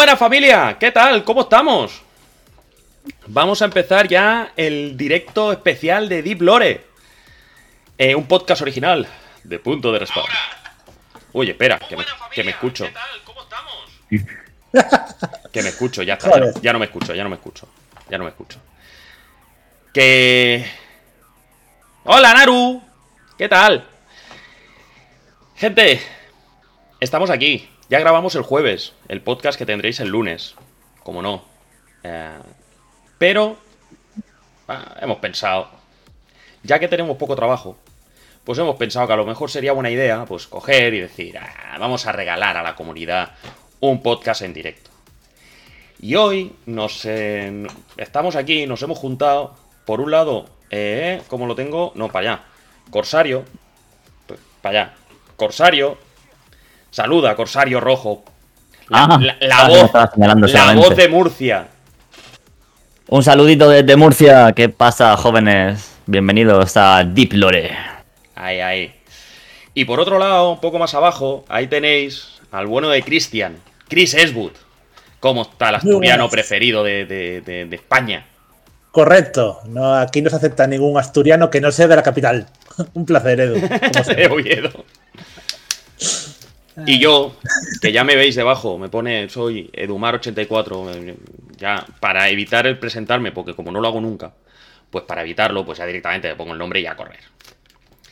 buena familia, ¿qué tal? ¿Cómo estamos? Vamos a empezar ya el directo especial de Deep Lore. Eh, un podcast original de punto de respawn. Oye, espera, que me, que me escucho. Que me escucho, ya está. Ya no, ya no me escucho, ya no me escucho. Ya no me escucho. Que. ¡Hola, Naru! ¿Qué tal? Gente, estamos aquí. Ya grabamos el jueves, el podcast que tendréis el lunes. Como no. Eh, pero ah, hemos pensado, ya que tenemos poco trabajo, pues hemos pensado que a lo mejor sería buena idea, pues coger y decir, "Ah, vamos a regalar a la comunidad un podcast en directo. Y hoy nos estamos aquí, nos hemos juntado. Por un lado, eh, como lo tengo, no, para allá. Corsario, pues, para allá. Corsario, saluda, Corsario Rojo. La, Ah, la- la me voz, estaba señalando la solamente. voz de Murcia. Un saludito desde Murcia. ¿Qué pasa, jóvenes? Bienvenidos a Deep Lore. Ahí, ahí. Y por otro lado, un poco más abajo, ahí tenéis al bueno de Christian, Chris Eswood. ¿Cómo está el asturiano preferido de, de- de- de España? Correcto. No, aquí no se acepta ningún asturiano que no sea de la capital. Un placer, Edu. como de. Oviedo. Y yo, que ya me veis debajo, me pone, soy Edumar84, eh, ya para evitar el presentarme, porque como no lo hago nunca, pues para evitarlo, pues ya directamente me pongo el nombre y a correr.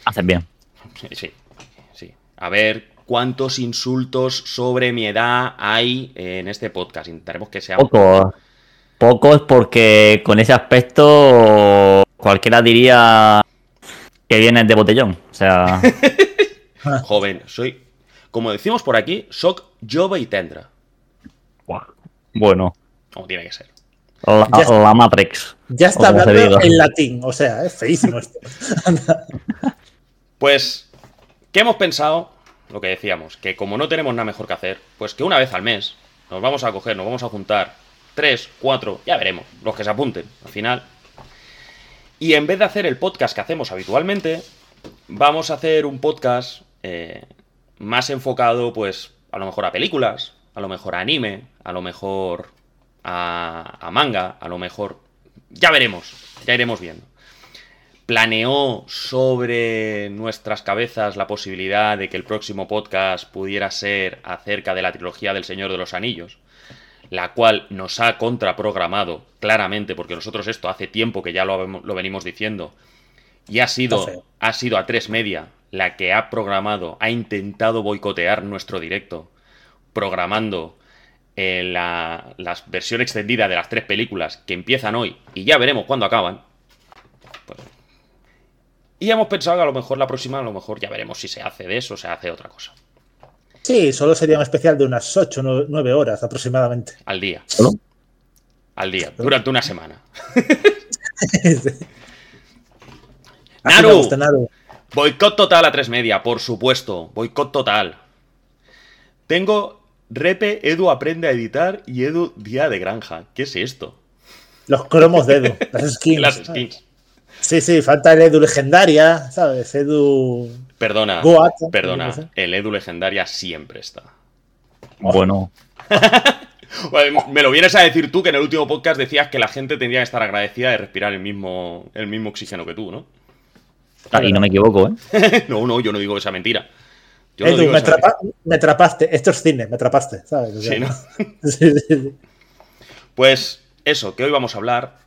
Haces bien. Sí, sí, sí. A ver cuántos insultos sobre mi edad hay en este podcast. Intentaremos que sea Pocos. Pocos porque con ese aspecto cualquiera diría que vienes de botellón. O sea, joven. Soy, como decimos por aquí, soc jove y tendra. bueno. Como tiene que ser. La, Ya está. la Matrix. Ya está hablando en latín. O sea, es feísimo esto. Pues, ¿qué hemos pensado? Lo que decíamos, que como no tenemos nada mejor que hacer, pues que una vez al mes nos vamos a coger, nos vamos a juntar tres, cuatro, ya veremos, los que se apunten al final. Y en vez de hacer el podcast que hacemos habitualmente, vamos a hacer un podcast eh, más enfocado, pues, a lo mejor a películas, a lo mejor a anime, a lo mejor a, a manga, a lo mejor... Ya veremos, ya iremos viendo. Planeó sobre nuestras cabezas la posibilidad de que el próximo podcast pudiera ser acerca de la trilogía del Señor de los Anillos, la cual nos ha contraprogramado claramente, porque nosotros esto hace tiempo que ya lo, lo venimos diciendo, y ha sido, ha sido a tres media la que ha programado, ha intentado boicotear nuestro directo, programando eh, la, la versión extendida de las tres películas que empiezan hoy y ya veremos cuándo acaban. Pues, y hemos pensado que a lo mejor la próxima, a lo mejor ya veremos si se hace de eso o se hace otra cosa. Sí, solo sería un especial de unas 8 o 9 horas aproximadamente. Al día. ¿Solo? Al día. Durante una semana. Así Naru. me gusta, Naru. Boicot total a tres media, por supuesto. Boicot total. Tengo Repe, Edu aprende a editar y Edu día de granja. ¿Qué es esto? Los cromos de Edu. Las skins. Las skins. Sí, sí, falta el Edu legendaria, ¿sabes? Edu. Perdona, Goat. perdona. El Edu legendaria siempre está. Bueno. Bueno, me lo vienes a decir tú que en el último podcast decías que la gente tendría que estar agradecida de respirar el mismo, el mismo oxígeno que tú, ¿no? Ah, Y no me equivoco, ¿eh? no, no, yo no digo esa mentira. Yo no Edu, digo me, esa atrapa- me atrapaste. Esto es cine, me atrapaste, ¿sabes? O sea, Sí, ¿no? sí, sí, sí. Pues eso, que hoy vamos a hablar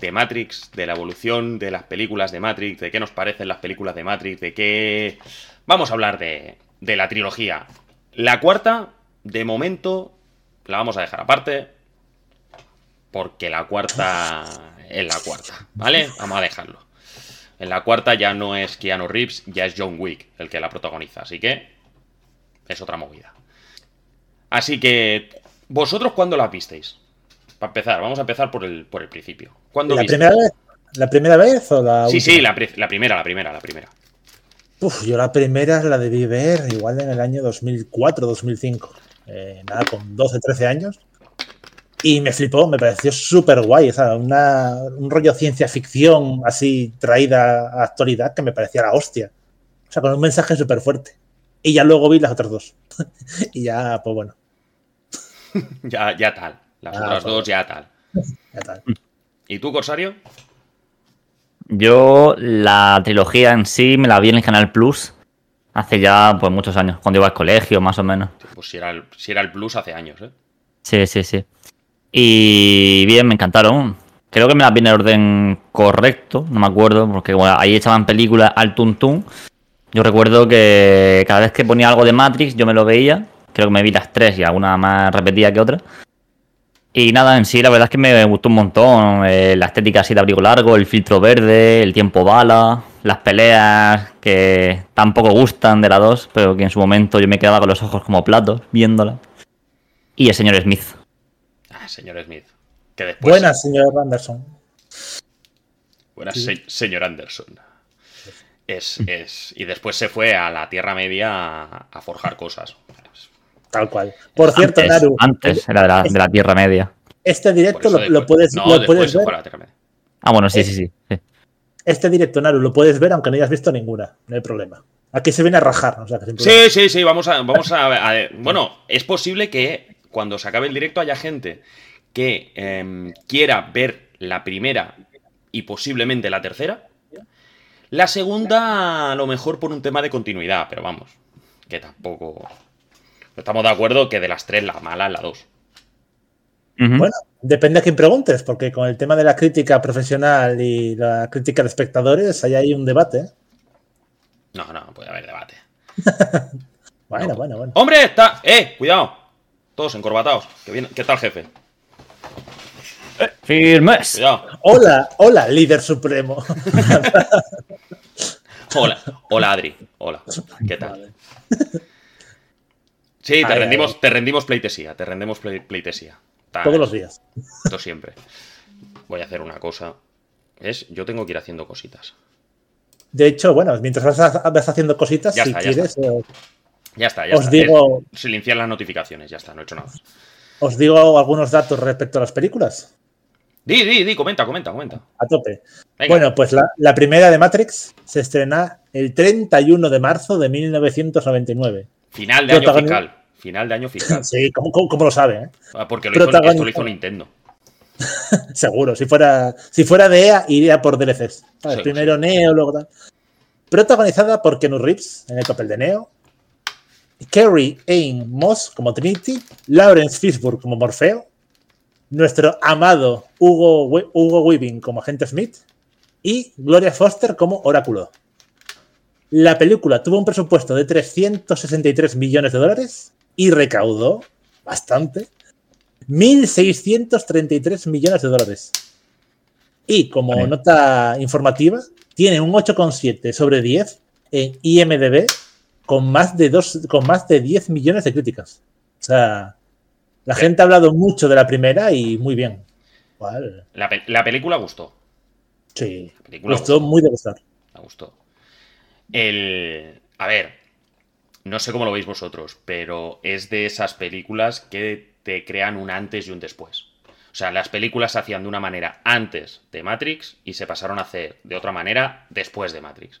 de Matrix, de la evolución de las películas de Matrix, de qué nos parecen las películas de Matrix, de qué... Vamos a hablar de, de la trilogía. La cuarta, de momento, la vamos a dejar aparte, porque la cuarta es la cuarta, ¿vale? Vamos a dejarlo. En la cuarta ya no es Keanu Reeves, ya es John Wick el que la protagoniza, así que es otra movida. Así que, ¿vosotros cuándo las visteis? Para empezar, vamos a empezar por el, por el principio. ¿Cuándo ¿La visteis? primera vez? ¿La primera vez o la Sí, última? sí, la, la primera, la primera, la primera. Uf, yo la primera la debí ver igual en el año 2004, 2005. Eh, nada, con 12, 13 años. Y me flipó, me pareció súper guay. O sea, una- un rollo ciencia ficción así traída a actualidad que me parecía la hostia. O sea, con un mensaje súper fuerte. Y ya luego vi las otras dos. y ya, pues bueno. ya, ya tal. Las Ah, otras joder. dos ya tal. Ya tal. ¿Y tú, Corsario? Yo la trilogía en sí me la vi en el Canal Plus hace ya pues muchos años, cuando iba al colegio más o menos. Pues si era el, si era el plus hace años, ¿eh? Sí, sí, sí. Y bien, me encantaron. Creo que me las vi en orden correcto, no me acuerdo, porque ahí echaban películas al tuntún. Yo recuerdo que cada vez que ponía algo de Matrix yo me lo veía. Creo que me vi las tres y alguna más repetida que otra. Y nada, en sí la verdad es que me gustó un montón. eh, la estética así de abrigo largo, el filtro verde, el tiempo bala, las peleas que tampoco gustan de la 2, pero que en su momento yo me quedaba con los ojos como platos viéndola. Y el señor Smith. Señor Smith. Que después. Buenas, señor Anderson. Buenas, se- señor Anderson. Es, es. Y después se fue a la Tierra Media a, a forjar cosas. Tal cual. Por cierto, antes, Naru, antes era de la, de la Tierra Media. este directo lo, puedes, no, lo puedes ver. fue a la Tierra Media. Ah, bueno, sí, sí, sí. sí. Este directo, Naru, lo puedes ver aunque no hayas visto ninguna. No hay problema. Aquí se viene a rajar. O sea, que. Sí, sí, sí, vamos a, vamos a, a- Bueno, es posible que cuando se acabe el directo haya gente que em, quiera ver la primera y posiblemente la tercera. La segunda, a lo mejor por un tema de continuidad, pero vamos, que tampoco. Estamos de acuerdo que de las tres, la mala es la dos. Bueno, depende a quién preguntes, porque con el tema de la crítica profesional y la crítica de espectadores, hay ahí un debate. ¿eh? No, no, puede haber debate. Bueno, No. bueno, bueno. ¡Hombre! Está. ¡Eh! Cuidado. Todos encorbatados. Que viene... ¿Qué tal, jefe? Firmes. Cuidado. Hola, hola, líder supremo. Hola, hola Adri. Hola. ¿Qué tal? Sí, te Ay, rendimos, ay. te rendimos pleitesía, te rendimos ple- pleitesía. Todos los días. Esto siempre. Voy a hacer una cosa. Es, yo tengo que ir haciendo cositas. De hecho, bueno, mientras vas, vas haciendo cositas, Ya si está, ya quieres, eh, Ya está, ya Os está. digo- Es silenciar las notificaciones, ya está, no he hecho nada. os digo algunos datos respecto a las películas. Di, di, di, comenta, comenta, comenta. A tope. Venga. Bueno, pues la, la primera de Matrix se estrena el 31 de marzo de 1999. Final de año fiscal. Final de año fiscal. Sí, ¿cómo, cómo- cómo lo sabe? eh? Ah, Porque lo hizo, esto lo hizo Nintendo. Seguro. Si fuera, si fuera de EA, iría por DLCs. Sí, Primero Neo, luego tal. Protagonizada por Keanu Reeves en el papel de Neo. Carrie Ann Moss como Trinity. Lawrence Fishburne como Morfeo. Nuestro amado Hugo, We- Hugo Weaving como Agente Smith. Y Gloria Foster como Oráculo. La película tuvo un presupuesto de 363 millones de dólares y recaudó bastante 1.633 millones de dólares. Y como Vale. nota informativa, tiene un 8,7 sobre 10 en IMDB con más, de dos, con más de 10 millones de críticas. O sea, la gente ha hablado mucho de la primera y muy bien. ¿Cuál? La, pe- la película gustó. Sí, La película gustó gustó. muy de gustar. Me gustó. El. A ver. No sé cómo lo veis vosotros, pero es de esas películas que te crean un antes y un después. O sea, las películas se hacían de una manera antes de Matrix y se pasaron a hacer de otra manera después de Matrix.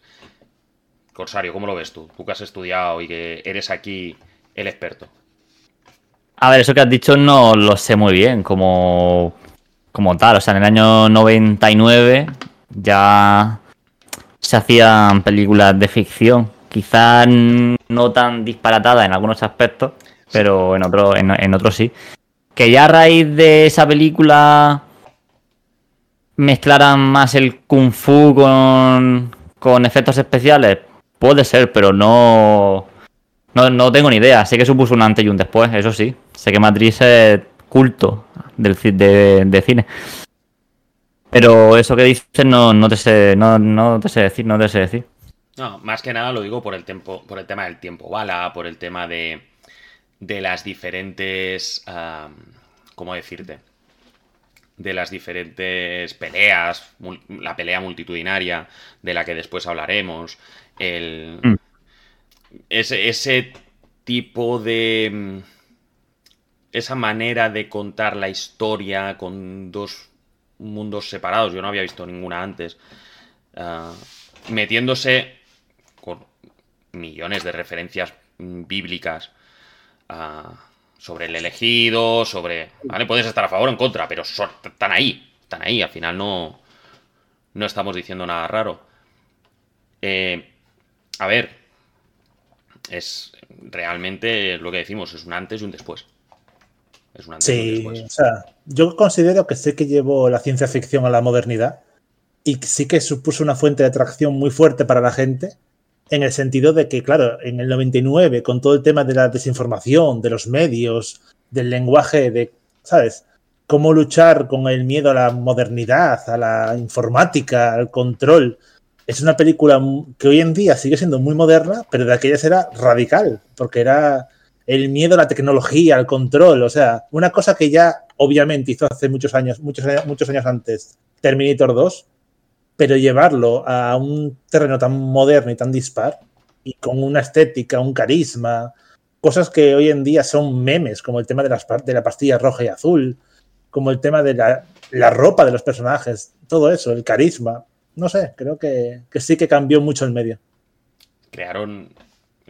Corsario, ¿cómo lo ves tú? Tú que has estudiado y que eres aquí el experto. A ver, eso que has dicho no lo sé muy bien, como, como tal. O sea, en el año 99 ya se hacían películas de ficción. Quizás no tan disparatadas en algunos aspectos, pero en otros en, en sí. Que ya a raíz de esa película mezclaran más el kung fu con, con efectos especiales, puede ser, pero no, no, no tengo ni idea. Sé que supuso un antes y un después, eso sí. Sé que Matrix es culto del, de, cine. Pero eso que dices no, no te sé, no, no te sé decir, no te sé decir. No, más que nada lo digo por el tiempo, por el tema del tiempo bala, por el tema de, de las diferentes, ¿cómo decirte? De las diferentes peleas, la pelea multitudinaria de la que después hablaremos, el, Mm. ese, ese tipo de, mm, esa manera de contar la historia con dos mundos separados, yo no había visto ninguna antes, ah, metiéndose con millones de referencias mm, bíblicas a, sobre el elegido, sobre... ¿Vale? Puedes estar a favor o en contra, pero son- están ahí, están ahí, al final no, no estamos diciendo nada raro. Eh, a ver, es realmente lo que decimos, es un antes y un después. Es un antes y un Sí, después. o sea, yo considero que sé que llevó la ciencia ficción a la modernidad y sí que supuso una fuente de atracción muy fuerte para la gente, en el sentido de que, claro, en el 99, con todo el tema de la desinformación, de los medios, del lenguaje, de, ¿sabes? Cómo luchar con el miedo a la modernidad, a la informática, al control. Es una película que hoy en día sigue siendo muy moderna, pero de aquellas era radical, porque era el miedo a la tecnología, al control, o sea, una cosa que ya obviamente hizo hace muchos años, muchos años, antes Terminator 2, pero llevarlo a un terreno tan moderno y tan dispar y con una estética, un carisma, cosas que hoy en día son memes, como el tema de, la pastilla roja y azul, como el tema de la ropa de los personajes, todo eso, el carisma, no sé, creo que, que sí que cambió mucho el medio. Crearon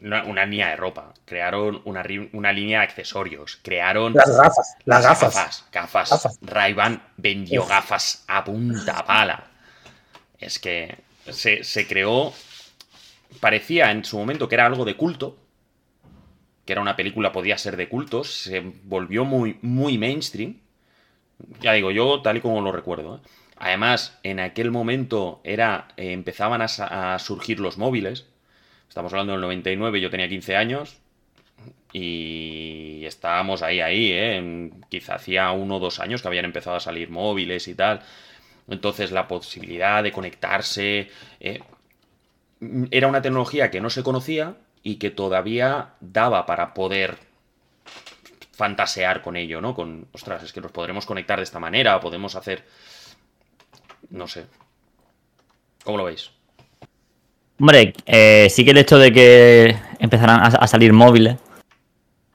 una, una línea de ropa, crearon una, una línea de accesorios, crearon... Las gafas, las gafas. Gafas, gafas. Gafas. Ray-Ban vendió Uf. gafas a punta pala. Es que se, se creó. Parecía en su momento que era algo de culto. Que era una película, podía ser de culto. Se volvió muy, muy mainstream. Ya digo, yo tal y como lo recuerdo. ¿eh? Además, en aquel momento era, eh, empezaban a, surgir los móviles. Estamos hablando del 99, yo tenía 15 años. Y estábamos ahí, ahí, ¿eh? En- quizá hacía uno o dos años que habían empezado a salir móviles y tal. Entonces la posibilidad de conectarse eh, era una tecnología que no se conocía y que todavía daba para poder fantasear con ello, ¿no? Con, ostras, es que nos podremos conectar de esta manera, podemos hacer... No sé. ¿Cómo lo veis? Hombre, eh, sí que el hecho de que empezaran a, a salir móviles,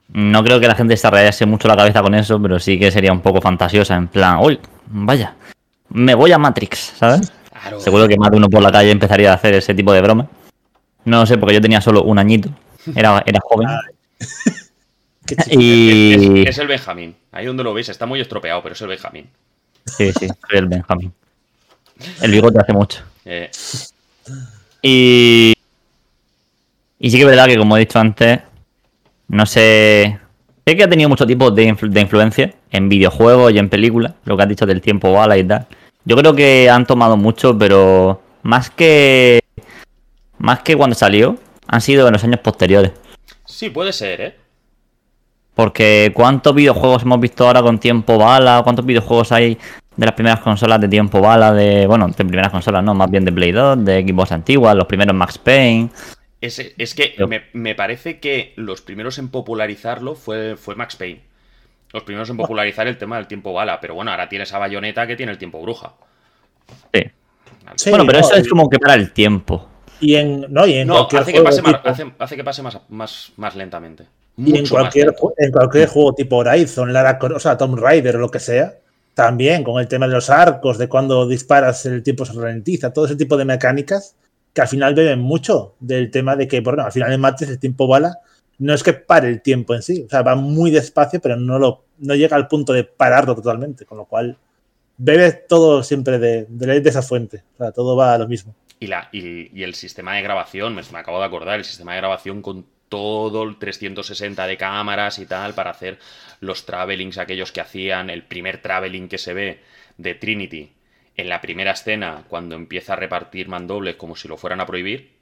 no creo que la gente se rayase mucho la cabeza con eso, pero sí que sería un poco fantasiosa, en plan, uy, vaya, me voy a Matrix, ¿sabes? Claro. Seguro que más de uno por la calle empezaría a hacer ese tipo de bromas. No lo sé, porque yo tenía solo un añito, era, era joven. Y... Es, es el Benjamín. Ahí donde lo veis, está muy estropeado, pero es el Benjamín. Sí, sí, soy el Benjamín. El bigote hace mucho. Eh, Y. Y sí que es verdad que, como he dicho antes, no sé. Sé que ha tenido mucho tipo de, influ- de influencia en videojuegos y en películas, lo que has dicho del tiempo bala y tal. Yo creo que han tomado mucho, pero más que. Más que cuando salió, han sido en los años posteriores. sí, puede ser, ¿eh? Porque ¿cuántos videojuegos hemos visto ahora con tiempo bala? ¿Cuántos videojuegos hay de las primeras consolas de tiempo bala? De, bueno, de primeras consolas, no, más bien de Play 2, de Xbox antiguas, los primeros Max Payne. Es, es que me, me parece que los primeros en popularizarlo fue, fue Max Payne. Los primeros en popularizar el tema del tiempo bala. Pero bueno, ahora tienes a Bayonetta que tiene el tiempo bruja. Sí. Sí, bueno, pero no, eso es como que para el tiempo. Y en, no, y en No, hace que pase, más, tipo- hace, hace que pase más, más, más lentamente. Y en Mucho más cualquier, en cualquier juego tipo Horizon, Lara, o sea, Tomb Raider o lo que sea, también con el tema de los arcos, de cuando disparas el tiempo se ralentiza, todo ese tipo de mecánicas que al final beben mucho del tema de que, bueno, al final en Matrix el tiempo bala no es que pare el tiempo en sí, o sea, va muy despacio, pero no, lo, no llega al punto de pararlo totalmente, con lo cual bebe todo siempre de, de, de esa fuente, o sea, todo va a lo mismo. Y, la, y, y el sistema de grabación, me, me acabo de acordar, el sistema de grabación con todo el 360 de cámaras y tal para hacer los travelings aquellos que hacían, el primer traveling que se ve de Trinity en la primera escena cuando empieza a repartir mandobles como si lo fueran a prohibir.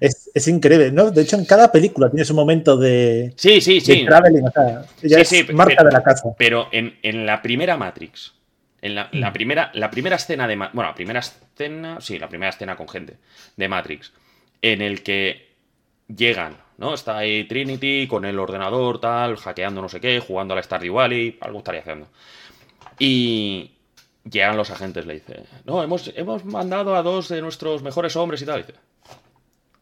Es, es increíble, ¿no? De hecho, en cada película tiene su momento de, Sí, sí, de sí. traveling, o sea, ya Sí, es sí, marca pero- de la casa. Pero en, en la primera Matrix, en la, la primera, la primera escena de... Bueno, la primera escena... Sí, la primera escena con gente de Matrix, en el que llegan, ¿no? Está ahí Trinity con el ordenador, tal, hackeando no sé qué, jugando a la Stardew Valley, algo estaría haciendo. Y llegan los agentes, le dice, no, hemos, hemos mandado a dos de nuestros mejores hombres y tal. Dice,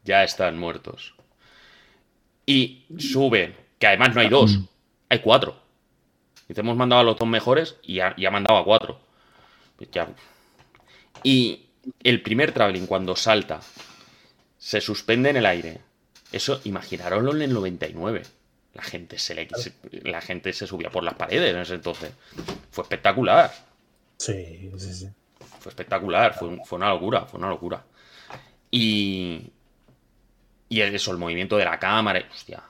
ya están muertos. Y suben, que además no hay dos, hay cuatro. Dice, hemos mandado a los dos mejores y ha, y ha mandado a cuatro. Ya. Y el primer traveling, cuando salta, se suspende en el aire. Eso, imaginaroslo en el 99. la gente se le, se- la gente se subía por las paredes en ese entonces. Fue espectacular. Sí, sí, sí. Fue espectacular, fue, un- fue una locura, fue una locura. Y. Y eso, el movimiento de la cámara. Hostia.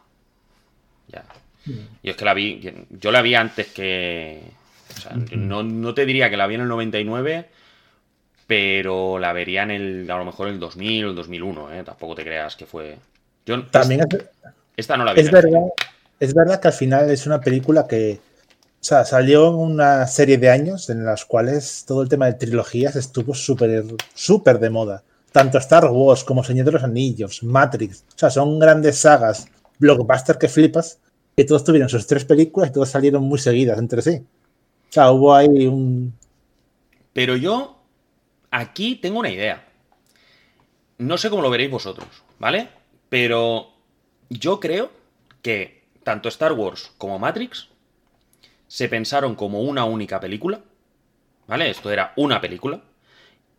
Ya. Yo es que la vi. Yo la vi antes que. O sea, no, no te diría que la vi en el 99, pero la vería en el. A lo mejor en el 2000 o el 2001, ¿eh? Tampoco te creas que fue. Yo También es, esta no la vi. es el verdad, es verdad que al final es una película que o sea, salió en una serie de años en las cuales todo el tema de trilogías estuvo súper súper de moda. Tanto Star Wars como Señor de los Anillos, Matrix. O sea, son grandes sagas, blockbuster que flipas, que todos tuvieron sus tres películas y todas salieron muy seguidas entre sí. O sea, hubo ahí un... Pero yo aquí tengo una idea. No sé cómo lo veréis vosotros, ¿vale? Pero yo creo que tanto Star Wars como Matrix se pensaron como una única película, ¿vale? Esto era una película.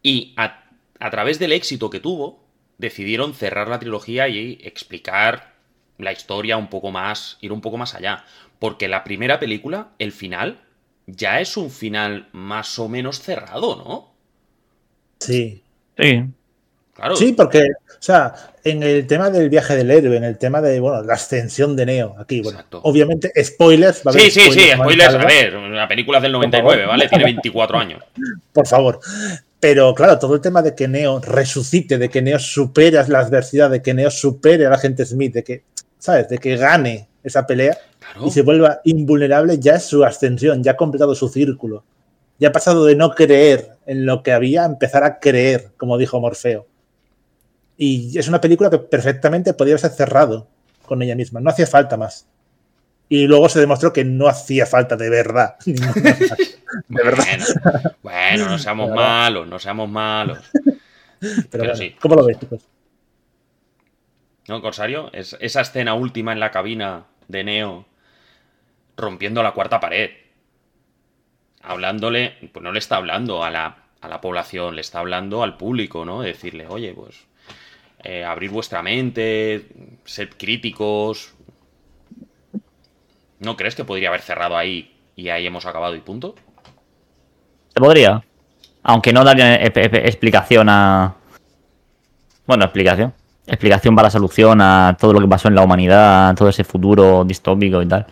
Y a, a través del éxito que tuvo, decidieron cerrar la trilogía y explicar la historia un poco más, ir un poco más allá. Porque la primera película, el final, ya es un final más o menos cerrado, ¿no? Sí. Sí. Claro. Sí, porque, o sea, en el tema del viaje del héroe, en el tema de, bueno, la ascensión de Neo, aquí, bueno, Exacto. obviamente, spoilers. va a haber Sí, sí, sí, spoilers. A ver, la película es del 99, ¿vale? Tiene 24 años. Por favor. Pero claro, todo el tema de que Neo resucite, de que Neo supere la adversidad, de que Neo supere a la gente Smith, de que, ¿sabes? De que gane esa pelea Claro. y se vuelva invulnerable, ya es su ascensión, ya ha completado su círculo. Ya ha pasado de no creer en lo que había a empezar a creer, como dijo Morfeo. Y es una película que perfectamente podría haberse cerrado con ella misma. No hacía falta más. Y luego se demostró que no hacía falta de verdad. de verdad. Bueno, bueno, no seamos malos, no seamos malos. Pero, Pero bueno, sí. ¿Cómo lo ves, chicos? ¿No, Corsario? Es, esa escena última en la cabina de Neo rompiendo la cuarta pared. Hablándole, pues no le está hablando a la, a la población, le está hablando al público, ¿no? Decirle, oye, pues eh, abrir vuestra mente, ser críticos. ¿No crees que podría haber cerrado ahí y ahí hemos acabado y punto? Se podría. Aunque no daría ep- ep- explicación a. Bueno, explicación. Explicación para la solución a todo lo que pasó en la humanidad, a todo ese futuro distópico y tal.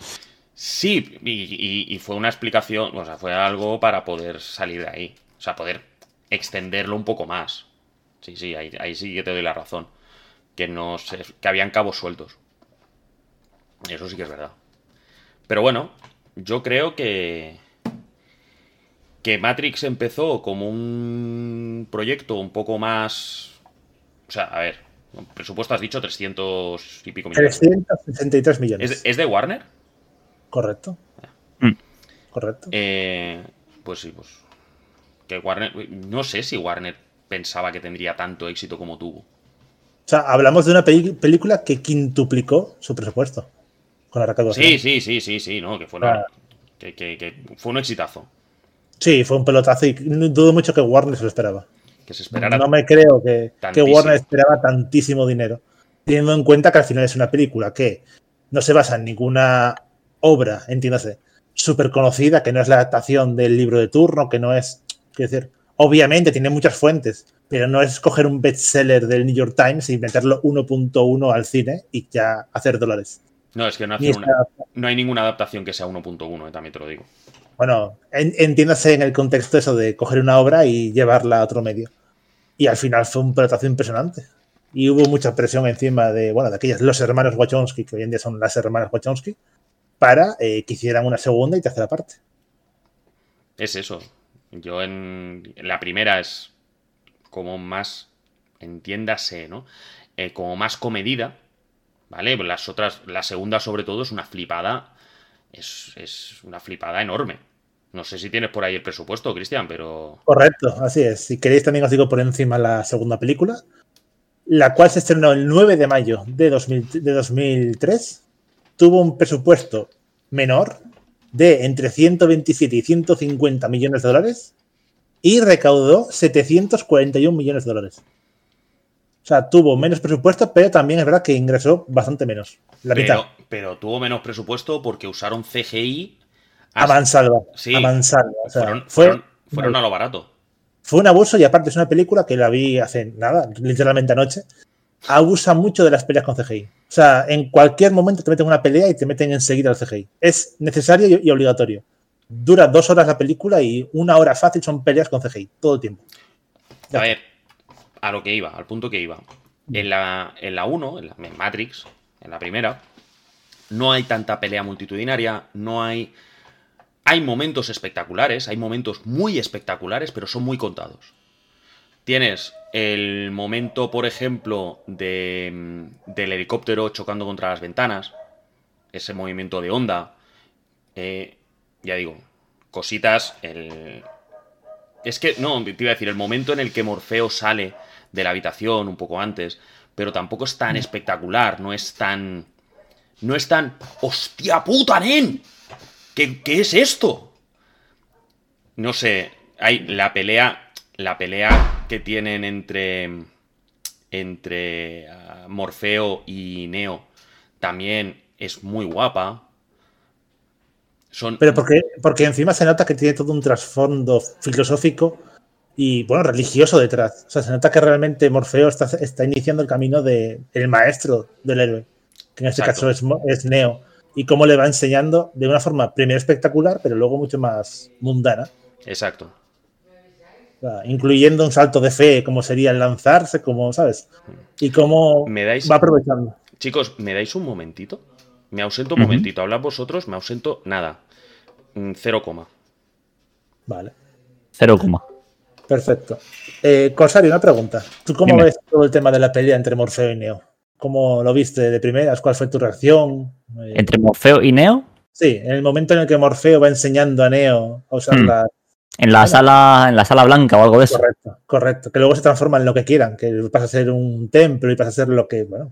Sí, y, y- y fue una explicación, o sea, fue algo para poder salir de ahí. O sea, poder extenderlo un poco más. Sí, sí, ahí, ahí sí que te doy la razón. Que no sé, que habían cabos sueltos. Eso sí que es verdad. Pero bueno, yo creo que. Que Matrix empezó como un proyecto un poco más. O sea, a ver, presupuesto has dicho 300 y pico millones. 363 millones. ¿Es, es de Warner? Correcto. Mm. Correcto. Eh, pues sí, pues. Que Warner. No sé si Warner pensaba que tendría tanto éxito como tuvo. O sea, hablamos de una película que quintuplicó su presupuesto con la recaudación. Sí, sí, sí, sí, sí, no, que fue, una- Ah. que, que- que fue un exitazo. Sí, fue un pelotazo y dudo mucho que Warner se lo esperaba. Que se esperara. No me creo que, que. Warner esperaba tantísimo dinero. Teniendo en cuenta que al final es una película que no se basa en ninguna obra, entiéndase, súper conocida, que no es la adaptación del libro de turno, que no es. Quiero decir, obviamente tiene muchas fuentes, pero no es coger un bestseller del New York Times y meterlo 1.1 al cine y ya hacer dólares. No, es que no, Ni hace está- una- no hay ninguna adaptación que sea 1.1, eh, también te lo digo. Bueno, en- entiéndase en el contexto eso de coger una obra y llevarla a otro medio. Y al final fue un pelotazo impresionante. Y hubo mucha presión encima de, bueno, de aquellas, los hermanos Wachowski, que hoy en día son las hermanas Wachowski, para eh, que hicieran una segunda y tercera parte. Es eso. Yo en, la primera es como más, entiéndase, ¿no? Eh, como más comedida, ¿vale? Las otras, la segunda sobre todo es una flipada, es, es una flipada enorme. No sé si tienes por ahí el presupuesto, Cristian, pero... Correcto, así es. Si queréis también os digo por encima la segunda película, la cual se estrenó el 9 de mayo de, 2000 de 2003. Tuvo un presupuesto menor de entre 127 y 150 millones de dólares y recaudó 741 millones de dólares. O sea, tuvo menos presupuesto, pero también es verdad que ingresó bastante menos. La mitad. Pero, pero tuvo menos presupuesto porque usaron CGI. A mansalva. Sí. A mansalva. O sea, fueron, fue, fueron- fueron a lo barato. fue un abuso y aparte es una película que la vi hace nada, literalmente anoche. Abusa mucho de las peleas con CGI. O sea, en cualquier momento te meten una pelea y te meten enseguida el CGI. Es necesario y, y obligatorio. Dura dos horas la película y una hora fácil son peleas con CGI, todo el tiempo. Ya A ver, a lo que iba, al punto que iba. En la, en la 1, en la en Matrix, en la primera, no hay tanta pelea multitudinaria, no hay... Hay momentos espectaculares, hay momentos muy espectaculares, pero son muy contados. Tienes el momento, por ejemplo, de, mm, del helicóptero chocando contra las ventanas, ese movimiento de onda. eh, ya digo, cositas. El... Es que, no, te iba a decir, el momento en el que Morfeo sale de la habitación un poco antes, pero tampoco es tan espectacular, no es tan. No es tan. ¡Hostia puta, nen! ¿Qué, qué es esto? No sé, hay la pelea. La pelea que tienen entre. Entre ah, Morfeo y Neo también es muy guapa. Son. Pero porque, porque encima se nota que tiene todo un trasfondo filosófico y, bueno, religioso detrás. O sea, se nota que realmente Morfeo está, está iniciando el camino del el maestro del héroe, que en este Exacto. caso es, es Neo. Y cómo le va enseñando de una forma primero espectacular, pero luego mucho más mundana. Exacto. Incluyendo un salto de fe, como sería el lanzarse, como, ¿sabes? Y cómo ¿Me dais- va aprovechando. Chicos, ¿me dais un momentito? Me ausento un momentito. Hablad vosotros, me ausento nada. Mm, Cero coma. Vale, Cero coma. perfecto. Eh, Corsario, una pregunta. ¿Tú cómo Dime. ves todo el tema de la pelea entre Morfeo y Neo? ¿Cómo lo viste de primeras? ¿Cuál fue tu reacción? Eh, Entre Morfeo y Neo, Sí, en el momento en el que Morfeo va enseñando a Neo a usar la. En la sala, en la sala blanca o algo de eso. Correcto, correcto. Que luego se transforma en lo que quieran, que pasa a ser un templo y pasa a ser lo que, bueno,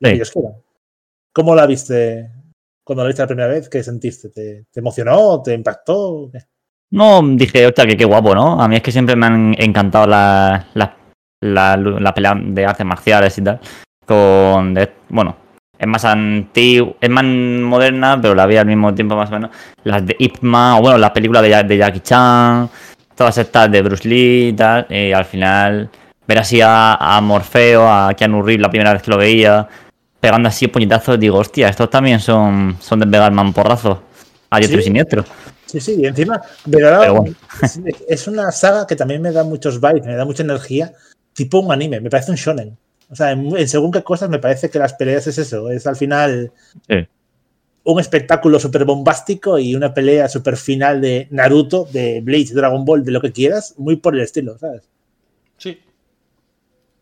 lo que Sí. ellos quieran. ¿Cómo la viste cuando la viste la primera vez? ¿Qué sentiste? ¿Te, te emocionó? ¿Te impactó? ¿Qué? No, dije, hostia, que qué guapo, ¿no? A mí es que siempre me han encantado las la, la, la pelea de artes marciales y tal. Con, de- bueno, es más antiguo, es más moderna, pero la vi al mismo tiempo más o menos. Las de Ip Man, o bueno, las películas de, de Jackie Chan, todas estas de Bruce Lee y tal. Y al final, ver así a, a Morfeo, a Keanu Reeves la primera vez que lo veía, pegando así puñetazos, digo, hostia, estos también son, son de pegar mamporrazos a diestro y siniestro. Sí, sí, y encima, Pero bueno. es, es una saga que también me da muchos vibes, me da mucha energía, tipo un anime, me parece un shonen. O sea, en, en según qué cosas me parece que las peleas es eso, es al final Sí. un espectáculo súper bombástico y una pelea súper final de Naruto, de Bleach, Dragon Ball, de lo que quieras, muy por el estilo, ¿sabes? Sí.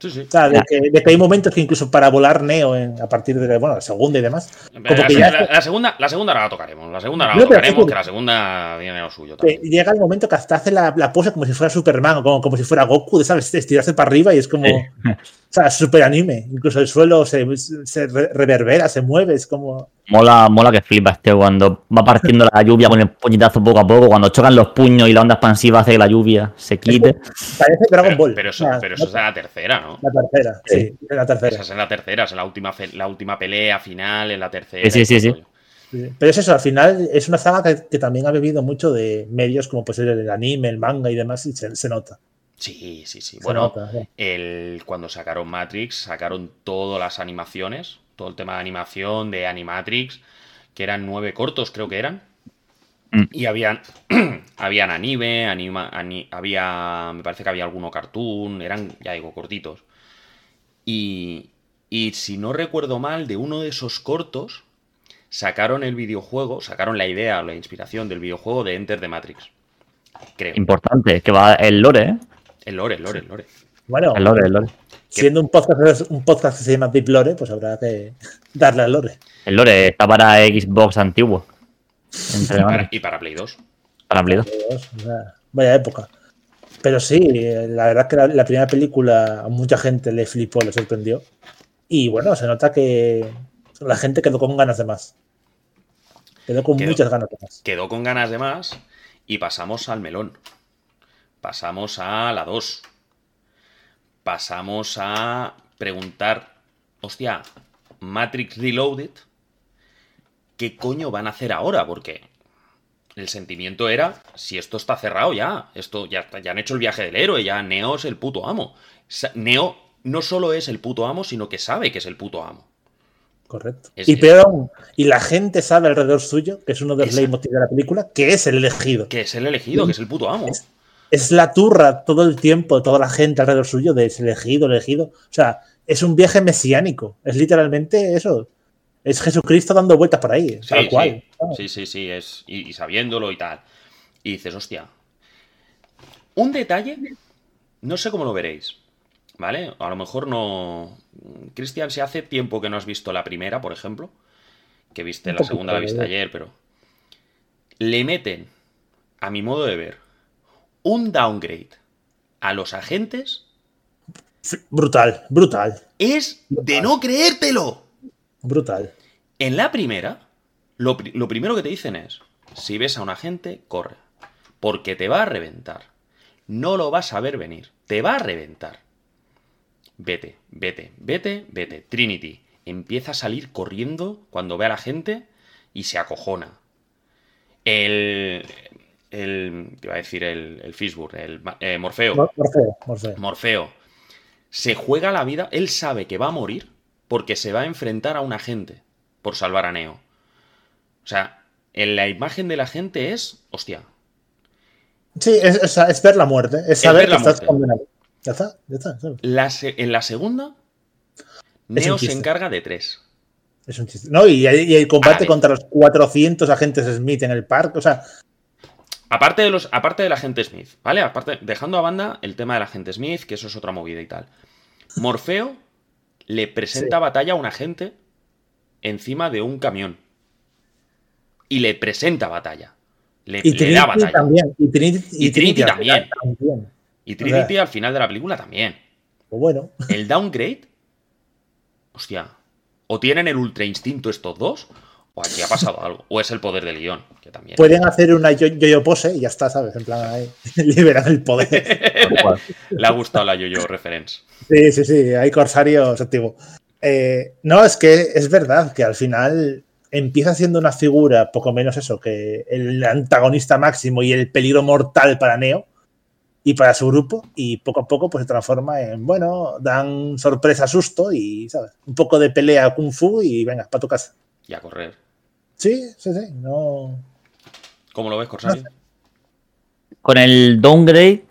Sí, sí. O sea, de que, de que hay momentos que incluso para volar Neo en- a partir de bueno, la segunda y demás, La, como que ya- la- la segunda, la segunda ahora la tocaremos. La segunda ahora No, la tocaremos, es que- que la segunda viene lo suyo también. llega el momento que hasta hace la, la pose como si fuera Superman o como, como si fuera Goku, de, ¿sabes? Estirarse para arriba y es como. O sea, súper anime. Incluso el suelo se, se re- reverbera, se mueve, es como. Mola, mola que flipa este cuando va partiendo la lluvia con el puñetazo poco a poco, cuando chocan los puños y la onda expansiva hace que la lluvia se quite. Parece Dragon Pero, Ball. pero eso, pero eso es la tercera, ¿no? La tercera, sí, es la tercera. Esa es en la tercera, es en la última, la última pelea final, en la tercera. Sí, sí, sí, sí. Sí. Pero es eso, al final es una saga que, que también ha bebido mucho de medios como pues el anime, el manga y demás, y se, se nota. Sí, sí, sí. se Bueno, nota, sí. el, cuando sacaron Matrix, sacaron todas las animaciones, todo el tema de animación de Animatrix, que eran nueve cortos, creo que eran. Mm. Y habían, habían anime, anima, ani- había, me parece que había alguno cartoon, eran, ya digo, cortitos. Y, y si no recuerdo mal, de uno de esos cortos sacaron el videojuego, sacaron la idea, la inspiración del videojuego de Enter the Matrix. Creo. Importante, que va el lore, ¿eh? El lore, el lore, el lore. Bueno, El lore, el lore. siendo un podcast, un podcast que se llama Deep Lore, pues habrá que darle al Lore. El lore está para Xbox antiguo. Entre Y para, manos, y para Play 2. para Play 2. Dios, o sea, Vaya época. Pero sí, eh, la verdad que la, la primera película a mucha gente le flipó, le sorprendió. Y bueno, se nota que la gente quedó con ganas de más. Quedó con Quedó. muchas ganas de más. Quedó con ganas de más y pasamos al melón. Pasamos a la 2. Pasamos a preguntar, hostia, Matrix Reloaded, ¿qué coño van a hacer ahora? Porque el sentimiento era, si esto está cerrado ya, esto ya, ya han hecho el viaje del héroe, ya Neo es el puto amo. Neo no solo es el puto amo, sino que sabe que es el puto amo. Correcto. Es- y es- peor aún, y la gente sabe alrededor suyo, que es uno de los leitmotiv de la película, que es el elegido. Que es el elegido, que es el puto amo. Es- Es la turra todo el tiempo, toda la gente alrededor suyo de ese elegido, elegido. O sea, es un viaje mesiánico. Es literalmente eso. Es Jesucristo dando vueltas por ahí, Sí, tal sí. cual. Sí, sí, sí, es, y, y sabiéndolo y tal. Y dices, hostia. Un detalle, no sé cómo lo veréis, ¿vale? A lo mejor no. Cristian, si hace tiempo que no has visto la primera, por ejemplo, que viste la segunda, la viste ¿eh? ayer, pero. Le meten, a mi modo de ver, un downgrade a los agentes. Brutal, brutal, Es de no creértelo. Brutal. En la primera, lo, lo primero que te dicen es, si ves a un agente, corre, porque te va a reventar. No lo vas a ver venir, te va a reventar. Vete, vete, vete, vete. Trinity empieza a salir corriendo cuando ve a la gente y se acojona. El... el te iba a decir el, el Fishburne, el eh, Morfeo. Mor- Morfeo, Morfeo. Morfeo se juega la vida, él sabe que va a morir porque se va a enfrentar a un agente por salvar a Neo. O sea, en la imagen de la gente es, hostia, Sí, es, es- es ver la muerte, es saber que estás condenado. Ya está, ya está. en la segunda, un Neo se encarga de tres. Es un chiste. No, y, y el combate contra los 400 agentes Smith en el parque, o sea, Aparte de los, aparte del agente Smith, ¿vale? Aparte, dejando a banda el tema del agente Smith, que eso es otra movida y tal. Morfeo le presenta Sí. batalla a un agente encima de un camión. Y le presenta batalla. Le, y le Trinity da batalla. también. Y Trinity, Y Trinity al final también. también. Y Trinity al final de la película también. Pues bueno, El downgrade. Hostia. O tienen el ultra instinto estos dos. O aquí ha pasado algo. O es el poder del guion. Que también. pueden hacer una yo- yo-yo pose y ya está, ¿sabes? En plan, ahí, liberan el poder. Le ha gustado la yo-yo reference. Sí, sí, sí, hay corsarios activos. Eh, no, es que es verdad que al final empieza siendo una figura, poco menos eso, que el antagonista máximo y el peligro mortal para Neo y para su grupo, y poco a poco pues se transforma en, bueno, dan sorpresa, susto y, ¿sabes? Un poco de pelea kung fu y venga, para tu casa. Y a correr. Sí, sí, sí, no. ¿Cómo lo ves, Corsario? Con el downgrade,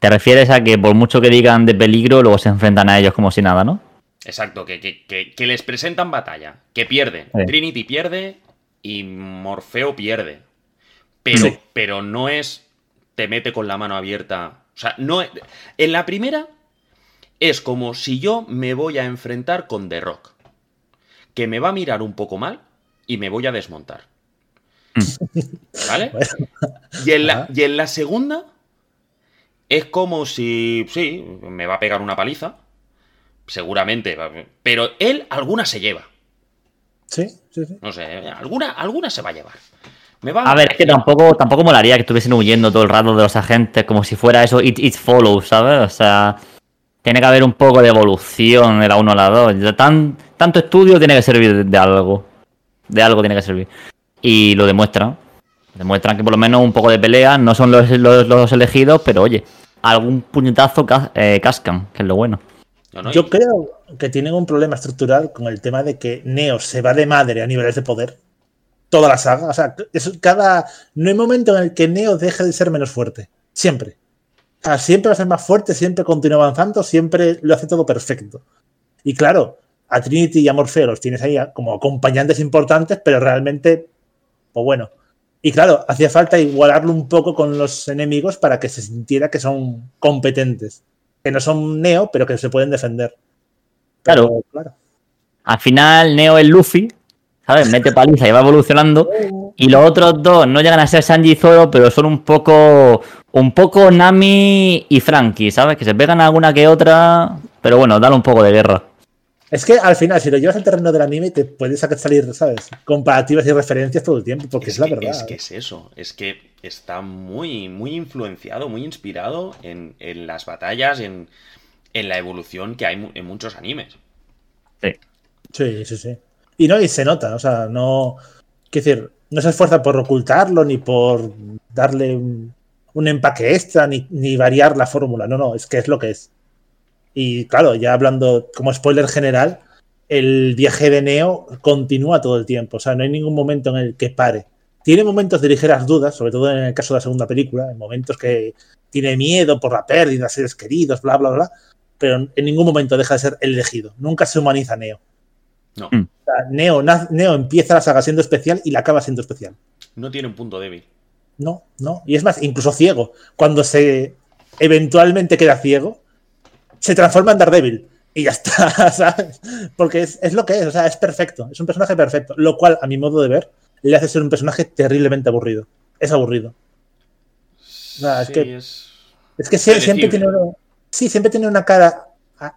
te refieres a que por mucho que digan de peligro, luego se enfrentan a ellos como si nada, ¿no? Exacto, que, que- que- que les presentan batalla. Que pierden. Sí. Trinity pierde y Morfeo pierde. Pero, Sí. pero no es. Te mete con la mano abierta. O sea, no es- En la primera es como si yo me voy a enfrentar con The Rock. Que me va a mirar un poco mal y me voy a desmontar. ¿Vale? Bueno, Y en, la, y en la segunda es como si, sí, me va a pegar una paliza, seguramente, va- pero él alguna se lleva, sí, sí, sí. no sé, alguna, alguna se va a llevar. Me va A ver, es que tampoco, tampoco molaría que estuviesen huyendo todo el rato de los agentes como si fuera eso It, it Follows, ¿sabes? O sea, tiene que haber un poco de evolución de la 1 a la 2. Ya Tan, tanto estudio tiene que servir de, de algo. De algo tiene que servir. Y lo demuestran. Demuestran que por lo menos un poco de pelea no son los, los- los elegidos, pero oye, algún puñetazo ca- eh, cascan, que es lo bueno. No, no, Yo y- creo que tienen un problema estructural con el tema de que Neo se va de madre a niveles de poder. Toda la saga. O sea, es cada. No hay momento en el que Neo deje de ser menos fuerte. Siempre. O sea, siempre va a ser más fuerte, siempre continúa avanzando, siempre lo hace todo perfecto. Y claro, a Trinity y a Morfeo los tienes ahí como acompañantes importantes, pero realmente, pues bueno. Y claro, hacía falta igualarlo un poco con los enemigos para que se sintiera que son competentes. Que no son Neo, pero que se pueden defender. Claro. Pero, claro. Al final, Neo es Luffy, ¿sabes? Mete paliza y va evolucionando. Y los otros dos no llegan a ser Sanji y Zoro, pero son un poco. Un poco Nami y Frankie, ¿sabes? Que se pegan alguna que otra. Pero bueno, dan un poco de guerra. Es que al final, si lo llevas al terreno del anime, te puedes salir, ¿sabes? Comparativas y referencias todo el tiempo, porque es, es, la que, verdad. es que es eso, es que está muy, muy influenciado, muy inspirado en, en las batallas, en, en la evolución que hay en muchos animes. Sí. Sí, sí, sí. Y no, y se nota, o sea, no. Quiero decir, no se esfuerza por ocultarlo ni por darle un, un empaque extra ni, ni variar la fórmula. No, no, es que es lo que es. Y claro, ya hablando como spoiler general, el viaje de Neo continúa todo el tiempo. O sea, no hay ningún momento en el que pare. Tiene momentos de ligeras dudas, sobre todo en el caso de la segunda película, en momentos que tiene miedo por la pérdida de seres queridos, bla, bla, bla. Pero en ningún momento deja de ser el elegido. Nunca se humaniza Neo. No, Mm. O sea, Neo, Neo empieza la saga siendo especial y la acaba siendo especial. no tiene un punto débil. No, no. Y es más, incluso ciego. Cuando se eventualmente queda ciego, se transforma en Daredevil. Y ya está, ¿sabes? Porque es, es lo que es, o sea, es perfecto. Es un personaje perfecto. Lo cual, a mi modo de ver, le hace ser un personaje terriblemente aburrido. Es aburrido. Es Sí, que- es- Es que sie- siempre tiene una, sí, siempre tiene una cara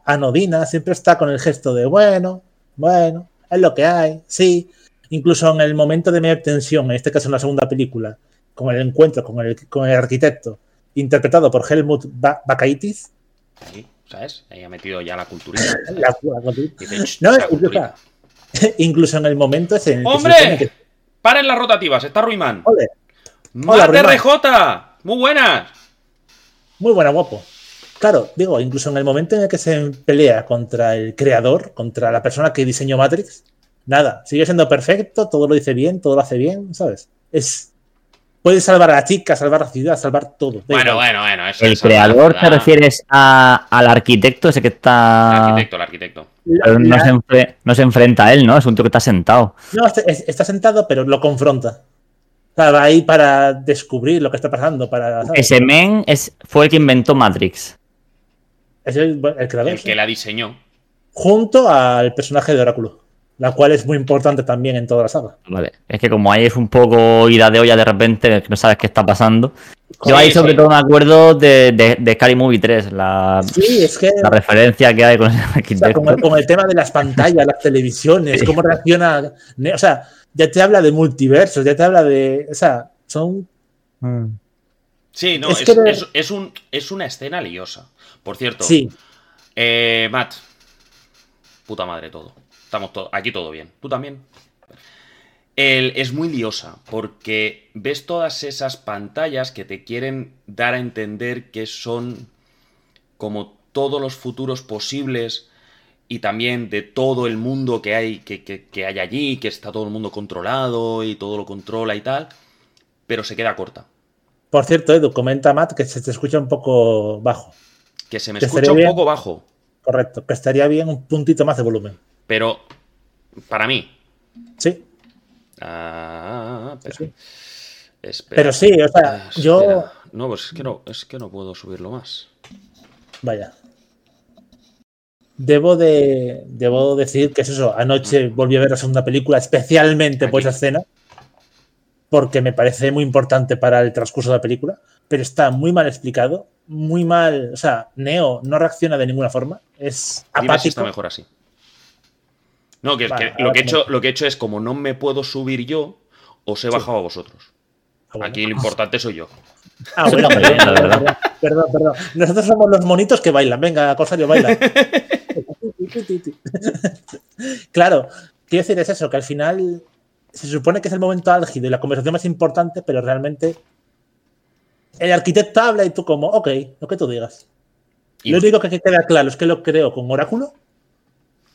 anodina, siempre está con el gesto de bueno, bueno, es lo que hay, sí. Incluso en el momento de mayor tensión, en este caso en la segunda película, con el encuentro con el, con el arquitecto, interpretado por Helmut Ba- Bakaitis, ahí, ¿sabes? Ahí ha metido ya la culturita. la- la- Dice, "Ch, No, la culturita". incluso en el momento ese en el ¡Hombre! que- ¡Paren las rotativas! ¡Está Ruimán! Ole, ¡Mate Ruimán. RJ! ¡Muy buenas! Muy buena, guapo. Claro, digo, incluso en el momento en el que se pelea contra el creador, contra la persona que diseñó Matrix, nada, sigue siendo perfecto, todo lo dice bien, todo lo hace bien, ¿sabes? Es. Puede salvar a la chica, salvar a la ciudad, salvar todo. Bueno, bueno, bueno. Eso ¿El creador te refieres a- al arquitecto ese que El está... arquitecto, el arquitecto. La- Pero no, la- se enfre- no se enfrenta a él, ¿no? Es un tío que está sentado. no, está, es- está sentado, pero lo confronta. O sea, va ahí para descubrir lo que está pasando, para. ¿sabes? Ese men es, fue el que inventó Matrix. Es el, el creador. El sí. que la diseñó. Junto al personaje de Oráculo, la cual es muy importante también en toda la saga. Vale. Es que como ahí es un poco ida de olla de repente, no sabes qué está pasando. Yo ahí sobre todo me acuerdo de, de, de Scary Movie 3, la, Sí, es que. la referencia que hay con el O sea, arquitecto. con, el, con el tema de las pantallas, las televisiones, Sí. cómo reacciona. O sea, ya te habla de multiversos, ya te habla de. O sea, son. Mm. Sí, no, Es es, que de- es- es un, es una escena liosa. Por cierto, Sí, eh, Matt. Puta madre todo. Estamos todo, aquí todo bien. ¿Tú también? El- es muy liosa porque ves todas esas pantallas que te quieren dar a entender que son como todos los futuros posibles y también de todo el mundo que hay, que, que- que hay allí, que está todo el mundo controlado y todo lo controla y tal, pero se queda corta. por cierto, Edu, comenta Matt que se te escucha un poco bajo. Que se me Que escucha un bien. poco bajo, Correcto, que estaría bien un puntito más de volumen. Pero para mí. Sí, Ah, espera. Sí. Espera. pero sí, o sea, yo. No, pues es que no, es que no puedo subirlo más. Vaya. Debo de, debo decir que es eso. Anoche volví a ver la segunda película, especialmente por Aquí. esa escena, porque me parece muy importante para el transcurso de la película, pero está muy mal explicado, muy mal. O sea, Neo no reacciona de ninguna forma, es Dime si está apático. mejor así. No, que, Vale, que lo, que he hecho, lo que he hecho es como no me puedo subir yo, os he bajado a vosotros. Ah, bueno. Aquí lo importante soy yo. Ah, bueno, bien, la verdad. Perdón, perdón. Nosotros somos los monitos que bailan. Venga, Corsario, baila. claro, quiero decir, es eso, que al final se supone que es el momento álgido y la conversación más importante, pero realmente el arquitecto habla y tú como, ok, lo que tú digas. Y- Lo único que queda claro es que lo creo con Oráculo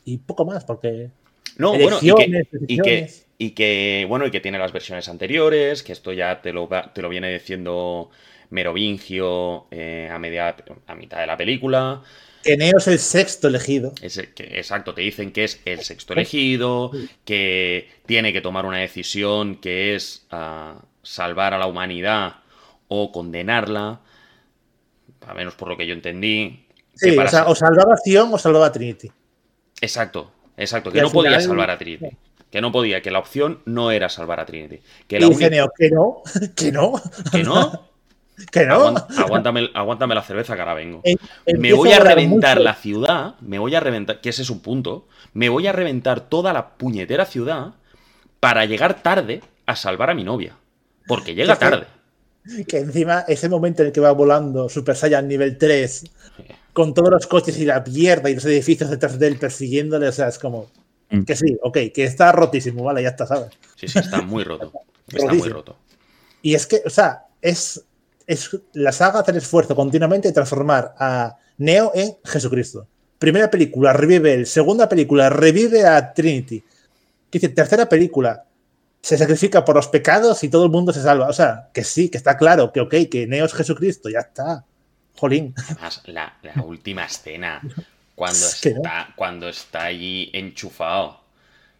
y poco más, porque No, bueno, y que, elecciones, y que, decisiones. y que, bueno, y que tiene las versiones anteriores, que esto ya te lo, te lo viene diciendo Merovingio eh, a, media, a mitad de la película. que Neo es el sexto elegido. Es el que, exacto, te dicen que es el sexto elegido, que tiene que tomar una decisión que es ah, salvar a la humanidad o condenarla, al menos por lo que yo entendí. que Sí, para o sea, o salvaba a Zion o salvaba a Trinity. Exacto, exacto, que no podía salvar a Trinity. Que no podía, que la opción no era salvar a Trinity. Que la única. Que no, que no, Que no, que no. aguán- aguántame, aguántame la cerveza que ahora vengo. Em- Me voy a reventar mucho. la ciudad, me voy a reventar, que ese es un punto, me voy a reventar toda la puñetera ciudad para llegar tarde a salvar a mi novia. Porque llega tarde. Que encima ese momento en el que va volando Super Saiyan nivel 3 con todos los coches y la mierda y los edificios detrás de él persiguiéndole, o sea, es como Mm. que sí, ok, que está rotísimo, vale, ya está, ¿sabes? Sí, sí, está muy roto. Está muy roto. Y es que, o sea, es, es la saga hace el esfuerzo continuamente de transformar a Neo en Jesucristo. Primera película, revive él. Segunda película, revive a Trinity. Dice, tercera película, se sacrifica por los pecados y todo el mundo se salva. O sea, que sí, que está claro, que ok, que Neo es Jesucristo, ya está. Jolín. Además, la, la última escena, cuando Es que está, cuando está allí enchufado.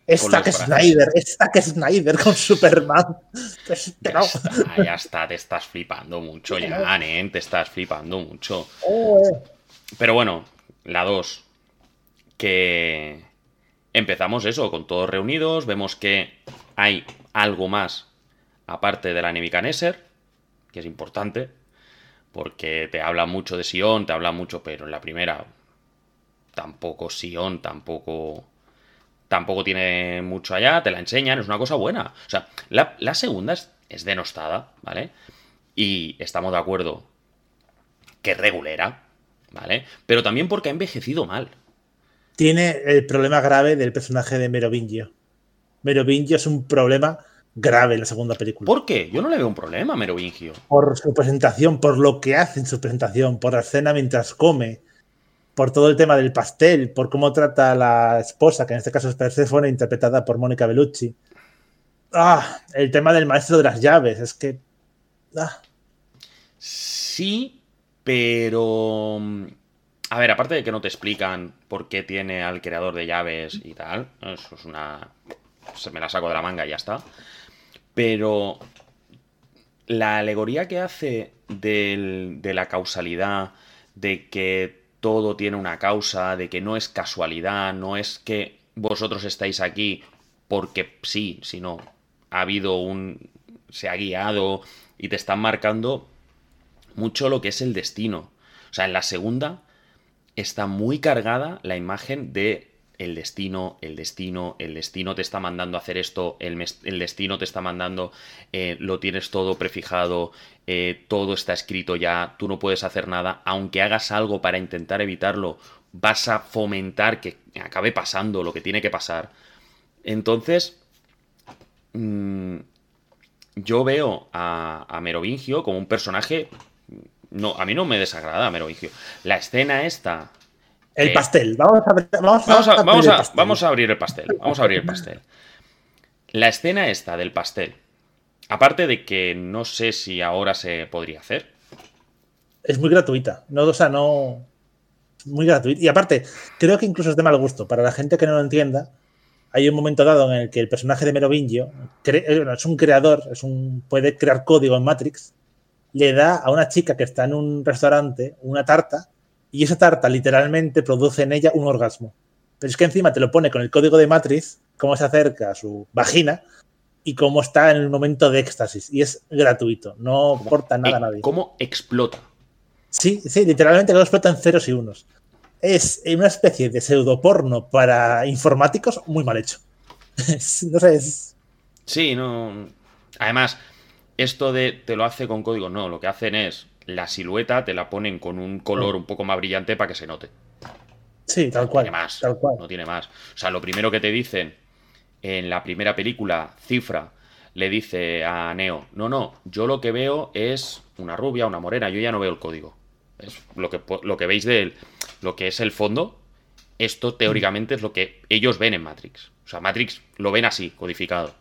Es Con Zack los brazos. Snyder, es Zack Snyder con Superman. Que Ya no. está, ya está, te estás flipando mucho ya, nen, te estás flipando mucho. Eh. Pero bueno, la 2, que empezamos eso, con todos reunidos, vemos que hay algo más aparte de la Nebuchadnezzar, que es importante, porque te habla mucho de Sion, te habla mucho, pero en la primera tampoco Sion, tampoco tampoco tiene mucho allá, te la enseñan, es una cosa buena. O sea, la, segunda es, es denostada, ¿vale? Y estamos de acuerdo que regulera, ¿vale? Pero también porque ha envejecido mal. tiene el problema grave del personaje de Merovingio. Merovingio es un problema grave en la segunda película. ¿Por qué? Yo no le veo un problema a Merovingio. Por su presentación, por lo que hace en su presentación, por la escena mientras come, por todo el tema del pastel, por cómo trata a la esposa, que en este caso es Persephone, interpretada por Mónica Bellucci. Ah, el tema del maestro de las llaves, es que. Ah, Sí, pero... A ver, aparte de que no te explican por qué tiene al creador de llaves y tal, eso es una... Se me la saco de la manga y ya está. Pero la alegoría que hace de la causalidad, de que todo tiene una causa, de que no es casualidad, no es que vosotros estáis aquí porque sí, sino ha habido un... se ha guiado y te están marcando mucho lo que es el destino. O sea, en la segunda está muy cargada la imagen de el destino, el destino, el destino te está mandando a hacer esto, el, destino te está mandando, eh, lo tienes todo prefijado, eh, todo está escrito ya, tú no puedes hacer nada, aunque hagas algo para intentar evitarlo, vas a fomentar que acabe pasando lo que tiene que pasar. Entonces, mm, yo veo a, a Merovingio como un personaje. No, a mí no me desagrada Merovingio. La escena esta. El Eh, pastel. Vamos a, vamos a, Vamos a, vamos, abrir el a, pastel. vamos a abrir el pastel. Vamos a abrir el pastel. La escena esta del pastel. Aparte de que no sé si ahora se podría hacer. es muy gratuita. No, o sea, no. Muy gratuita. Y aparte, creo que incluso es de mal gusto. Para la gente que no lo entienda, hay un momento dado en el que el personaje de Merovingio eh, bueno, es un creador, es un, puede crear código en Matrix. Le da a una chica que está en un restaurante una tarta y esa tarta literalmente produce en ella un orgasmo. Pero es que encima te lo pone con el código de Matrix, cómo se acerca a su vagina y cómo está en el momento de éxtasis. Y es gratuito, no aporta nada a nadie. ¿Cómo explota? Sí, sí, literalmente lo explotan ceros y unos. Es una especie de pseudoporno para informáticos muy mal hecho. No sé, es. Sí, no. Además, esto de te lo hace con código, no. Lo que hacen es la silueta te la ponen con un color un poco más brillante para que se note. Sí, tal No cual. tiene más. Tal cual. No tiene más. O sea, lo primero que te dicen en la primera película, Cifra, le dice a Neo, no, no, yo lo que veo es una rubia, una morena, yo ya no veo el código. Es lo que, lo que veis de lo que es el fondo, esto teóricamente es lo que ellos ven en Matrix. O sea, Matrix lo ven así, codificado.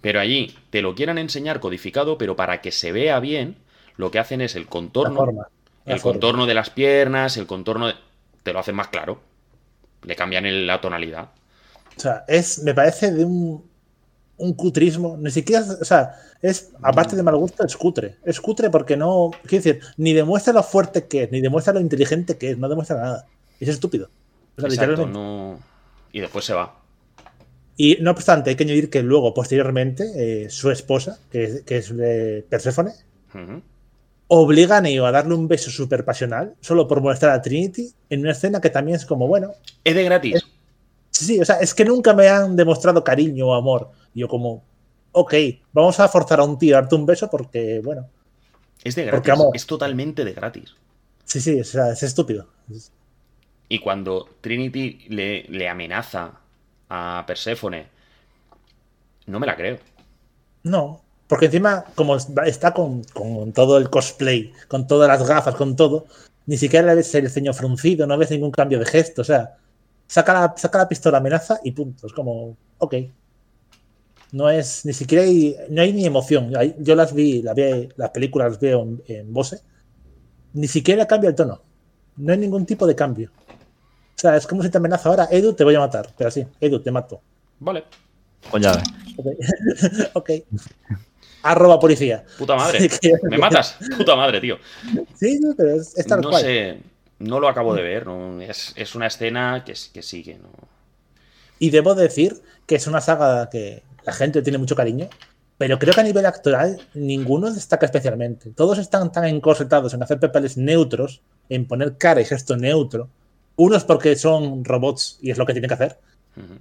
Pero allí te lo quieran enseñar codificado, pero para que se vea bien, lo que hacen es el La contorno forma. la el forma. contorno de las piernas, el contorno de... Te lo hacen más claro. Le cambian el- la tonalidad. O sea, es, me parece de un, un cutrismo. Ni siquiera, o sea, es, aparte de mal gusto, es cutre. Es cutre porque no, quiero decir, ni demuestra lo fuerte que es, ni demuestra lo inteligente que es, no demuestra nada. Es estúpido. O sea, Exacto, no... Y después se va. Y no obstante, hay que añadir que luego, posteriormente, eh, su esposa, que es, que es eh, Perséfone, Ujú. Obliga a Neo a darle un beso súper pasional solo por molestar a Trinity en una escena que también es como, bueno, Es de gratis. sí, sí, o sea, es que nunca me han demostrado cariño o amor. Y yo como, ok, vamos a forzar a un tío a darte un beso porque, bueno, Es de gratis. Es totalmente de gratis. Sí, sí, o sea, es estúpido. Y cuando Trinity le, le amenaza a Perséfone, no me la creo. No, porque encima, como está con, con todo el cosplay, con todas las gafas, con todo, ni siquiera le ves el ceño fruncido, no ves ningún cambio de gesto. O sea, saca la, saca la pistola, amenaza y punto. Es como, ok. No es, ni siquiera hay, no hay ni emoción. Yo las vi, las, vi, las películas las veo en, en Bose. Ni siquiera cambia el tono. No hay ningún tipo de cambio. O sea, es como si te amenaza ahora, Edu, te voy a matar. Pero así, Edu, te mato. Vale. Ya ves. Ok. ok. Arroba policía. Puta madre. ¿Me matas? Puta madre, tío. Sí, pero es, es tal No cual. sé. No lo acabo de ver. no, es, es una escena que, que sigue. ¿no? Y debo decir que es una saga que la gente tiene mucho cariño, pero creo que a nivel actoral ninguno destaca especialmente. Todos están tan encorsetados en hacer papeles neutros, en poner cara y gesto neutro. Unos porque son robots y es lo que tienen que hacer, Ujú.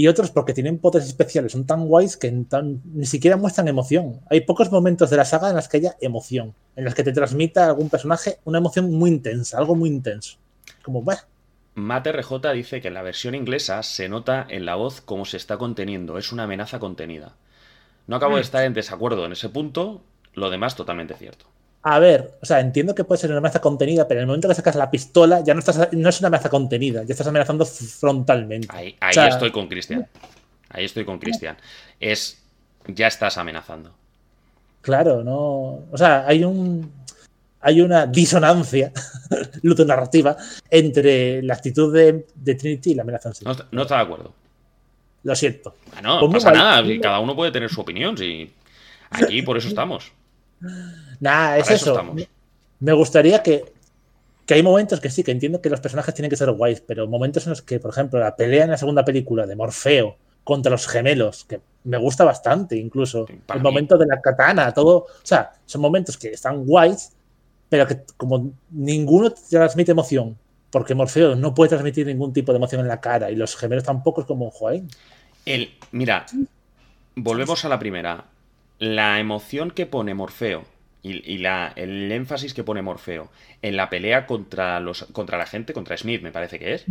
Y otros porque tienen poderes especiales. Son tan guays que tan- ni siquiera muestran emoción. Hay pocos momentos de la saga en los que haya emoción, en los que te transmita algún personaje una emoción muy intensa, algo muy intenso. Como, bah, Matt RJ dice que en la versión inglesa se nota en la voz cómo se está conteniendo. Es una amenaza contenida. No acabo de estar en desacuerdo en ese punto. Lo demás totalmente cierto. A ver, o sea, entiendo que puede ser una amenaza contenida, pero en el momento que sacas la pistola ya no, estás, no es una amenaza contenida, ya estás amenazando frontalmente. Ahí, ahí O sea, estoy con Cristian. Ahí estoy con Cristian. Es. Ya estás amenazando. Claro, no. O sea, hay un. Hay una disonancia lutonarrativa entre la actitud de, de Trinity y la amenaza en sí. No, está- no está de acuerdo. Lo siento. Ah, no, Pues no muy pasa nada. Cada uno puede tener su opinión. Si aquí por eso estamos. Nada, es eso estamos. Me gustaría que, que hay momentos que sí, que entiendo que los personajes tienen que ser guays, pero momentos en los que, por ejemplo, la pelea en la segunda película de Morfeo contra los gemelos, que me gusta bastante incluso, Sí, el mí. momento de la katana, todo, o sea, son momentos que están guays, pero que como ninguno te transmite emoción, porque Morfeo no puede transmitir ningún tipo de emoción en la cara y los gemelos tampoco es como, joder, El, mira, volvemos a la primera. La emoción que pone Morfeo y, y la, el énfasis que pone Morfeo en la pelea contra, los, contra la gente, contra Smith, me parece que es.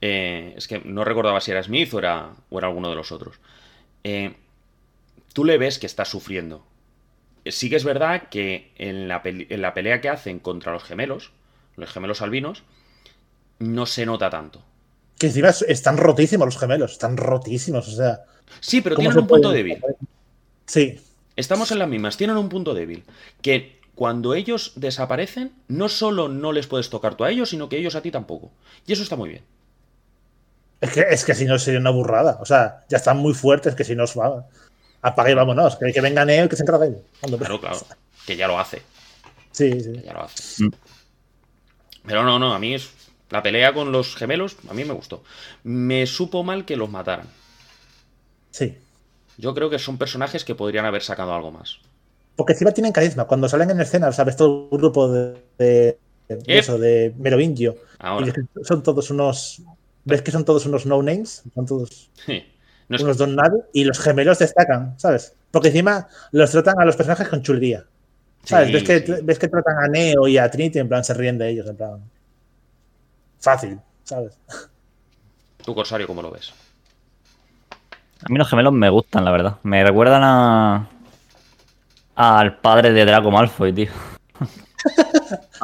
Eh, es que no recordaba si era Smith o era, o era alguno de los otros. Eh, tú le ves que está sufriendo. Sí que es verdad que en la, en la pelea que hacen contra los gemelos, los gemelos albinos, no se nota tanto. que encima es- están rotísimos los gemelos, están rotísimos, o sea, Sí, pero ¿cómo tienen un punto débil. Sí, Estamos en las mismas, tienen un punto débil. Que cuando ellos desaparecen, no solo no les puedes tocar tú a ellos, sino que ellos a ti tampoco. Y eso está muy bien. Es que, es que si no sería una burrada. O sea, ya están muy fuertes que si nos va. Apaga y vámonos. Que, que venga Neo y que se encargue él. Cuando- Claro, claro. Que ya lo hace. Sí, que sí. ya lo hace. Mm. Pero no, no, a mí es. La pelea con los gemelos, a mí me gustó. Me supo mal que los mataran. Sí. Yo creo que son personajes que podrían haber sacado algo más. Porque encima tienen carisma. Cuando salen en escena, ¿sabes? Todo un grupo de, de- de Yep. eso, de Merovingio. Ahora. Y son todos unos. ¿Ves que son todos unos no names? Son todos No es- unos don nadie. Y los gemelos destacan, ¿sabes? Porque encima los tratan a los personajes con chulería. ¿Sabes? Sí, ¿Ves, que, sí. ves que tratan a Neo y a Trinity, en plan, se ríen de ellos, en plan. Fácil, ¿sabes? ¿Tú, Corsario, cómo lo ves? A mí los gemelos me gustan, la verdad. Me recuerdan a. al padre de Draco Malfoy, tío.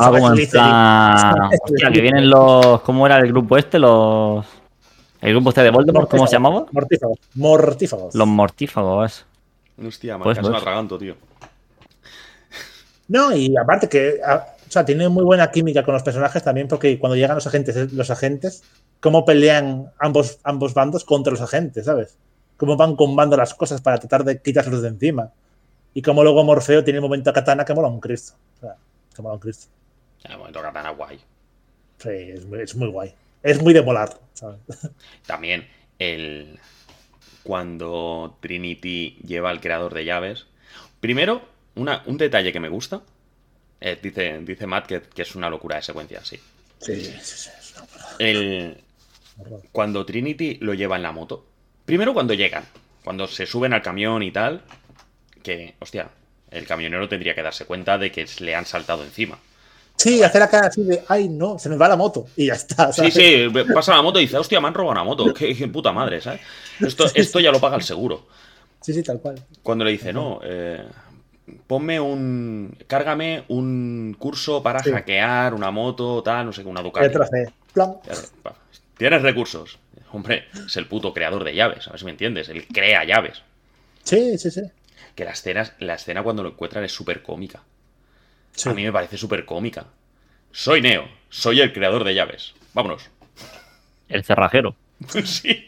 Ah, como plan. Hostia, que vienen los. ¿Cómo era el grupo este? Los. El grupo este de Voldemort, ¿cómo se llamaba? Mortífagos. Mortífagos. Los mortífagos. Hostia, me Pues, pues. atraganto, tío. No, y aparte que. a- o sea, tiene muy buena química con los personajes también, porque cuando llegan los agentes, los agentes, cómo pelean ambos, ambos bandos contra los agentes, ¿sabes? Cómo van combando las cosas para tratar de quitárselos de encima. Y cómo luego Morfeo tiene el momento katana que mola un Cristo. O sea, que mola un Cristo. El momento katana guay. Sí, es muy, es muy guay. Es muy de ¿sabes? También el. Cuando Trinity lleva al creador de llaves. Primero, una- un detalle que me gusta. eh, dice, dice Matt que, que es una locura de secuencia, sí. Sí, sí, sí. sí, es una El, cuando Trinity lo lleva en la moto. Primero cuando llegan, cuando se suben al camión y tal, que, hostia, el camionero tendría que darse cuenta de que le han saltado encima. Sí, hacer la cara así de, ay, no, se me va la moto. Y ya está. Sí, ¿sabes? sí, pasa la moto y dice, hostia, me han robado una moto. Qué, qué puta madre, ¿sabes? Esto, esto ya lo paga el seguro. Sí, sí, tal cual. Cuando le dice, no, eh, ponme un. Cárgame un curso para Sí. hackear una moto, tal, no sé qué, una Ducati. Tienes recursos. Hombre, es el puto creador de llaves, a ver si me entiendes. Él crea llaves. Sí, sí, sí. Que la escena, la escena cuando lo encuentran es súper cómica. Sí. A mí me parece súper cómica. Soy Neo, soy el creador de llaves. Vámonos. El cerrajero. sí.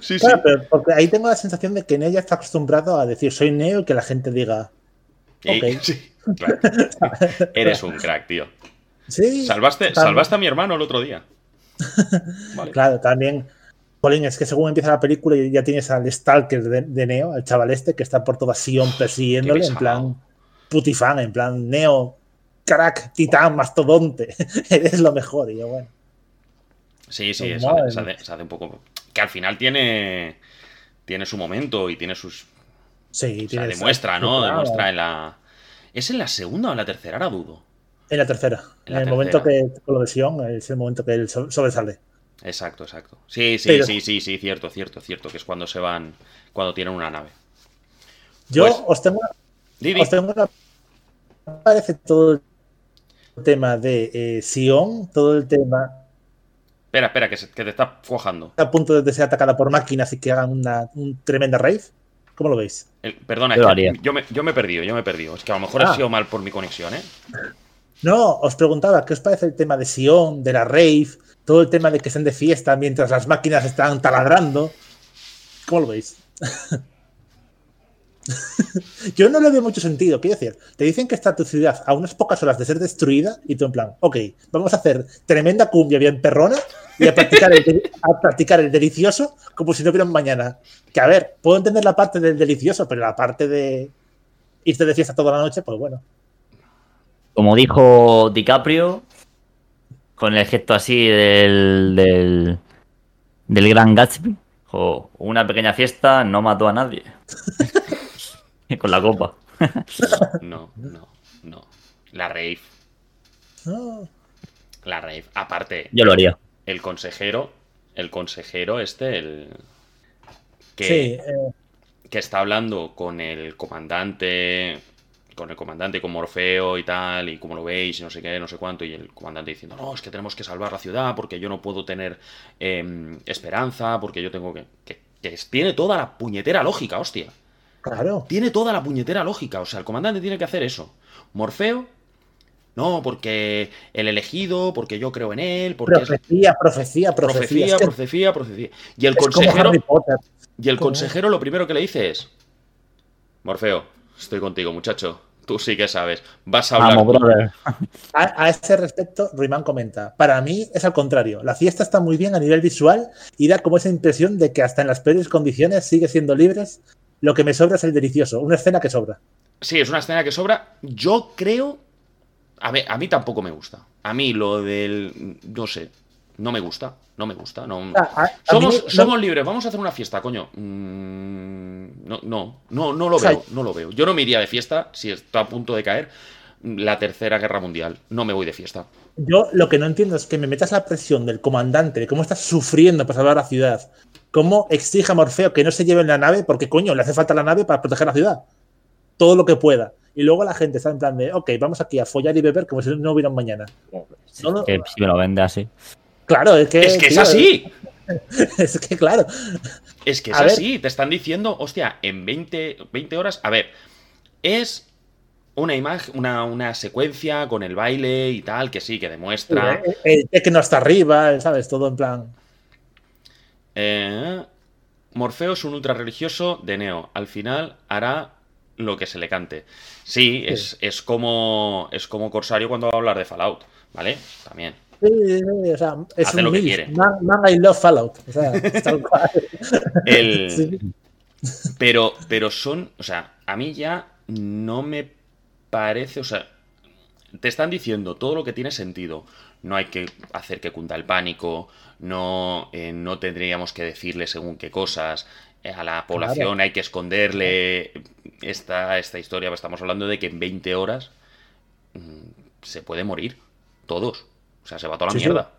Sí, sí. Pero porque ahí tengo la sensación de que Neo ya está acostumbrado a decir soy Neo y que la gente diga, Y- ok. sí, claro. Eres un crack, tío. sí. Salvaste, salvaste a mi hermano el otro día. Vale. Claro, también. Colin, es que según empieza la película ya tienes al Stalker de, de Neo, al chaval este, que está por toda Sion persiguiéndole, en plan putifan, en plan Neo, crack, titán, mastodonte. Eres lo mejor. Y yo, bueno. Sí, sí, Pues se hace, madre se hace- se hace un poco. Que al final tiene. Tiene su momento y tiene sus. Sí, O sea, tienes- demuestra, ¿no? Claro. Demuestra en la. ¿Es en la segunda o en la tercera? Ahora dudo. En la tercera. En En, la el momento que con lo de Sion es el momento que él so- sobresale. Exacto, exacto. Sí, sí, Pero- sí, sí, sí, cierto, cierto, cierto. Que es cuando se van. Cuando tienen una nave. Yo Pues- os tengo una Didi. Os tengo una- parece todo el tema de eh, Sion, todo el tema Espera, espera, que, se- que te está cuajando. a punto de ser atacada por máquinas y que hagan una un tremenda rave. ¿Cómo lo veis? El- perdona, Yo es que yo, me, yo me he perdido, yo me he perdido. Es que a lo mejor Ah. ha sido mal por mi conexión, ¿eh? No, os preguntaba, ¿qué os parece el tema de Sion, de la rave, todo el tema de que estén de fiesta mientras las máquinas están taladrando? ¿Cómo lo veis? Yo no le veo mucho sentido, quiero decir, te dicen que está tu ciudad a unas pocas horas de ser destruida y tú en plan, ok, vamos a hacer tremenda cumbia bien perrona y a practicar el, delicioso como si no hubiera mañana. Que a ver, puedo entender la parte del delicioso, pero la parte de irte de fiesta toda la noche, pues bueno. Como dijo DiCaprio, con el gesto así del, del, del gran Gatsby, o una pequeña fiesta no mató a nadie. con la copa. No, no, no. La rave. No, La rave. Aparte, Yo lo haría. el consejero. El consejero este, el. Que, Sí, eh, que está hablando con el comandante. Con el comandante, con Morfeo y tal, y como lo veis, y no sé qué, no sé cuánto, y el comandante diciendo, no, es que tenemos que salvar la ciudad porque yo no puedo tener em, esperanza, porque yo tengo que, que, tiene toda la puñetera lógica, hostia. claro. Tiene toda la puñetera lógica. O sea, el comandante tiene que hacer eso. Morfeo. No, porque el elegido, porque yo creo en él, porque es Profecía, profecía, profecía. profecía, profecía, profecía. Y el es consejero, y el consejero lo primero que le dice es: Morfeo, estoy contigo, muchacho. Tú sí que sabes. Vas a hablar. Vamos, tú". brother. A, a ese respecto, Ruimán comenta: Para mí es al contrario. La fiesta está muy bien a nivel visual y da como esa impresión de que hasta en las peores condiciones sigue siendo libres. Lo que me sobra es el delicioso. Una escena que sobra. Sí, es una escena que sobra. Yo creo. A ver, a mí tampoco me gusta. A mí lo del. No sé. No me gusta. No me gusta. No, A- a- a Somos, mí no- somos libres, vamos a hacer una fiesta, coño. Mm, no, no, no, no lo O sea, veo, no lo veo. Yo no me iría de fiesta si está a punto de caer la tercera guerra mundial. No me voy de fiesta. Yo lo que no entiendo es que me metas la presión del comandante, de cómo estás sufriendo para salvar la ciudad. Cómo exige a Morfeo que no se lleve en la nave, porque coño, le hace falta la nave para proteger la ciudad. Todo lo que pueda. Y luego la gente está en plan de, ok, vamos aquí a follar y beber como si no hubiera un mañana. No, no. Que si me lo vende así. Claro, es que. Es que es así. Es que, claro. Es que es A ver. así. Te están diciendo, hostia, en 20, 20 horas. A ver, es una imagen, una, una secuencia con el baile y tal, que sí, que demuestra. El té que no está arriba, ¿sabes? Todo en plan. Eh, Morfeo es un ultra religioso de Neo. Al final hará lo que se le cante. Sí, es, es como es como Corsario cuando va a hablar de Fallout, ¿vale? También. Sí, sí, sí, o sea, es Hace un lo que quiere. Man, man, I love Fallout. O sea, tal cual. El, Sí. Pero, pero son, o sea, a mí ya no me parece, o sea, te están diciendo todo lo que tiene sentido. No hay que hacer que cunda el pánico, no, eh, no tendríamos que decirle según qué cosas. eh, A la población hay que esconderle esta, esta historia. Estamos hablando de que en 20 horas, mm, se puede morir. Todos. O sea, se va toda la Sí, sí. mierda.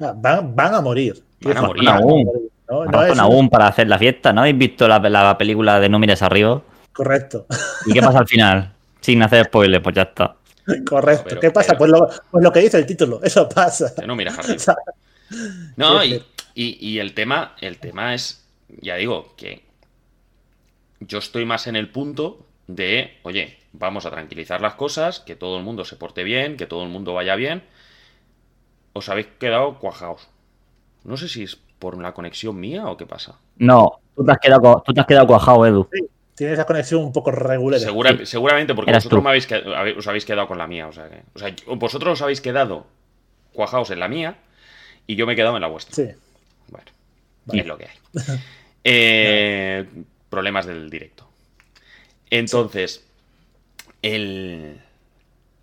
Ah, Van, van a morir. Van a morir. van a Aún. morir. No, no Razón es- aún para hacer la fiesta, ¿no habéis visto la, la película de No mires arriba? Correcto. ¿Y qué pasa al final? Sin hacer spoilers, pues ya está. Correcto. Pero- ¿Qué pasa? pero- Pues, lo, pues lo que dice el título. Eso pasa. No miras arriba. O sea, No, Sí, y, y- y el tema, el tema es, ya digo, que yo estoy más en el punto de, oye, vamos a tranquilizar las cosas, que todo el mundo se porte bien, que todo el mundo vaya bien. Os habéis quedado cuajaos. No sé si es por la conexión mía o qué pasa. No, tú te has quedado, tú te has quedado cuajado, Edu. Tiene esa conexión un poco regular. Segura- Seguramente porque Eras vosotros tú. me habéis, qued- habe- os habéis quedado con la mía. O sea, que, o sea, vosotros os habéis quedado cuajaos en la mía y yo me he quedado en la vuestra. Sí. Bueno, Vale. es lo que hay. Eh, problemas del directo. Entonces, el...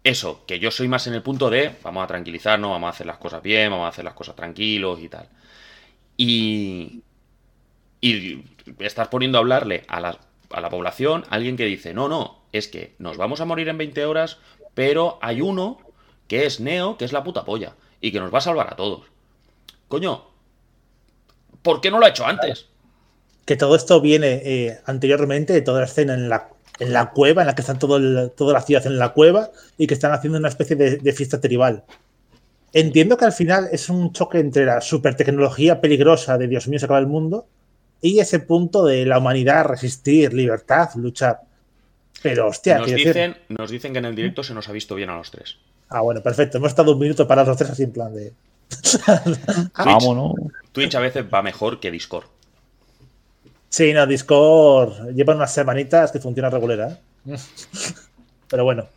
eso, que yo soy más en el punto de vamos a tranquilizarnos, vamos a hacer las cosas bien, vamos a hacer las cosas tranquilos y tal. Y, y estás poniendo a hablarle a la, a la población alguien que dice, no, no, es que nos vamos a morir en 20 horas, pero hay uno que es Neo, que es la puta polla, y que nos va a salvar a todos. Coño, ¿por qué no lo ha hecho antes? Que todo esto viene eh, anteriormente de toda la escena en la, en la cueva, en la que están todo el- toda la ciudad en la cueva y que están haciendo una especie de, de fiesta tribal. Entiendo que al final es un choque entre la super tecnología peligrosa de Dios mío, se acaba el mundo y ese punto de la humanidad resistir, libertad, luchar. Pero hostia, Nos decir- dicen, nos dicen que en el directo se nos ha visto bien a los tres. Ah, bueno, perfecto. Hemos estado un minuto parados los tres así en plan de. Vámonos. Twitch a veces va mejor que Discord. Sí, no, Discord lleva unas semanitas que funciona regular. ¿eh? Pero bueno,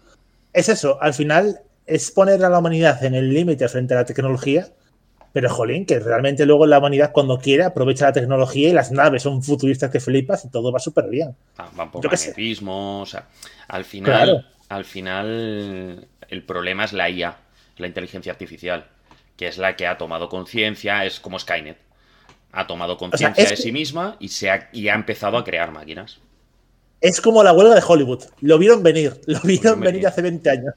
es eso. Al final es poner a la humanidad en el límite frente a la tecnología. Pero, jolín, que realmente luego la humanidad cuando quiere aprovecha la tecnología y las naves son futuristas que flipas y todo va súper bien. Ah, Van por magnetismo. O sea, al final, Claro. al final, el problema es la IA, la inteligencia artificial, que es la que ha tomado conciencia, es como Skynet. Ha tomado conciencia es de sí misma y, se ha, y ha empezado a crear máquinas. Es como la huelga de Hollywood. Lo vieron venir. Lo vieron venir venir. hace 20 años.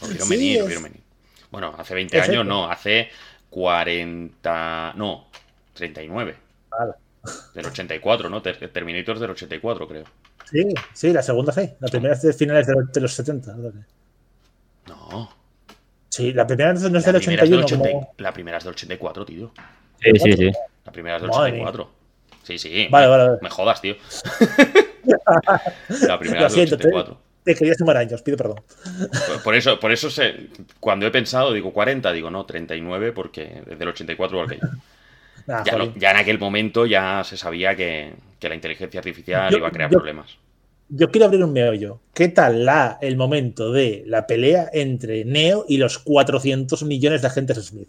Lo vieron Sí, venir, lo es- vieron venir. Bueno, hace 20 Perfecto. años no, hace 40. No, 39. Vale. Del 84, ¿no? Ter- Terminator es del 84, creo. Sí, sí, la segunda sí. La primera es de finales de, de los 70. ¿no? No. Sí, la primera no es del La primera, es del 81. 80 como- la primera es del 84, tío. Sí, sí, sí. La primera es del Madre 84. Sí, sí. Vale, vale, vale. Me jodas, tío. la primera es del siento, te, 84. te quería sumar años, pido perdón. Por- Por eso, por eso se, cuando he pensado, digo 40, digo no, 39, porque es del 84 igual que yo. Nah, Ya, ya en aquel momento ya se sabía que, que la inteligencia artificial Yo- iba a crear yo- problemas. Yo quiero abrir un meollo. ¿Qué tal la, el momento de la pelea entre Neo y los 400 millones de agentes Smith?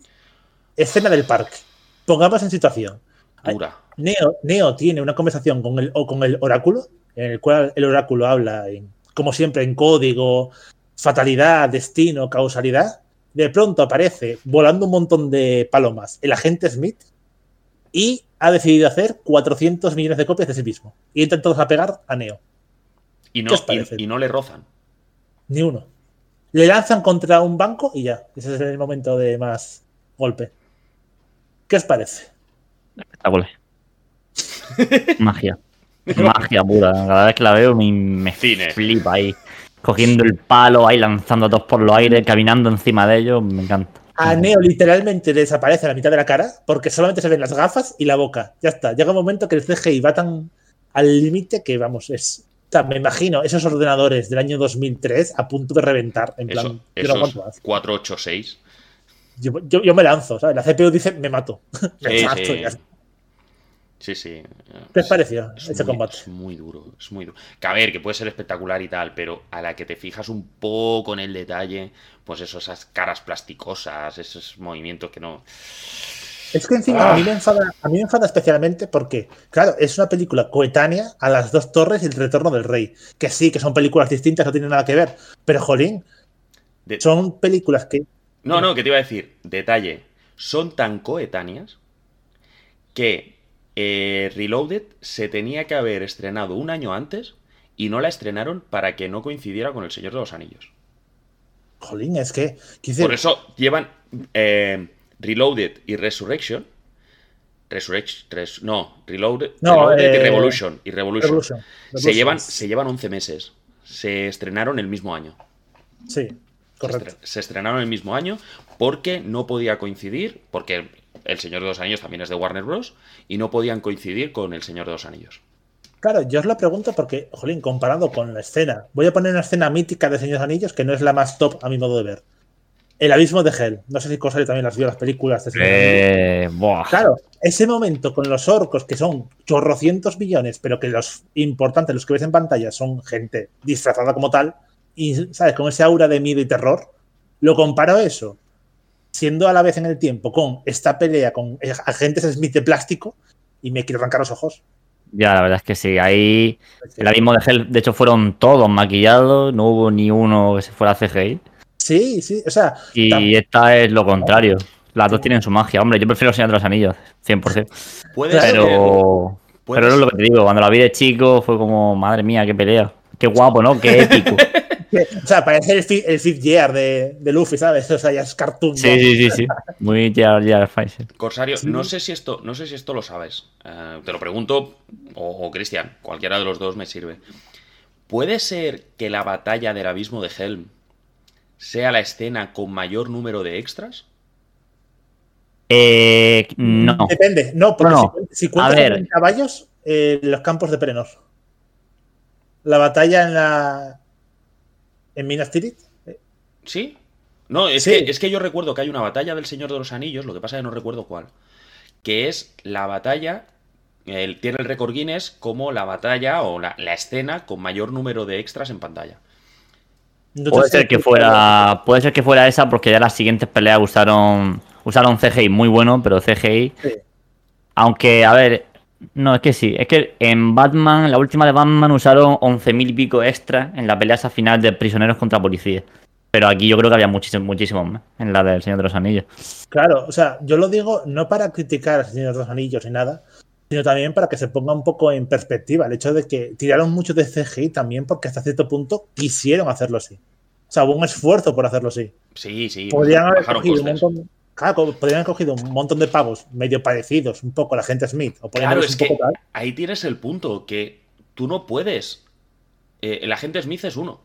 Escena del parque. Pongamos en situación. Dura. Neo, Neo tiene una conversación con el, o con el oráculo, en el cual el oráculo habla, en- como siempre, en código, fatalidad, destino, causalidad. De pronto aparece volando un montón de palomas el agente Smith y ha decidido hacer 400 millones de copias de sí mismo. Y entran todos a pegar a Neo. Y ¿Qué no, y no le rozan. Ni uno. Le lanzan contra un banco y ya. Ese es el momento de más golpe. ¿Qué os parece? Espectacular. Magia. Magia pura. Cada vez que la veo me, me Cine. flipa ahí. Cogiendo el palo, ahí lanzando a todos por los aires, caminando encima de ellos. Me encanta. A Neo literalmente desaparece la mitad de la cara porque solamente se ven las gafas y la boca. Ya está. Llega un momento que el CGI va tan al límite que, vamos, es. o sea, me imagino esos ordenadores del año 2003 a punto de reventar. En plan, esos más. 486. Yo, yo- yo me lanzo, ¿sabes? La CPU dice, me mato. me Sí, mato. sí. Sí, sí. ¿Qué os pareció Es ese muy, combate? es muy duro, es muy duro. Que a ver, que puede ser espectacular y tal, pero a la que te fijas un poco en el detalle, pues eso, esas caras plasticosas, esos movimientos que no. Es que encima a, mí me enfada, a mí me enfada especialmente porque, claro, es una película coetánea a Las Dos Torres y El Retorno del Rey. Que sí, que son películas distintas, no tienen nada que ver. Pero, jolín, De- son películas que. No, no, que te iba a decir, detalle, son tan coetáneas que eh, Reloaded se tenía que haber estrenado un año antes y no la estrenaron para que no coincidiera con El Señor de los Anillos. Jolín, es que. Por eso llevan eh, Reloaded y Resurrection. Resurrection. no, Reloaded, no, y eh, Revolution. Y Revolution. Revolution. Se, Revolution. llevan, se llevan 11 meses. Se estrenaron el mismo año. Sí, Se, correcto. se estrenaron el mismo año porque no podía coincidir, porque El Señor de los Anillos también es de Warner Bros. y no podían coincidir con El Señor de los Anillos. Claro, yo os lo pregunto porque, jolín, comparado con la escena, voy a poner una escena mítica de Señor de los Anillos que no es la más top a mi modo de ver. El abismo de Hell. No sé si Cosario también las vio las películas de Señor de los Anillos. Eh, buah. Claro, ese momento con los orcos, que son chorrocientos millones, pero que los importantes, los que ves en pantalla, son gente disfrazada como tal, y, ¿sabes? Con ese aura de miedo y terror, lo comparo a eso, siendo a la vez en el tiempo con esta pelea con agentes Smith de plástico, y me quiero arrancar los ojos. Ya, la verdad es que sí. Ahí el abismo de Hell, de hecho, fueron todos maquillados, no hubo ni uno que se fuera a CGI. Sí, sí, o sea, Y esta es lo contrario. Las dos tienen su magia. Hombre, yo prefiero Señor de los Anillos, 100%. Puede ser. Pero, puede pero es lo ser- que te digo, cuando la vi de chico fue como, madre mía, qué pelea. Qué guapo, ¿no? Qué épico. o sea, parece el, fi- el Fifth Year de, de Luffy, ¿sabes? O sea, ya es cartoon. Sí, sí, sí, sí. Muy Jar Jar Binks. Corsario, Sí. no sé si esto, no sé si esto lo sabes. Eh, te lo pregunto, o, o Cristian, cualquiera de los dos me sirve. ¿Puede ser que la batalla del abismo de Helm sea la escena con mayor número de extras? Eh, no. Depende, no, porque No, no. si, si cuentas caballos, eh, los campos de Perenos. La batalla en la. En Minas Tirith. eh, ¿Sí? No, es, Sí. Que, es que yo recuerdo que hay una batalla del Señor de los Anillos, lo que pasa es que no recuerdo cuál. Que es la batalla. el- tiene el récord Guinness como la batalla o la, la escena con mayor número de extras en pantalla. no Puede ser que fuera. Puede ser que fuera esa porque ya las siguientes peleas usaron. Usaron CGI muy bueno, pero CGI. Sí. Aunque, a ver. No, es que sí. Es que en Batman, en la última de Batman, usaron 11.000 y pico extra en la pelea esa final de prisioneros contra policías. Pero aquí yo creo que había muchísimos, muchísimos más. En la del Señor de los Anillos. Claro, o sea, yo lo digo no para criticar a Señor de los Anillos ni nada, sino también para que se ponga un poco en perspectiva el hecho de que tiraron mucho de CGI también porque hasta cierto punto quisieron hacerlo así. O sea, hubo un esfuerzo por hacerlo así. Sí, sí. Podrían haber cogido un montón. Claro, podrían haber cogido un montón de pavos medio parecidos, un poco la gente Smith, o Claro, es un que poco tal. ahí tienes el punto, que tú no puedes. eh, el agente Smith es uno.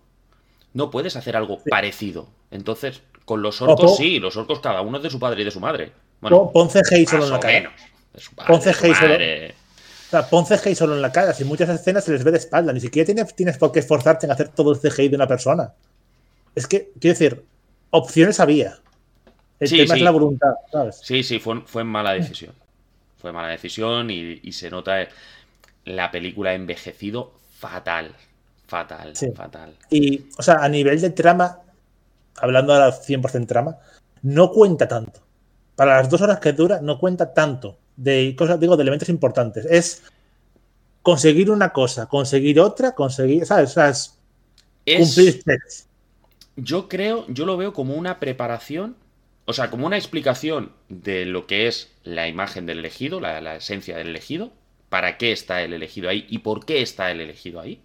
No puedes hacer algo parecido. Entonces, con los orcos Ojo. sí, los orcos cada uno es de su padre y de su madre. Bueno, Pon- Pon CGI solo en la cara. menos. De su padre, Pon de su CGI solo. O sea, pon CGI solo en la cara. Si muchas escenas se les ve de espalda, ni siquiera tienes, tienes por qué esforzarte en hacer todo el CGI de una persona. Es que, quiero decir, opciones había. El Sí, tema sí. es la voluntad, ¿sabes? Sí, sí, fue, fue mala decisión. Fue mala decisión y, y se nota eh, la película ha envejecido fatal. Fatal, Sí. fatal. Y, o sea, a nivel de trama, hablando ahora 100% trama, no cuenta tanto. Para las dos horas que dura, no cuenta tanto de cosas, digo, de elementos importantes. Es conseguir una cosa, conseguir otra, conseguir, ¿sabes? O sea, es Es- cumplir. Yo creo, yo lo veo como una preparación, o sea, como una explicación de lo que es la imagen del elegido, la, esencia del elegido, para qué está el elegido ahí y por qué está el elegido ahí,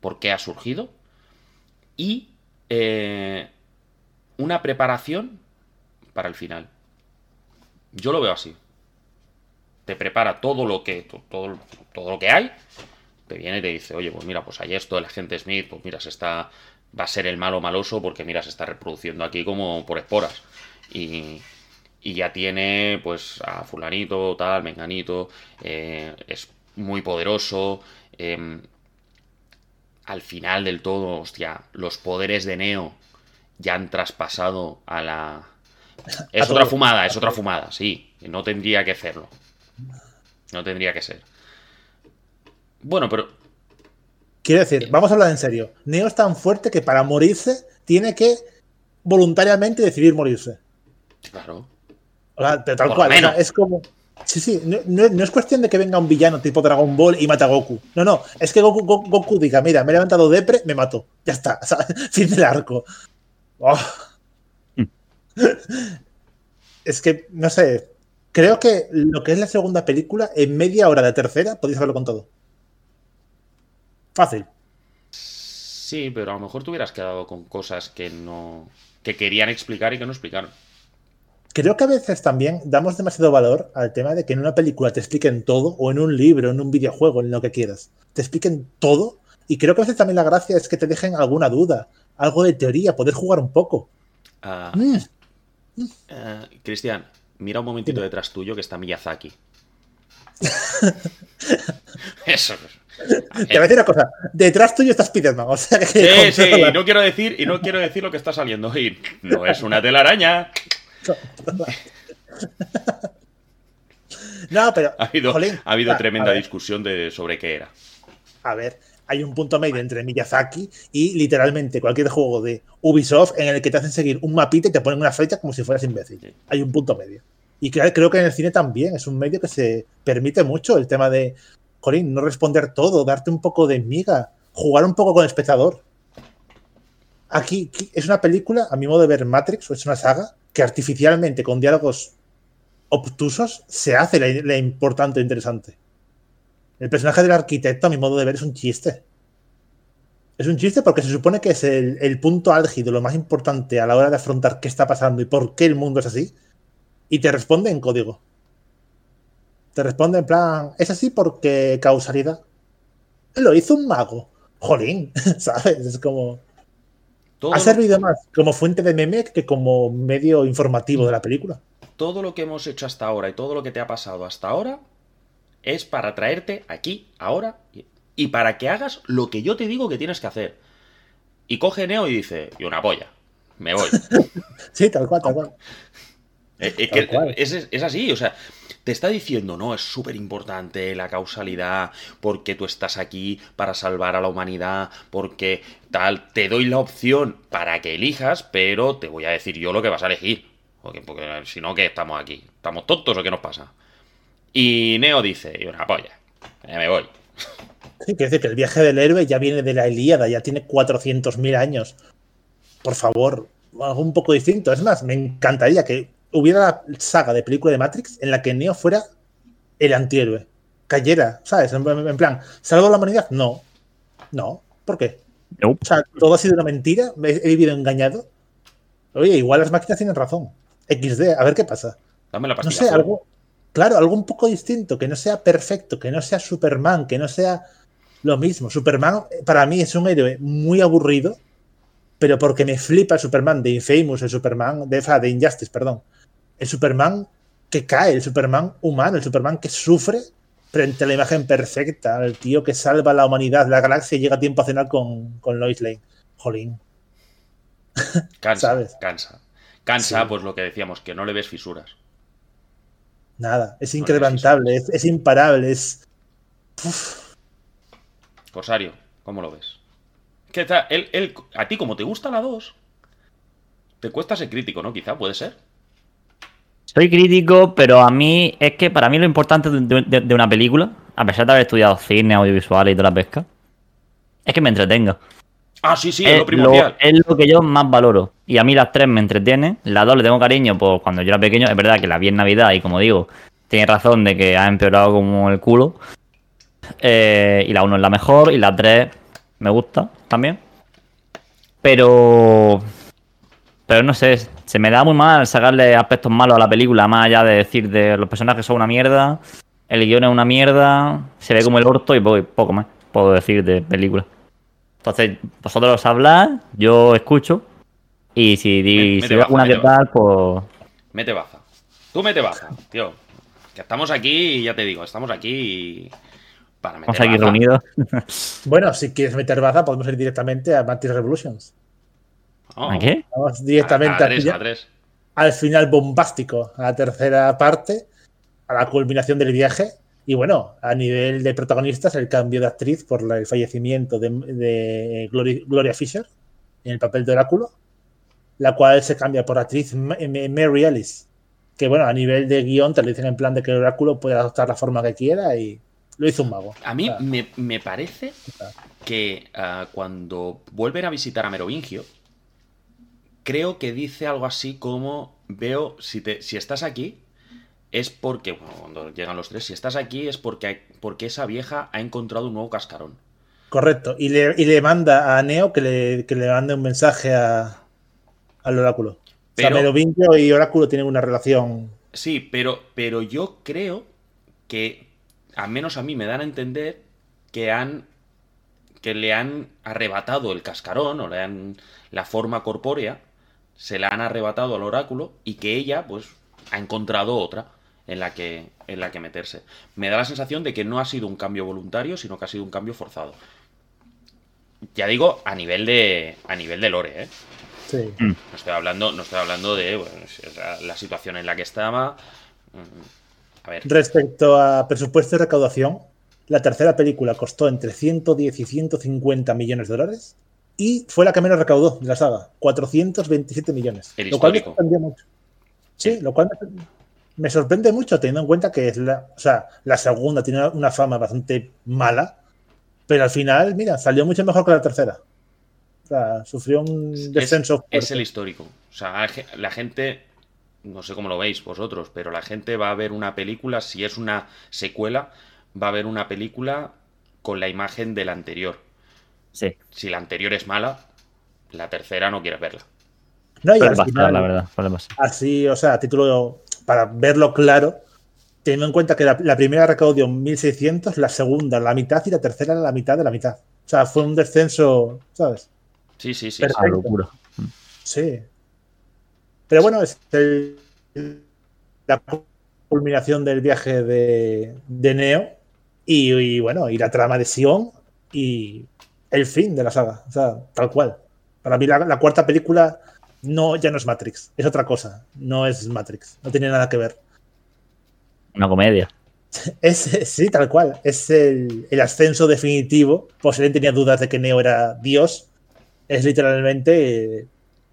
por qué ha surgido, y eh, una preparación para el final. Yo lo veo así. Te prepara todo lo que, to- todo, todo lo que hay, te viene y te dice, oye, pues mira, pues hay esto, el agente Smith, pues mira, se está. Va a ser el malo maloso porque mira, se está reproduciendo aquí como por esporas. Y, y ya tiene, pues, a fulanito, tal, menganito, eh, es muy poderoso. em, al final del todo, hostia, los poderes de Neo ya han traspasado a la. Es A otra todo. fumada, es otra fumada, sí. No tendría que hacerlo. No tendría que ser. Bueno, pero Quiero decir, vamos a hablar en serio. Neo es tan fuerte que para morirse tiene que voluntariamente decidir morirse. Claro. O sea, pero tal Por cual. o sea, es como. Sí, sí. No, no- no es cuestión de que venga un villano tipo Dragon Ball y mata a Goku. No, no. Es que Goku, Goku, Goku diga, mira, me he levantado depre, me mato. Ya está. O sea, fin del arco. Oh. es que, no sé. Creo que lo que es la segunda película, en media hora de tercera, podéis haberlo con todo. Fácil. Sí, pero a lo mejor te hubieras quedado con cosas que no. que querían explicar y que no explicaron. Creo que a veces también damos demasiado valor al tema de que en una película te expliquen todo, o en un libro, en un videojuego, en lo que quieras. Te expliquen todo. Y creo que a veces también la gracia es que te dejen alguna duda, algo de teoría, poder jugar un poco. Mm, eh, Cristian, mira un momentito detrás tuyo que está Miyazaki. Eso. Te voy a decir una cosa. Detrás tuyo está Spiderman. O sea que. Sí, sí, y no quiero decir, y no quiero decir lo que está saliendo. Y no es una telaraña. No, pero. Ha habido, jolín, ha habido tremenda discusión de, sobre qué era. A ver, hay un punto medio entre Miyazaki y literalmente cualquier juego de Ubisoft en el que te hacen seguir un mapita y te ponen una flecha como si fueras imbécil. Sí. Hay un punto medio. Y creo, creo que en el cine también es un medio que se permite mucho el tema de, jolín, no responder todo, darte un poco de miga, jugar un poco con el espectador. Aquí es una película, a mi modo de ver Matrix, o es una saga, que artificialmente, con diálogos obtusos, se hace la, importante e interesante. El personaje del arquitecto, a mi modo de ver, es un chiste. Es un chiste porque se supone que es el, el punto álgido, lo más importante a la hora de afrontar qué está pasando y por qué el mundo es así. Y te responde en código. Te responde en plan, es así porque causalidad. Lo hizo un mago. Jolín, ¿sabes? Es como... Todo, Ha servido más como fuente de meme que como medio informativo de la película. todo lo que hemos hecho hasta ahora y todo lo que te ha pasado hasta ahora es para traerte aquí, ahora, y- para que hagas lo que yo te digo que tienes que hacer. Y coge Neo y dice, y una polla, me voy. Sí, tal cual, tal cual. Eh, Tal que cual. es, es así, o sea, te está diciendo, no, es súper importante la causalidad, porque tú estás aquí para salvar a la humanidad, porque tal, te doy la opción para que elijas, pero te voy a decir yo lo que vas a elegir. Porque, porque si no, ¿qué estamos aquí? ¿Estamos tontos o qué nos pasa? Y Neo dice, y una polla, ya me voy. Sí, quiere decir que el viaje del héroe ya viene de la Ilíada, ya tiene 400.000 años. Por favor, algo un poco distinto. Es más, me encantaría que hubiera la saga de película de Matrix en la que Neo fuera el antihéroe. Cayera, ¿sabes? En, en plan, ¿salvo la humanidad? No. No. ¿Por qué? Nope. O sea, todo ha sido una mentira. He, he vivido engañado. Oye, igual las máquinas tienen razón. XD, a ver qué pasa. Dame la No sé, algo. Claro, algo un poco distinto, que no sea perfecto, que no sea Superman, que no sea lo mismo. Superman eh, para mí es un héroe muy aburrido, pero porque me flipa el Superman de Infamous, el Superman de, de Injustice, perdón. El Superman que cae, el Superman humano, el Superman que sufre frente a la imagen perfecta, el tío que salva a la humanidad, la galaxia y llega a tiempo a cenar con, con Lois Lane. Jolín. Cansa, ¿sabes? cansa. Cansa, Sí. pues lo que decíamos, que no le ves fisuras. Nada, es No es, es imparable, es. Uf, Cosario, ¿cómo lo ves? ¿Qué tal? Él, él- a ti, como te gusta la 2, te cuesta ser crítico, ¿no? Quizá, puede ser. Soy crítico, pero a mí es que para mí lo importante de, de- de una película, a pesar de haber estudiado cine, audiovisual y toda la pesca, es que me entretenga. Ah, sí, sí, es es, lo primordial. lo, es lo que yo más valoro. Y a mí las tres me entretienen. La dos le tengo cariño por cuando yo era pequeño. Es verdad que la vi en Navidad y como digo, tiene razón de que ha empeorado como el culo. Eh, y la uno es la mejor y la tres me gusta también. Pero... Pero no sé, se me da muy mal sacarle aspectos malos a la película, más allá de decir de los personajes son una mierda, el guion es una mierda, se ve como el orto y poco, poco más puedo decir de película. Entonces, vosotros habláis, yo escucho. Y si, di- si mete que tal, pues. Mete baza. Tú mete baza, tío. Que estamos aquí, y ya te digo, estamos aquí para meter Estamos aquí baza. reunidos. Bueno, si quieres meter baza, podemos ir directamente a Matrix Revolutions. Oh, ¿A qué? Vamos directamente a al tres, final- a tres. al final bombástico, a la tercera parte, a la culminación del viaje. Y bueno, a nivel de protagonistas, el cambio de actriz por la- el fallecimiento de, Gloria Fisher en el papel de Oráculo, la cual se cambia por actriz Ma- Mary Ellis. Que bueno, a nivel de guion te lo dicen en plan de que el Oráculo puede adoptar la forma que quiera y lo hizo un mago. A mí me, me parece que ah, cuando vuelven a visitar a Merovingio, creo que dice algo así como, veo, si, te, si estás aquí, es porque, bueno, cuando llegan los tres, si estás aquí es porque, porque esa vieja ha encontrado un nuevo cascarón. Correcto. Y le, y le manda a Neo que le, que le mande un mensaje a, al oráculo. Pero- o sea, Merovingio y oráculo tienen una relación. Sí, pero, pero yo creo que, al menos a mí me dan a entender que han que le han arrebatado el cascarón o le han la forma corpórea, se la han arrebatado al oráculo y que ella pues ha encontrado otra en la que en la que meterse. Me da la sensación de que no ha sido un cambio voluntario, sino que ha sido un cambio forzado. Ya digo, a nivel de a nivel de lore, ¿eh? Sí. No estoy hablando, no estoy hablando de bueno, la, la situación en la que estaba. Mm, A ver, Respecto a presupuesto y recaudación, la tercera película costó entre 110 y 150 millones de dólares y fue la que menos recaudó de la saga, 427 millones. El lo cual me sorprendió mucho. Sí, lo cual me, sorprende mucho teniendo en cuenta que es la, o sea, la segunda tiene una, fama bastante mala, pero al final, mira, salió mucho mejor que la tercera. O sea, sufrió un es, descenso. es fuerte. el histórico. O sea, la gente, no sé cómo lo veis vosotros, pero la gente va a ver una película, si es una secuela, va a ver una película con la imagen de la anterior. Sí, Si la anterior es mala, la tercera no quieres verla. No, y la verdad. así, o sea, a título para verlo claro, teniendo en cuenta que la, la primera recaudó 1.600, la segunda la mitad y la tercera la mitad de la mitad. O sea, fue un descenso, ¿sabes? Sí, sí, sí. Perfecto. Ah, locura. Sí. Pero bueno, es el- la culminación del viaje de, de Neo y, y bueno, y la trama de Sion y el fin de la saga. O sea, tal cual. Para mí la, la cuarta película no, ya no es Matrix, es otra cosa. No es Matrix, no tiene nada que ver. Una comedia. Es, sí, tal cual. Es el, el ascenso definitivo. Si alguien tenía dudas de que Neo era Dios, es literalmente eh,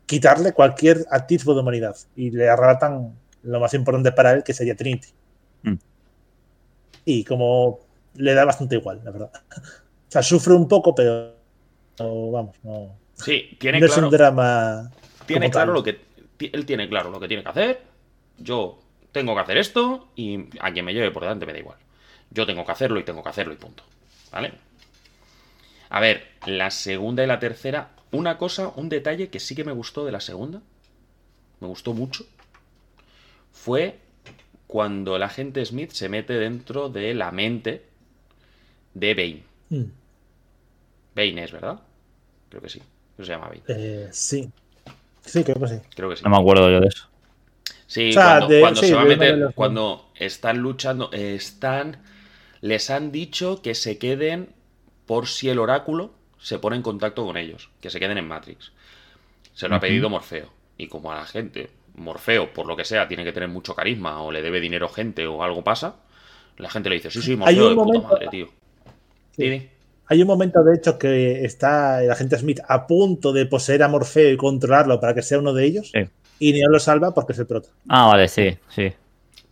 quitarle cualquier atisbo de humanidad. Y le arrebatan lo más importante para él, que sería Trinity. Mm. Y como le da bastante igual, la verdad. O sea, sufre un poco, pero no, vamos, no, Sí, tiene no es claro. un drama. tiene claro tal. lo que él tiene claro lo que tiene que hacer. Yo tengo que hacer esto y a quien me lleve por delante me da igual. Yo tengo que hacerlo y tengo que hacerlo y punto. ¿Vale? A ver, la segunda y la tercera, una cosa, un detalle que sí que me gustó de la segunda, me gustó mucho, fue cuando el agente Smith se mete dentro de la mente de Bane. Mm, Bane es, ¿verdad? Creo que sí. Creo que se llama Bane. eh, sí. Sí, creo que sí. Creo que sí. No me acuerdo yo de eso. Sí, O sea, cuando, de- cuando sí, se va a meter, los- cuando están luchando, eh, están, les han dicho que se queden por si el oráculo se pone en contacto con ellos, que se queden en Matrix. Se lo ha pedido Morfeo. Y como a la gente, Morfeo, por lo que sea, tiene que tener mucho carisma o le debe dinero gente o algo pasa, la gente le dice, sí, sí, Morfeo un de puta madre, tío. Sí. Hay un momento, de hecho, que está el agente Smith a punto de poseer a Morfeo y controlarlo para que sea uno de ellos. Sí. Y Neo lo salva porque es el prota. Ah, vale, sí, sí.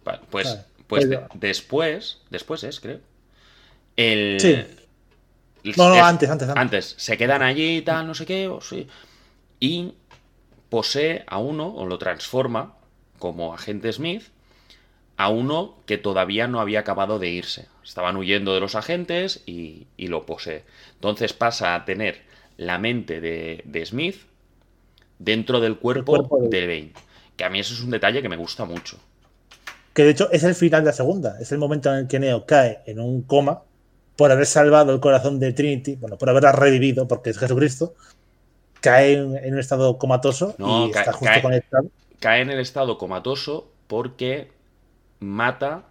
Vale, pues, Vale. pues de- después, después es, creo. El, Sí. el- No, no, es- antes, antes, antes. Antes, se quedan allí y tal, no sé qué, o sí. Y posee a uno, o lo transforma, como agente Smith, a uno que todavía no había acabado de irse. Estaban huyendo de los agentes y, y lo posee. Entonces pasa a tener la mente de, de Smith dentro del cuerpo, cuerpo de- de Bane. Que a mí eso es un detalle que me gusta mucho. Que de hecho es el final de la segunda. Es el momento en el que Neo cae en un coma por haber salvado el corazón de Trinity, bueno, por haberla revivido, porque es Jesucristo. Cae en, en un estado comatoso No, y está justo cae- conectado. cae en el estado comatoso porque mata,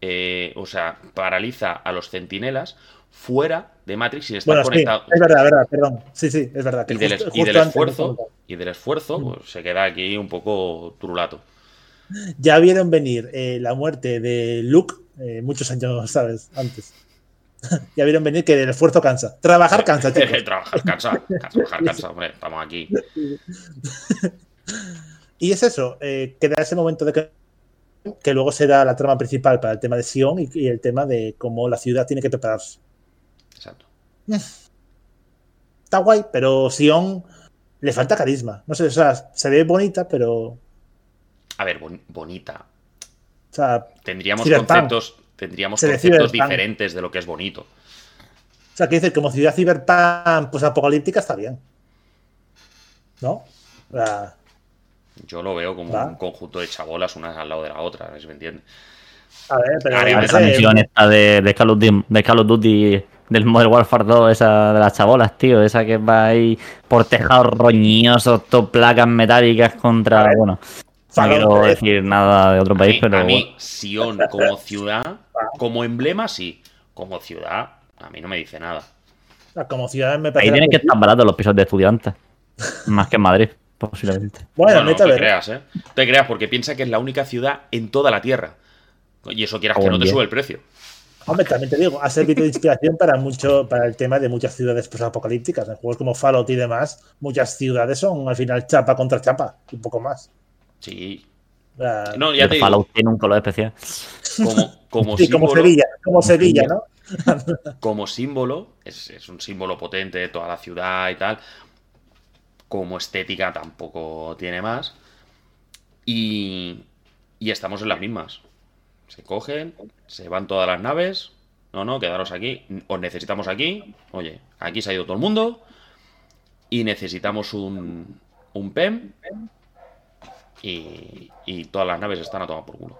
eh, o sea, paraliza a los centinelas fuera de Matrix sin estar Bueno, sí, conectado. es verdad, verdad, perdón. Sí, sí, es verdad. que y del, justo- y esfuerzo, y del esfuerzo, pues se queda aquí un poco trulato. Ya vieron venir eh, la muerte de Luke eh, muchos años, ¿sabes? Antes. ya vieron venir que el esfuerzo cansa. Trabajar cansa, chicos. Trabajar cansa, trabajar cansa, hombre, estamos aquí. Y es eso, eh, queda ese momento de que, que luego será la trama principal para el tema de Sion y, y el tema de cómo la ciudad tiene que prepararse. Exacto. Está guay, pero Sion le falta carisma. No sé, o sea, se ve bonita, pero. A ver, bon- bonita. O sea, Tendríamos conceptos, tendríamos conceptos diferentes de lo que es bonito. sea, que dice como ciudad ciberpunk pues apocalíptica está bien. ¿No? O sea, Yo lo veo como Va. un conjunto de chabolas unas al lado de la otra, ¿se me entiende? a ver, pero qué Esa misión esta de, de, Call of Duty, de Call of Duty del Modern Warfare 2, esa de las chabolas, tío, esa que va ahí por tejados roñosos, todo placas metálicas contra. A ver, bueno, no quiero 3. decir nada de otro A país, mí, pero. a mí, Sion como ciudad, como emblema sí, como ciudad, a mí no me dice nada. o sea, como ciudad me Ahí parece. tienen que estar baratos los pisos de estudiantes. Más que en Madrid, posiblemente. Bueno, no, no neta, te ver. creas, ¿eh? No te creas, porque piensa que es la única ciudad en toda la Tierra. Y eso quieras que no te sube el precio. Hombre, también te digo, ha servido de inspiración para mucho, para el tema de muchas ciudades apocalípticas. En juegos como Fallout y demás, muchas ciudades son al final chapa contra chapa, y un poco más. Sí. Sea, No, ya te digo, Fallout tiene un color especial. como, como sí, como Sevilla, como Sevilla, ¿no? como símbolo, es, es un símbolo potente de toda la ciudad y tal. Como estética tampoco tiene más. Y, y estamos en las mismas. Se cogen, se van todas las naves. No, no, quedaros aquí. Os necesitamos aquí. Oye, aquí se ha ido todo el mundo. Y necesitamos un, un PEM. Y, y todas las naves están a tomar por culo.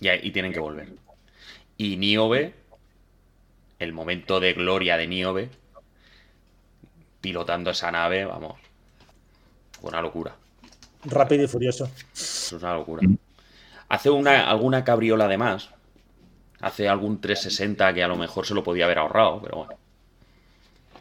Y, y tienen que volver. Y Niobe, el momento de gloria de Niobe, pilotando esa nave, vamos. Una locura. Rápido y furioso. Es una locura. Hace una, alguna cabriola de más. Hace algún 360 que a lo mejor se lo podía haber ahorrado, pero bueno.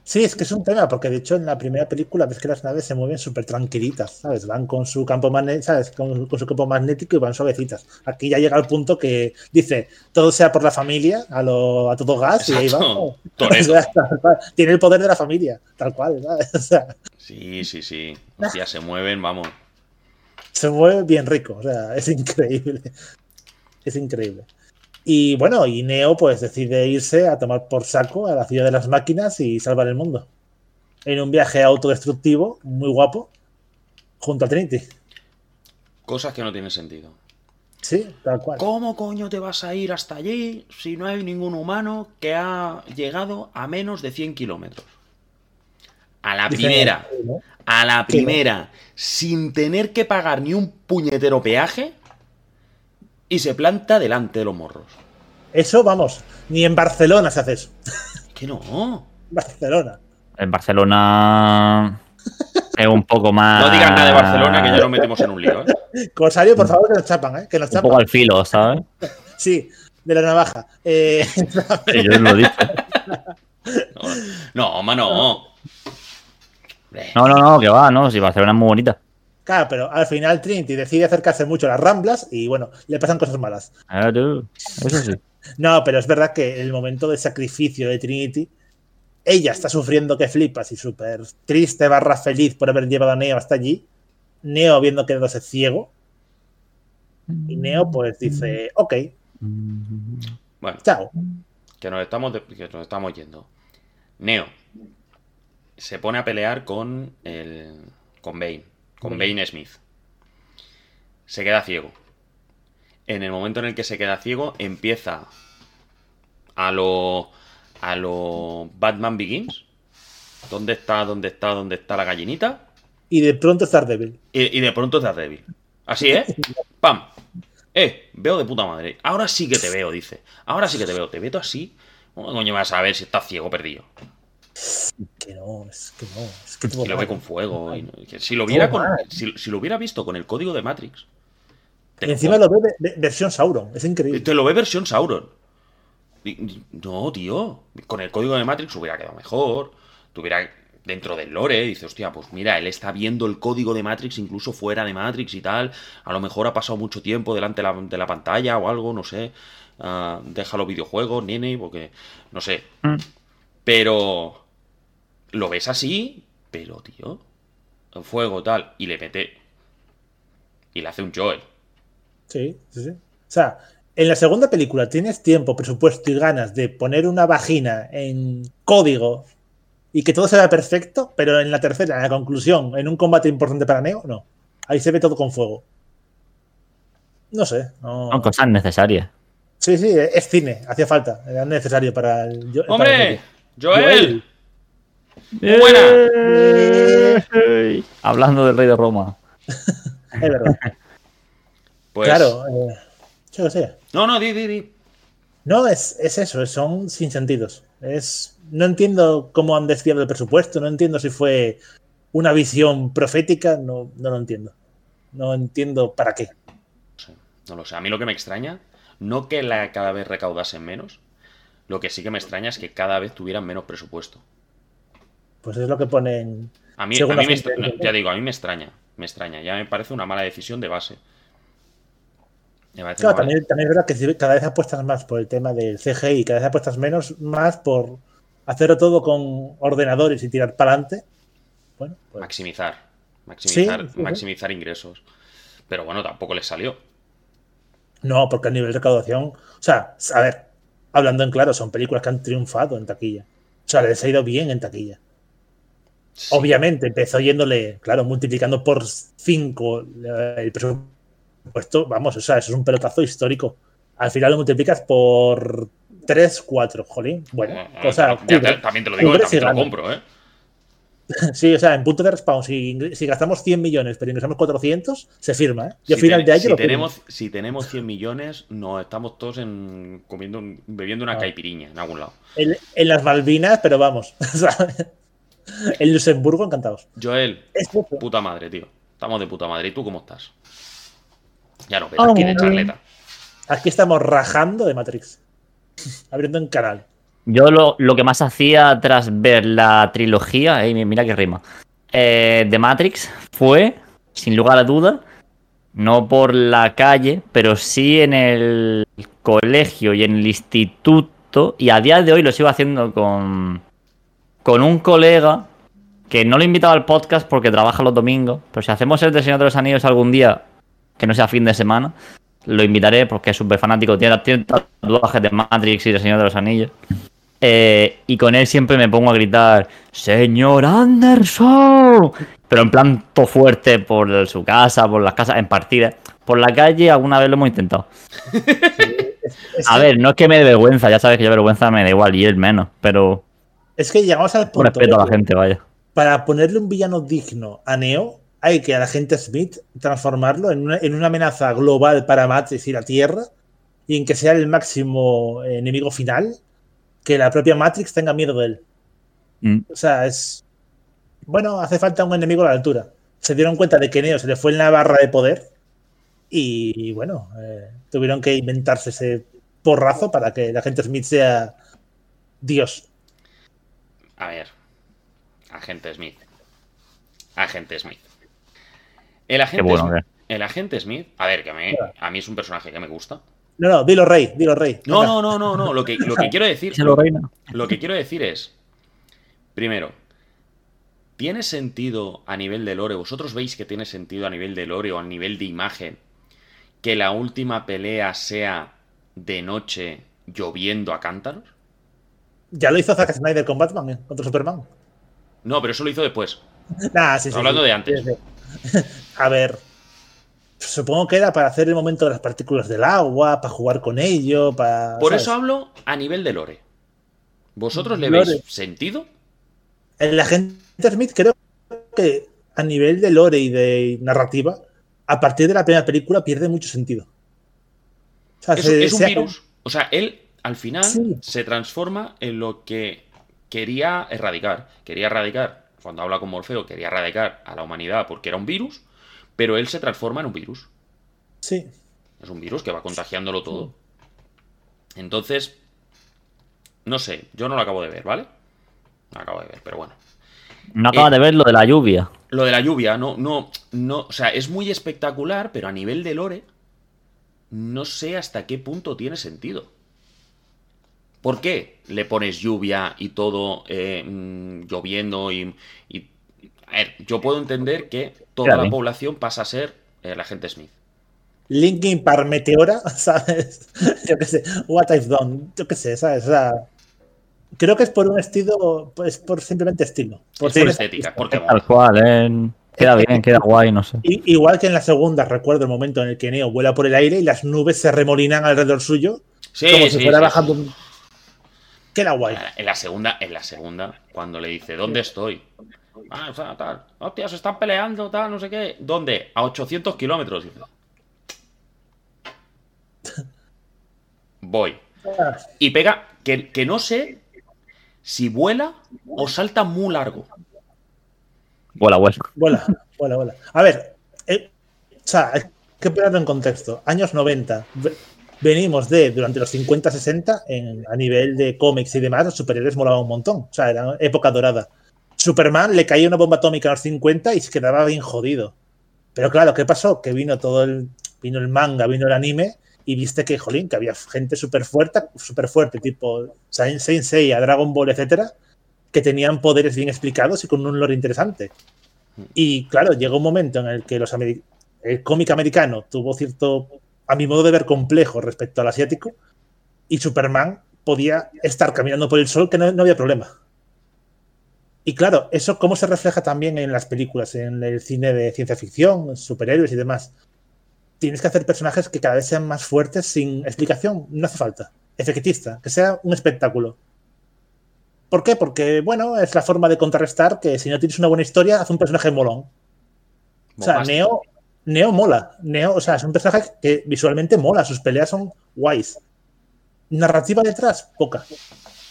Sí, es que es un tema, porque de hecho en la primera película ves que las naves se mueven súper tranquilitas, ¿sabes? Van con su campo magnético, ¿sabes? Con, con su campo magnético y van suavecitas. Aquí ya llega el punto que dice, todo sea por la familia, a, lo, a todo gas, y ahí va. Tiene el poder de la familia, tal cual, ¿sabes? O sea, Sí, sí, sí. Ya se mueven, vamos. se mueve bien rico, o sea, es increíble. Es increíble. Y bueno, y Neo pues decide irse a tomar por saco a la ciudad de las máquinas y salvar el mundo. En un viaje autodestructivo, muy guapo, junto a Trinity. Cosas que no tienen sentido. Sí, tal cual. ¿Cómo coño te vas a ir hasta allí si no hay ningún humano que ha llegado a menos de 100 kilómetros? A la primera, a la primera, sin tener que pagar ni un puñetero peaje, y se planta delante de los morros. Eso, vamos, ni en Barcelona se hace eso. Que no. Barcelona. En Barcelona es un poco más. No digas nada de Barcelona que ya nos metemos en un lío. ¿eh? Corsario, por favor, que nos chapan, ¿eh? Que nos Un poco chapan. al filo, ¿sabes? Sí, de la navaja. Eh, Sí, yo lo dicho. No, no mano. No, no, no, que va, no. Si Barcelona es muy bonita. Claro, pero al final Trinity decide acercarse mucho a las ramblas y bueno, le pasan cosas malas. Ah, tú, Eso sí. No, pero es verdad que el momento de sacrificio de Trinity, ella está sufriendo que flipas y súper triste barra feliz por haber llevado a Neo hasta allí. Neo viendo quedándose ciego. Y Neo pues dice, ok, Bueno, chao. que nos estamos, de- que nos estamos yendo. Neo se pone a pelear con el con Bane, con Bane Smith. Se queda ciego. En el momento en el que se queda ciego, empieza a lo a lo Batman Begins. ¿Dónde está? ¿Dónde está? ¿Dónde está la gallinita? Y de pronto estar débil. Y, y de pronto haces débil. Así, ¿eh? ¡Pam! Eh, veo de puta madre. Ahora sí que te veo, dice. Ahora sí que te veo. Te veo así. ¿Cómo coño vas a ver si estás ciego perdido? Que no, es que no. Es que lo ve con fuego. y no- que si, lo viera con, si, si lo hubiera visto con el código de Matrix. Y encima lo ve de- de- versión Sauron. Es increíble. Te lo ve versión Sauron. No, tío. Con el código de Matrix hubiera quedado mejor. Tuviera dentro del lore. Dice, hostia, pues mira, él está viendo el código de Matrix incluso fuera de Matrix y tal. A lo mejor ha pasado mucho tiempo delante de la, de la pantalla o algo, no sé. Ah, deja los videojuegos, nene, porque. No sé. Mm. Pero. Lo ves así, pero, tío. Fuego, tal. Y le mete. Y le hace un Joel. Sí, sí, sí. O sea, en la segunda película tienes tiempo, presupuesto y ganas de poner una vagina en código y que todo se vea perfecto, pero en la tercera, en la conclusión, en un combate importante para Neo, no. Ahí se ve todo con fuego. No sé. No. Son cosas necesarias. Sí, sí, es cine, hacía falta, era necesario para el. yo- para el ¡Hombre! Joel. Muy buena. Hablando del rey de Roma. Es verdad. Pues, Claro, eh, yo qué sé. No, no, di, di, di. No, es, es eso, son sin sentidos. Es, no entiendo cómo han desviado el presupuesto, no entiendo si fue una visión profética, no, no lo entiendo. No entiendo para qué. No sé, no lo sé. A mí lo que me extraña, no que la cada vez recaudasen menos, lo que sí que me extraña es que cada vez tuvieran menos presupuesto. Pues es lo que ponen. A mí, a me ya digo, a mí me extraña, me extraña. Ya me parece una mala decisión de base. Claro, mala- también, también es verdad que cada vez apuestas más por el tema del CGI, cada vez apuestas menos más por hacerlo todo con ordenadores y tirar para adelante. Bueno, pues maximizar, maximizar, Sí, sí. ingresos. Pero bueno, tampoco les salió. no, porque a nivel de recaudación, o sea, a ver, hablando en claro, son películas que han triunfado en taquilla. O sea, les ha ido bien en taquilla. Sí. Obviamente, empezó yéndole, claro, multiplicando por 5 el presupuesto. Vamos, o sea, eso es un pelotazo histórico. Al final lo multiplicas por 3, 4, jolín. Bueno, Eh, o sea, te- cubre. también te lo digo, también si te lo compro, ¿eh? Sí, o sea, en punto de respawn, si, gastamos 100 millones, pero ingresamos 400, se firma, ¿eh? Yo Si, final ten- de año si lo firmo. tenemos, si tenemos 100 millones, nos estamos todos en, comiendo, bebiendo una Ah. caipiriña en algún lado. En, en las Malvinas, pero vamos. ¿sabes? En Luxemburgo, encantados. Joel, Es puta madre, tío. Estamos de puta madre. ¿Y tú cómo estás? Ya no ves aquí de charleta. Aquí estamos rajando de Matrix. Abriendo un canal. Yo lo, lo que más hacía tras ver la trilogía, eh, mira qué rima, eh, de Matrix fue, sin lugar a duda, no por la calle, pero sí en el colegio y en el instituto, y a día de hoy lo sigo haciendo con, con un colega que no lo he invitado al podcast porque trabaja los domingos, pero si hacemos el de Señor de los Anillos algún día, que no sea fin de semana, lo invitaré porque es súper fanático, tiene, tiene tatuajes de Matrix y de Señor de los Anillos. Eh, y con él siempre me pongo a gritar, ¡Señor Anderson! Pero en plan todo fuerte por su casa, por las casas, en partidas. Por la calle alguna vez lo hemos intentado. A ver, no es que me dé vergüenza, ya sabes que yo vergüenza me da igual y él menos, pero Es que llegamos al punto. respeto a la gente, vaya. Para ponerle un villano digno a Neo, hay que a la gente Smith transformarlo en una, en una amenaza global para Matrix y la Tierra, y en que sea el máximo enemigo final, que la propia Matrix tenga miedo de él. Mm. O sea, es. Bueno, hace falta un enemigo a la altura. Se dieron cuenta de que Neo se le fue en la barra de poder. Y bueno, eh, tuvieron que inventarse ese porrazo para que la gente Smith sea Dios. A ver. Agente Smith. Agente Smith. El agente, bueno, Smith, el agente Smith. A ver, que a mí, a mí es un personaje que me gusta. No, no, dilo rey, dilo rey. No, no, no, no, no. Lo que, lo que quiero decir. Lo. Lo que quiero decir es, primero, ¿tiene sentido a nivel de lore? ¿Vosotros veis que tiene sentido a nivel de lore o a nivel de imagen que la última pelea sea de noche lloviendo a cántaros? Ya lo hizo Zack Snyder con Batman, ¿eh? contra Superman. No, pero eso lo hizo después. Nah, sí, sí, Hablando sí. de antes. A ver. Supongo que era para hacer el momento de las partículas del agua, para jugar con ello, para. Por ¿sabes? eso hablo a nivel de lore. ¿Vosotros le Lore. veis sentido? El agente Smith creo que a nivel de lore y de narrativa, a partir de la primera película pierde mucho sentido. O sea, Es, se- es un se ha- virus. O sea, él al final Sí. se transforma en lo que quería erradicar. Quería erradicar, cuando habla con Morfeo, quería erradicar a la humanidad porque era un virus, pero él se transforma en un virus. Sí. Es un virus que va contagiándolo todo. Entonces, no sé, yo no lo acabo de ver, ¿vale? No lo acabo de ver, pero bueno. No acabas Eh, de ver lo de la lluvia. Lo de la lluvia, no, no, no, o sea, es muy espectacular, pero a nivel de lore, no sé hasta qué punto tiene sentido. ¿Por qué le pones lluvia y todo eh, mm, lloviendo y, y- A ver, yo puedo entender que toda Claro. la población pasa a ser el agente Smith. Linkin Park Meteora, ¿sabes? Yo qué sé. What I've done. Yo qué sé, ¿sabes? O sea, creo que es por un estilo, pues por simplemente estilo. Por Es por estética, porque Tal cual, eh. Queda bien, queda guay, no sé. Igual que en la segunda, recuerdo el momento en el que Neo vuela por el aire y las nubes se remolinan alrededor suyo, Sí, como sí, si fuera sí, bajando sí. un. Que era guay. En la segunda, en la segunda, cuando le dice, ¿dónde estoy? Ah, o sea, tal. Hostia, se están peleando, tal, no sé qué. ¿Dónde? A 800 kilómetros. Voy. Y pega, que, que no sé si vuela o salta muy largo. Vuela, vuela. Vuela, vuela, vuela. A ver, eh, o sea, hay que ponerlo en contexto. Años 90. Ve- Venimos de, durante los 50-60, en- a nivel de cómics y demás, los superhéroes molaban un montón. O sea, era época dorada. Superman le caía una bomba atómica a los 50 y se quedaba bien jodido. Pero claro, ¿qué pasó? Que vino todo el, vino el manga, vino el anime y viste que, jolín, que había gente súper fuerte, súper fuerte, tipo Saint Seiya, Dragon Ball, etcétera, que tenían poderes bien explicados y con un lore interesante. Y claro, llegó un momento en el que los el cómic americano tuvo cierto, a mi modo de ver, complejo respecto al asiático, y Superman podía estar caminando por el sol que no, no había problema. Y claro, eso cómo se refleja también en las películas, en el cine de ciencia ficción, superhéroes y demás. Tienes que hacer personajes que cada vez sean más fuertes sin explicación, no hace falta. Efectista, que sea un espectáculo. ¿Por qué? Porque, bueno, es la forma de contrarrestar que si no tienes una buena historia, haz un personaje molón. O sea. Neo, Neo mola. Neo, o sea, es un personaje que visualmente mola, sus peleas son guays. Narrativa detrás, poca.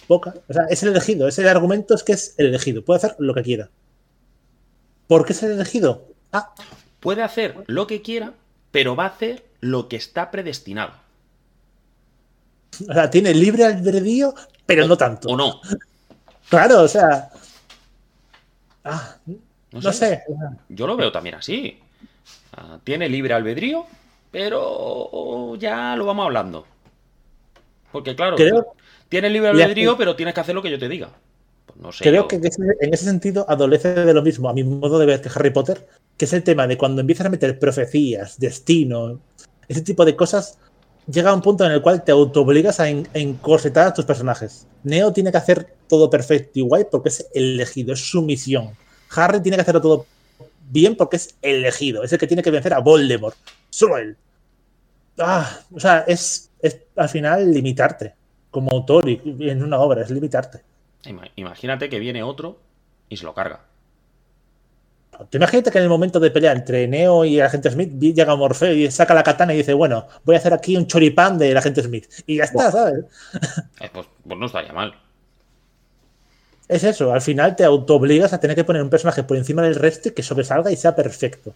Poca. O sea, es el elegido. Ese argumento es que es el elegido. Puede hacer lo que quiera. ¿Por qué es el elegido? Ah, Puede hacer lo que quiera, pero va a hacer lo que está predestinado. o sea, tiene libre albedrío, pero no tanto. ¿O no? Claro, o sea. Ah, No no sé. Yo lo veo también así. Ah, tiene libre albedrío, pero ya lo vamos hablando. Porque claro, Creo- tienes libre albedrío, pero tienes que hacer lo que yo te diga. Pues no sé. Creo yo- que en ese, en ese sentido adolece de lo mismo, a mi modo de ver, que Harry Potter, que es el tema de cuando empiezas a meter profecías, destino, ese tipo de cosas, llega a un punto en el cual te autoobligas a, en- a encorsetar a tus personajes. Neo tiene que hacer todo perfecto y guay porque es el elegido, es su misión. Harry tiene que hacerlo todo bien porque es el elegido, es el que tiene que vencer a Voldemort. Solo él. Ah, o sea, es, es al final limitarte como autor y, y en una obra, es limitarte. Ima- Imagínate que viene otro y se lo carga. Te imagínate que en el momento de pelea entre Neo y el agente Smith llega Morfeo y saca la katana y dice, bueno, voy a hacer aquí un choripán del agente Smith. Y ya está, ¿sabes? Eh, pues, pues no estaría mal. Es eso, al final te autoobligas a tener que poner un personaje por encima del resto que sobresalga y sea perfecto.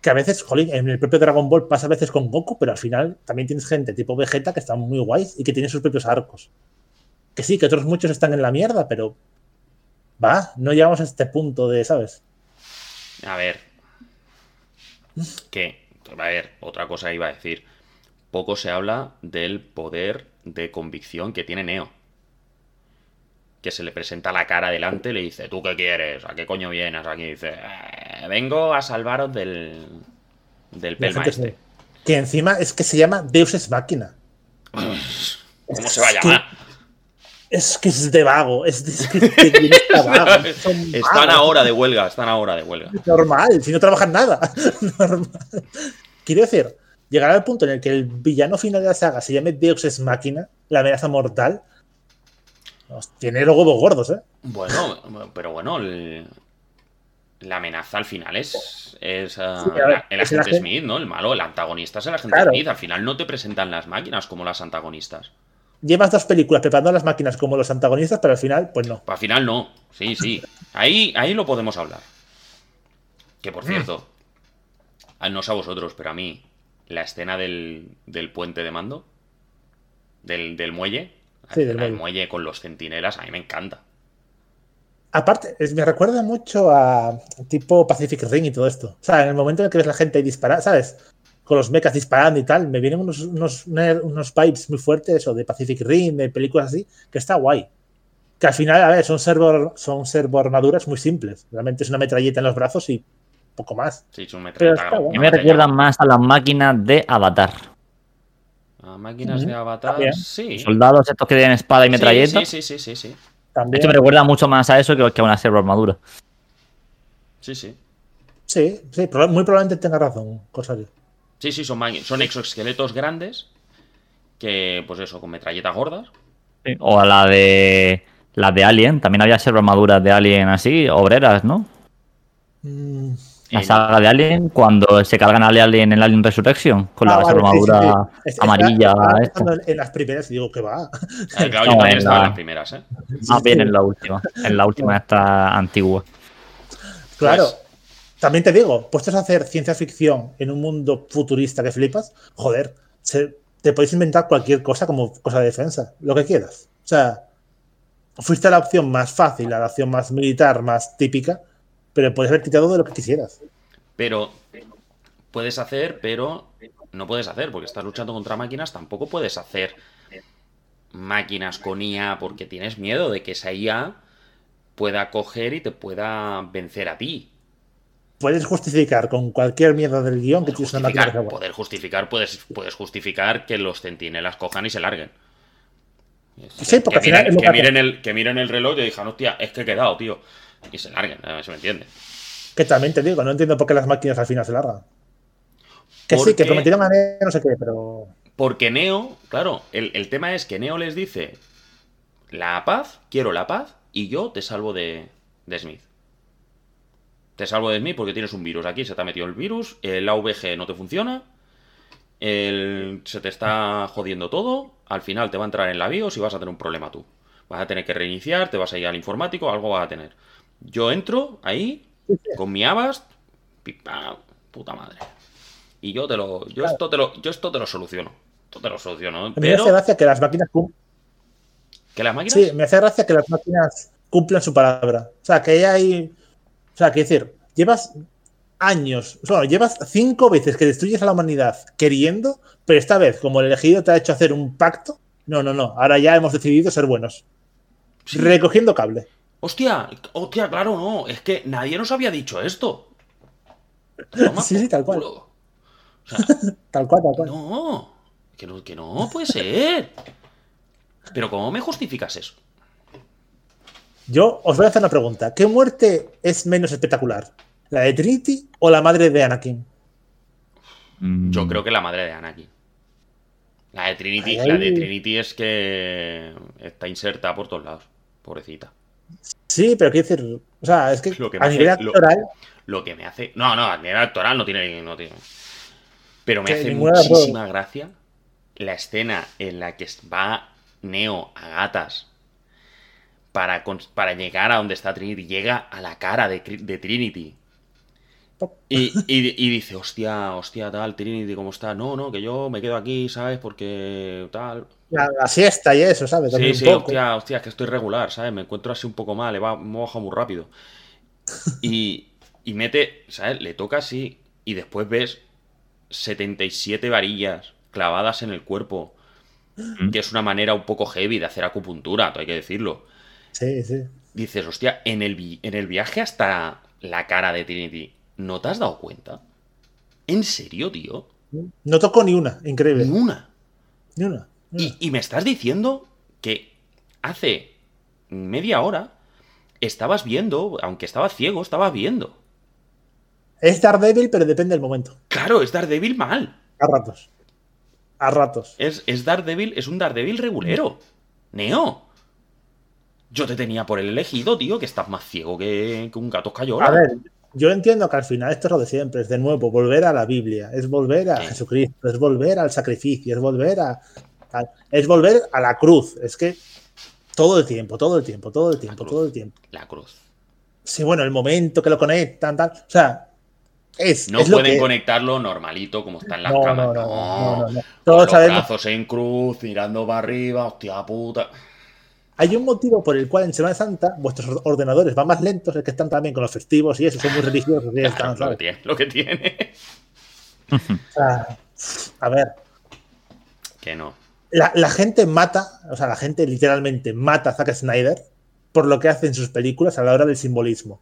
Que a veces, jolín, en el propio Dragon Ball pasa a veces con Goku, pero al final también tienes gente tipo Vegeta que están muy guays y que tienen sus propios arcos. Que sí, que otros muchos están en la mierda, pero va, no llegamos a este punto de, ¿sabes? A ver. Que, a ver, otra cosa iba a decir. Poco se habla del poder de convicción que tiene Neo. Que se le presenta la cara delante y le dice, ¿tú qué quieres? ¿A qué coño vienes? Aquí dice, "Eh, vengo a salvaros del, del pelma este. Que encima es que se llama Deus Ex Máquina. ¿Cómo se va a Es llamar? Es que es de vago. Es, de- es que está vago. Están ahora de huelga, están ahora de huelga. Normal, si no trabajan nada. Normal. Quiero decir, llegar al punto en el que el villano final de la saga se llame Deus Ex Máquina, la amenaza mortal, tiene los huevos gordos, ¿eh? Bueno, pero bueno, el- la amenaza al final es, es ah, Sí, el es agente agen- Smith, ¿no? El malo, el antagonista es el agente Claro. Smith. Al final no te presentan las máquinas como las antagonistas. Llevas dos películas preparando a las máquinas como los antagonistas, pero al final, pues no. Al final no. Sí, sí. Ahí, ahí lo podemos hablar. Que Mm. por cierto, a- no sé a vosotros, pero a mí, la escena del, del puente de mando, del, del muelle, Sí, del del muelle. con los centinelas, a mí me encanta. Aparte, me recuerda mucho a tipo Pacific Ring y todo esto. O sea, en el momento en el que ves la gente disparar, ¿sabes? Con los mechas disparando y tal, me vienen unos, unos, unos vibes muy fuertes, o de Pacific Ring, de películas así, que está guay. Que al final, a ver, son servo, son servo armaduras muy simples. Realmente es una metralleta en los brazos y poco más. Sí, es un Pero metralleta- una me recuerdan más a las máquinas de Avatar. A máquinas de avatar, también. sí. Soldados estos que tienen espada y metralleta. Sí, sí, sí, sí, sí. También. Esto me recuerda mucho más a eso que que a una servo armadura. Sí, sí. Sí, muy probablemente tenga razón, Corsario. Sí, sí, son, son exoesqueletos grandes que, pues eso, con metralletas gordas. Sí, O a la de. Las de Alien. También había ser armaduras de Alien así, obreras, ¿no? Mm, La saga de Alien, cuando se cargan al Alien en Alien Resurrection, con ah, la vale, sí, sí, armadura sí. Es- amarilla. en, las primeras y digo que va. Claro, No, yo también en estaba en la- las primeras, ¿eh? Más bien en la última. En la última está antigua. Claro. Pues- También te digo, puestos a hacer ciencia ficción en un mundo futurista que flipas, joder, se- te podéis inventar cualquier cosa como cosa de defensa, lo que quieras. O sea, fuiste a la opción más fácil, a la opción más militar, más típica, pero puedes haber quitado de lo que quisieras. Pero puedes hacer, pero no puedes hacer, porque estás luchando contra máquinas, tampoco puedes hacer máquinas con IA porque tienes miedo de que esa IA pueda coger y te pueda vencer a ti. Puedes justificar con cualquier mierda del guion que tienes una máquina poder justificar, puedes, puedes justificar que los centinelas cojan y se larguen. Sí, porque que, al final miren, que que miren el, que miren el reloj y digan, hostia, es que he quedado, tío. Y se larguen, si me entiende. Que también te digo, no entiendo por qué las máquinas al final se largan. Que sí, que prometieron a Neo no sé qué, pero. Porque Neo, claro, el, el tema es que Neo les dice la paz, quiero la paz, y yo te salvo de, de Smith. Te salvo de Smith porque tienes un virus. Aquí se te ha metido el virus, el AVG no te funciona, el- se te está jodiendo todo, al final te va a entrar en la BIOS y vas a tener un problema tú. Vas a tener que reiniciar, te vas a ir al informático, algo vas a tener. Yo entro ahí con mi Avast, pipa, puta madre. Y yo te lo, yo esto te lo, yo esto te lo soluciono. Esto te lo soluciono. Me hace gracia que las máquinas que las máquinas Sí, me hace gracia que las máquinas cumplan su palabra. O sea, que hay. O sea, que decir, llevas años, bueno, llevas cinco veces que destruyes a la humanidad queriendo, pero esta vez, como el elegido te ha hecho hacer un pacto, no, no, no, ahora ya hemos decidido ser buenos. Sí. Recogiendo cable. Hostia, hostia, claro, no. Es que nadie nos había dicho esto. Toma Sí, sí, tal cual. Tal cual, tal cual. No, que no, que no puede ser. Pero ¿cómo me justificas eso? Yo os voy a hacer una pregunta. ¿Qué muerte es menos espectacular? ¿La de Trinity o la madre de Anakin? Mm, Yo creo que la madre de Anakin. La de Trinity, Ay, la de. Trinity es que está inserta por todos lados. Pobrecita. Sí, pero quiero decir, o sea, es que, Lo que a hace- nivel actoral, Lo que me hace. No, no, a nivel actoral no tiene. No tiene. Pero me hace muchísima gracia la escena en la que va Neo a gatas para, para llegar a donde está Trinity. Llega a la cara de Trinity. Y, y- y dice, hostia, hostia, tal, Trinity, ¿cómo está? No, no, que yo me quedo aquí, ¿sabes? Porque tal. la, la siesta y eso, ¿sabes? Sí, También sí, poco. hostia, hostia, es que estoy regular, ¿sabes? Me encuentro así un poco mal, he ba- me he bajado muy rápido. Y, y mete, ¿sabes? Le toca así y después ves 77 varillas clavadas en el cuerpo, Mm. que es una manera un poco heavy de hacer acupuntura, hay que decirlo. Sí, sí. Dices, hostia, en el, en el viaje hasta la cara de Trinity, ¿no te has dado cuenta? ¿En serio, tío? No tocó ni una, increíble. Ni una. Ni una. ni Y, una. y me estás diciendo que hace media hora estabas viendo, aunque estaba ciego, estabas viendo. Es Daredevil, pero depende del momento. Claro, es Daredevil mal. A ratos. A ratos. Es, es Daredevil, es un Daredevil regulero. Neo. Yo te tenía por el elegido, tío, que estás más ciego que, que un gato escayola. A ver, yo entiendo que al final esto es lo de siempre, es de nuevo volver a la Biblia, es volver a Sí. Jesucristo, es volver al sacrificio, es volver a, a- es volver a la cruz. Es que todo el tiempo, todo el tiempo, todo el tiempo, cruz. todo el tiempo. La cruz. Sí, bueno, el momento que lo conectan, tal. O sea, es. No es pueden que- conectarlo normalito como está en las No, camas. no, no, No, no. Con Todos los sabemos. brazos en cruz, mirando para arriba, hostia puta. Hay un motivo por el cual en Semana Santa vuestros ordenadores van más lentos, es que están también con los festivos y eso, son muy religiosos. y Claro, están, lo, que tiene, lo que tiene. O sea, a ver, Que no. la, la gente mata, o sea, la gente literalmente mata a Zack Snyder por lo que hace en sus películas a la hora del simbolismo.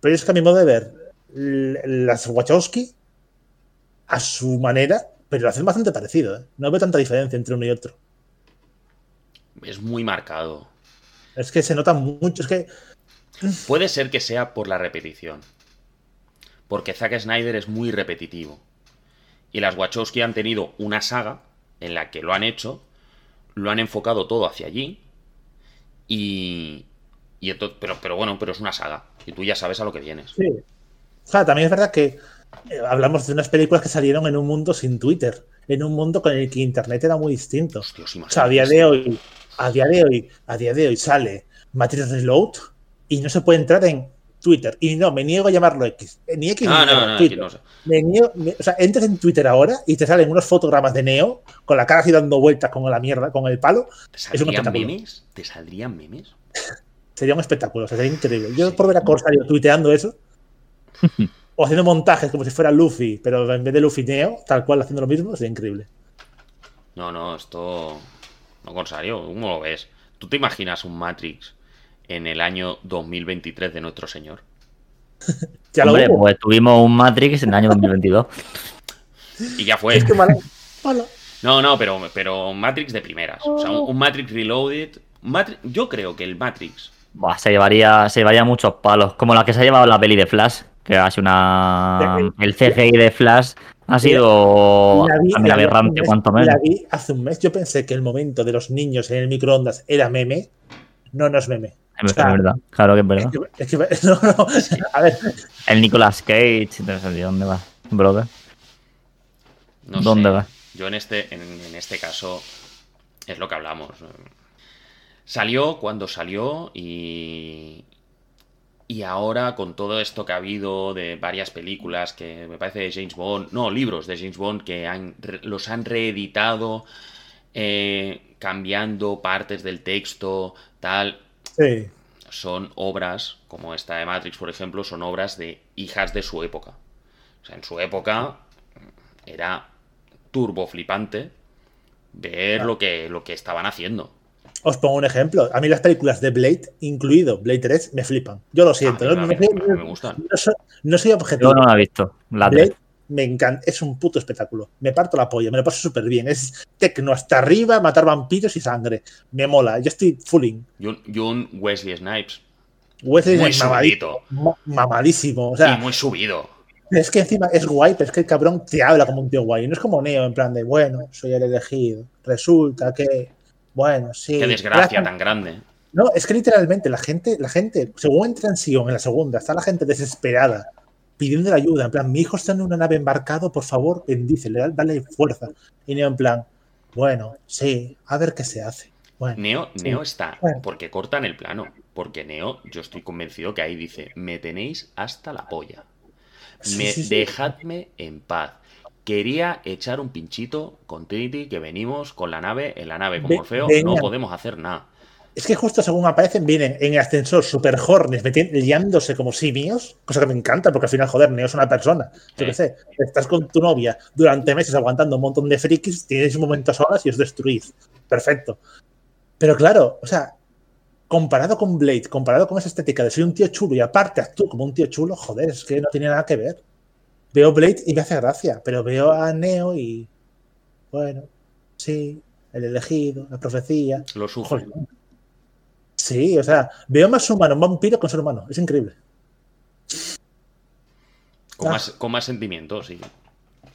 Pero es que a mi modo de ver, las Wachowski, a su manera, pero lo hacen bastante parecido. ¿eh? No veo tanta diferencia entre uno y otro. Es muy marcado. Es que se nota mucho, es que Puede ser que sea por la repetición. Porque Zack Snyder es muy repetitivo. Y las Wachowski han tenido una saga en la que lo han hecho, lo han enfocado todo hacia allí. Y. y entonces, pero, pero bueno, pero es una saga. Y tú ya sabes a lo que vienes. Sí. O sea, también es verdad que eh, hablamos de unas películas que salieron en un mundo sin Twitter, en un mundo con el que Internet era muy distinto. Hostios, O sea, a día de hoy, a día de hoy, a día de hoy sale Matrix Reload y no se puede entrar en Twitter. Y no, me niego a llamarlo X. Eh, Ni X Ah, ni no, nada, no, Twitter. no. Me niego- me- o sea, entras en Twitter ahora y te salen unos fotogramas de Neo con la cara así dando vueltas con la mierda, con el palo. ¿Te saldrían memes? ¿Te saldrían memes? Sería un espectáculo, o sea, sería increíble. Yo Sí. por ver a Corsario tuiteando eso, o haciendo montajes como si fuera Luffy, pero en vez de Luffy Neo, tal cual haciendo lo mismo, sería increíble. No, no, esto. No, Corsario, ¿cómo lo ves? ¿Tú te imaginas un Matrix en el año 2023 de nuestro Señor? Ya lo Hombre, hubo. pues tuvimos un Matrix en el año 2022. Y ya fue. Es que mala- mala. No, no, pero, pero Matrix de primeras. O sea, un, un Matrix Reloaded. Matri- Yo creo que el Matrix. Buah, se llevaría, se llevaría muchos palos. Como la que se ha llevado la peli de Flash, que ha sido una. El CGI de Flash ha sido La vi- la aberrante, mes- cuanto menos. La vi hace un mes. Yo pensé que el momento de los niños en el microondas era meme. No, no es meme. Es o sea, verdad, claro que es verdad. Es que, es que- no, no. A ver, El Nicolas Cage, no sé, ¿dónde va? Brother. No ¿Dónde sé. va? Yo en este, en, en este caso. Es lo que hablamos. Salió cuando salió y. Y ahora, con todo esto que ha habido de varias películas que me parece de James Bond, no, libros de James Bond que han, los han reeditado, eh, cambiando partes del texto, tal, sí. son obras, como esta de Matrix, por ejemplo, son obras de hijas de su época. O sea, en su época era turbo flipante ver lo que, lo que estaban haciendo. Os pongo un ejemplo. A mí las películas de Blade, incluido Blade 3, me flipan. Yo lo siento. No, me gustan. no soy, no soy objetivo. Yo no la he visto. La Blade me encanta. Es un puto espectáculo. Me parto la polla. Me lo paso súper bien. Es tecno hasta arriba, matar vampiros y sangre. Me mola. Yo estoy fulling. Y un, y un Wesley Snipes. Wesley Muy mamadito, mamadísimo. O sea, y muy subido. es que encima es guay, pero es que el cabrón te habla como un tío guay. No es como Neo, en plan de, bueno, soy el elegido. Resulta que, bueno, sí. Qué desgracia tan grande. No, es que literalmente la gente, la gente, según entra en Sion en la segunda, está la gente desesperada, pidiendo ayuda. En plan, mi hijo está en una nave embarcado, por favor, bendícele, da- dale fuerza. Y Neo en plan, bueno, sí, a ver qué se hace. Bueno, Neo, sí. Neo está Bueno. porque cortan el plano. Porque Neo, yo estoy convencido que ahí dice, me tenéis hasta la polla. Sí, Me, sí, sí. Dejadme en paz. Quería echar un pinchito con Trinity que venimos con la nave. En la nave con Ve- Morfeo no podemos hacer nada. Es que justo según aparecen, vienen en el ascensor super hornes, liándose como simios, cosa que me encanta, porque al final, joder, Neo es una persona. Yo qué sé, estás con tu novia durante meses aguantando un montón de frikis, tienes un momento solas y os destruís. Perfecto. Pero claro, o sea, comparado con Blade, comparado con esa estética de soy un tío chulo y aparte actúo como un tío chulo, joder, es que no tiene nada que ver. Veo Blade y me hace gracia, pero veo a Neo y. Bueno, sí, el elegido, la profecía. Lo sufre. Sí, o sea, veo más humano un vampiro un ser humano. Es increíble. Con, Ah. más, con más sentimiento, sí.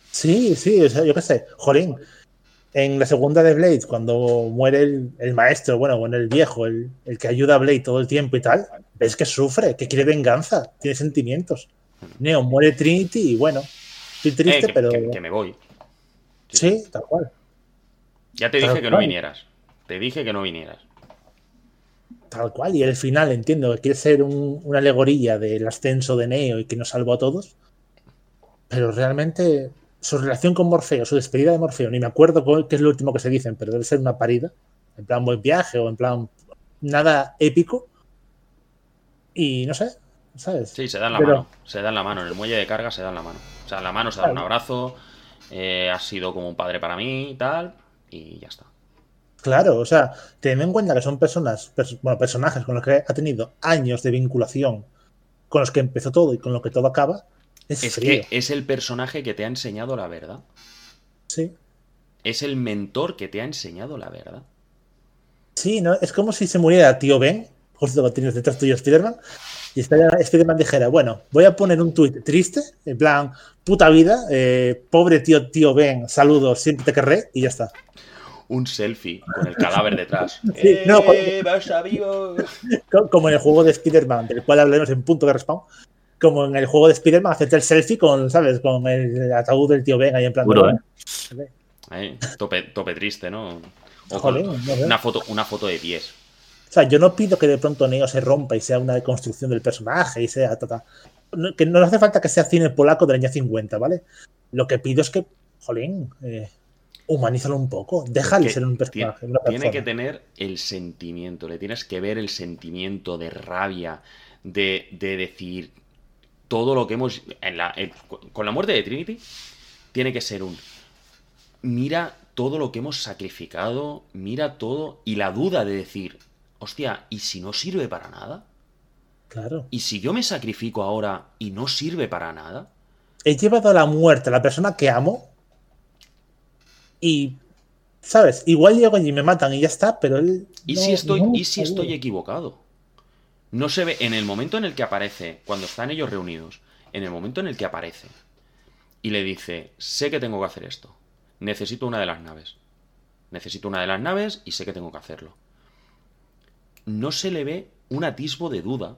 Sí, sí, o sea, yo qué sé. Jolín, en la segunda de Blade, cuando muere el, el maestro, bueno, bueno, el viejo, el, el que ayuda a Blade todo el tiempo y tal, ves que sufre, que quiere venganza, tiene sentimientos. Neo muere Trinity y bueno, estoy Eh, triste, que, pero que- que me voy. sí, tal cual. Ya te Tal dije que no vinieras. Te dije que no vinieras. Tal cual. Y el final, entiendo que quiere ser un- una alegoría del ascenso de Neo y que nos salvó a todos. Pero realmente su relación con Morfeo, su despedida de Morfeo, ni me acuerdo qué es lo último que se dicen, pero debe ser una parida. En plan buen viaje o en plan nada épico. Y no sé, ¿sabes? Sí, se dan la Pero- mano. Se dan la mano. En el muelle de carga se dan la mano. Se dan la mano, se dan un abrazo. eh, has sido como un padre para mí y tal. Y ya está. Claro, o sea, teniendo en cuenta que son personas, pers- bueno, personajes con los que ha tenido años de vinculación, con los que empezó todo y con lo que todo acaba, es, Es frío. que es el personaje que te ha enseñado la verdad. Sí. Es el mentor que te ha enseñado la verdad. Sí, ¿no? Es como si se muriera tío Ben, justo lo tienes detrás tuyo Spider-Man, y Spider- Spider-Man dijera, bueno, voy a poner un tuit triste, en plan, puta vida, eh, pobre tío tío Ben, saludos, siempre te querré, y ya está. un selfie con el cadáver detrás. Sí, ¡Eh, no, vivo! Co- Como en el juego de Spider-Man, del cual hablaremos en punto de respawn. Como en el juego de Spider-Man, hacerte el selfie con, ¿sabes? Con el ataúd del tío Ben ahí en plan. de, Duro, bueno, Ahí, tope, tope triste, ¿no? O Joder, con no una, foto, una foto de pies. O sea, yo no pido que de pronto Neo se rompa y sea una deconstrucción del personaje y sea. ta, ta. No, que no hace falta que sea cine polaco del año 50, ¿vale? Lo que pido es que, jolín, eh, humanízalo un poco. Déjale ser un personaje. Tiene que tener el sentimiento, le tienes que ver el sentimiento de rabia, de, de decir todo lo que hemos... en la- en- con la muerte de Trinity, tiene que ser un... Mira todo lo que hemos sacrificado, mira todo, y la duda de decir, hostia, ¿y si no sirve para nada? Claro. ¿Y si yo me sacrifico ahora y no sirve para nada? He llevado a la muerte a la persona que amo y, ¿sabes? Igual llego allí y me matan y ya está, pero él. ¿Y no- si estoy, no ¿y si estoy equivocado? No se ve, en el momento en el que aparece, cuando están ellos reunidos, en el momento en el que aparece y le dice, sé que tengo que hacer esto, necesito una de las naves, necesito una de las naves y sé que tengo que hacerlo. No se le ve un atisbo de duda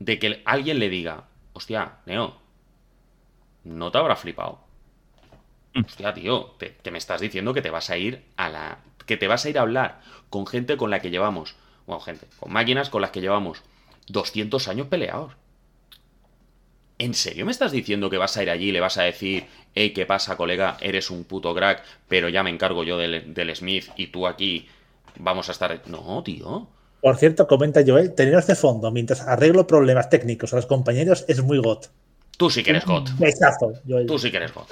de que alguien le diga, hostia, Neo, no te habrá flipado. Hostia, tío, te- que me estás diciendo que te vas a ir a la. que te vas a ir a hablar con gente con la que llevamos. Bueno, gente, con máquinas con las que llevamos 200 años peleados. ¿En serio me estás diciendo que vas a ir allí y le vas a decir, hey, ¿qué pasa, colega? Eres un puto crack, pero ya me encargo yo del, del Smith y tú aquí vamos a estar. No, tío. Por cierto, comenta Joel, teneros de fondo mientras arreglo problemas técnicos a los compañeros es muy got. Tú sí que eres God. Besazo, Joel. Tú sí que eres God.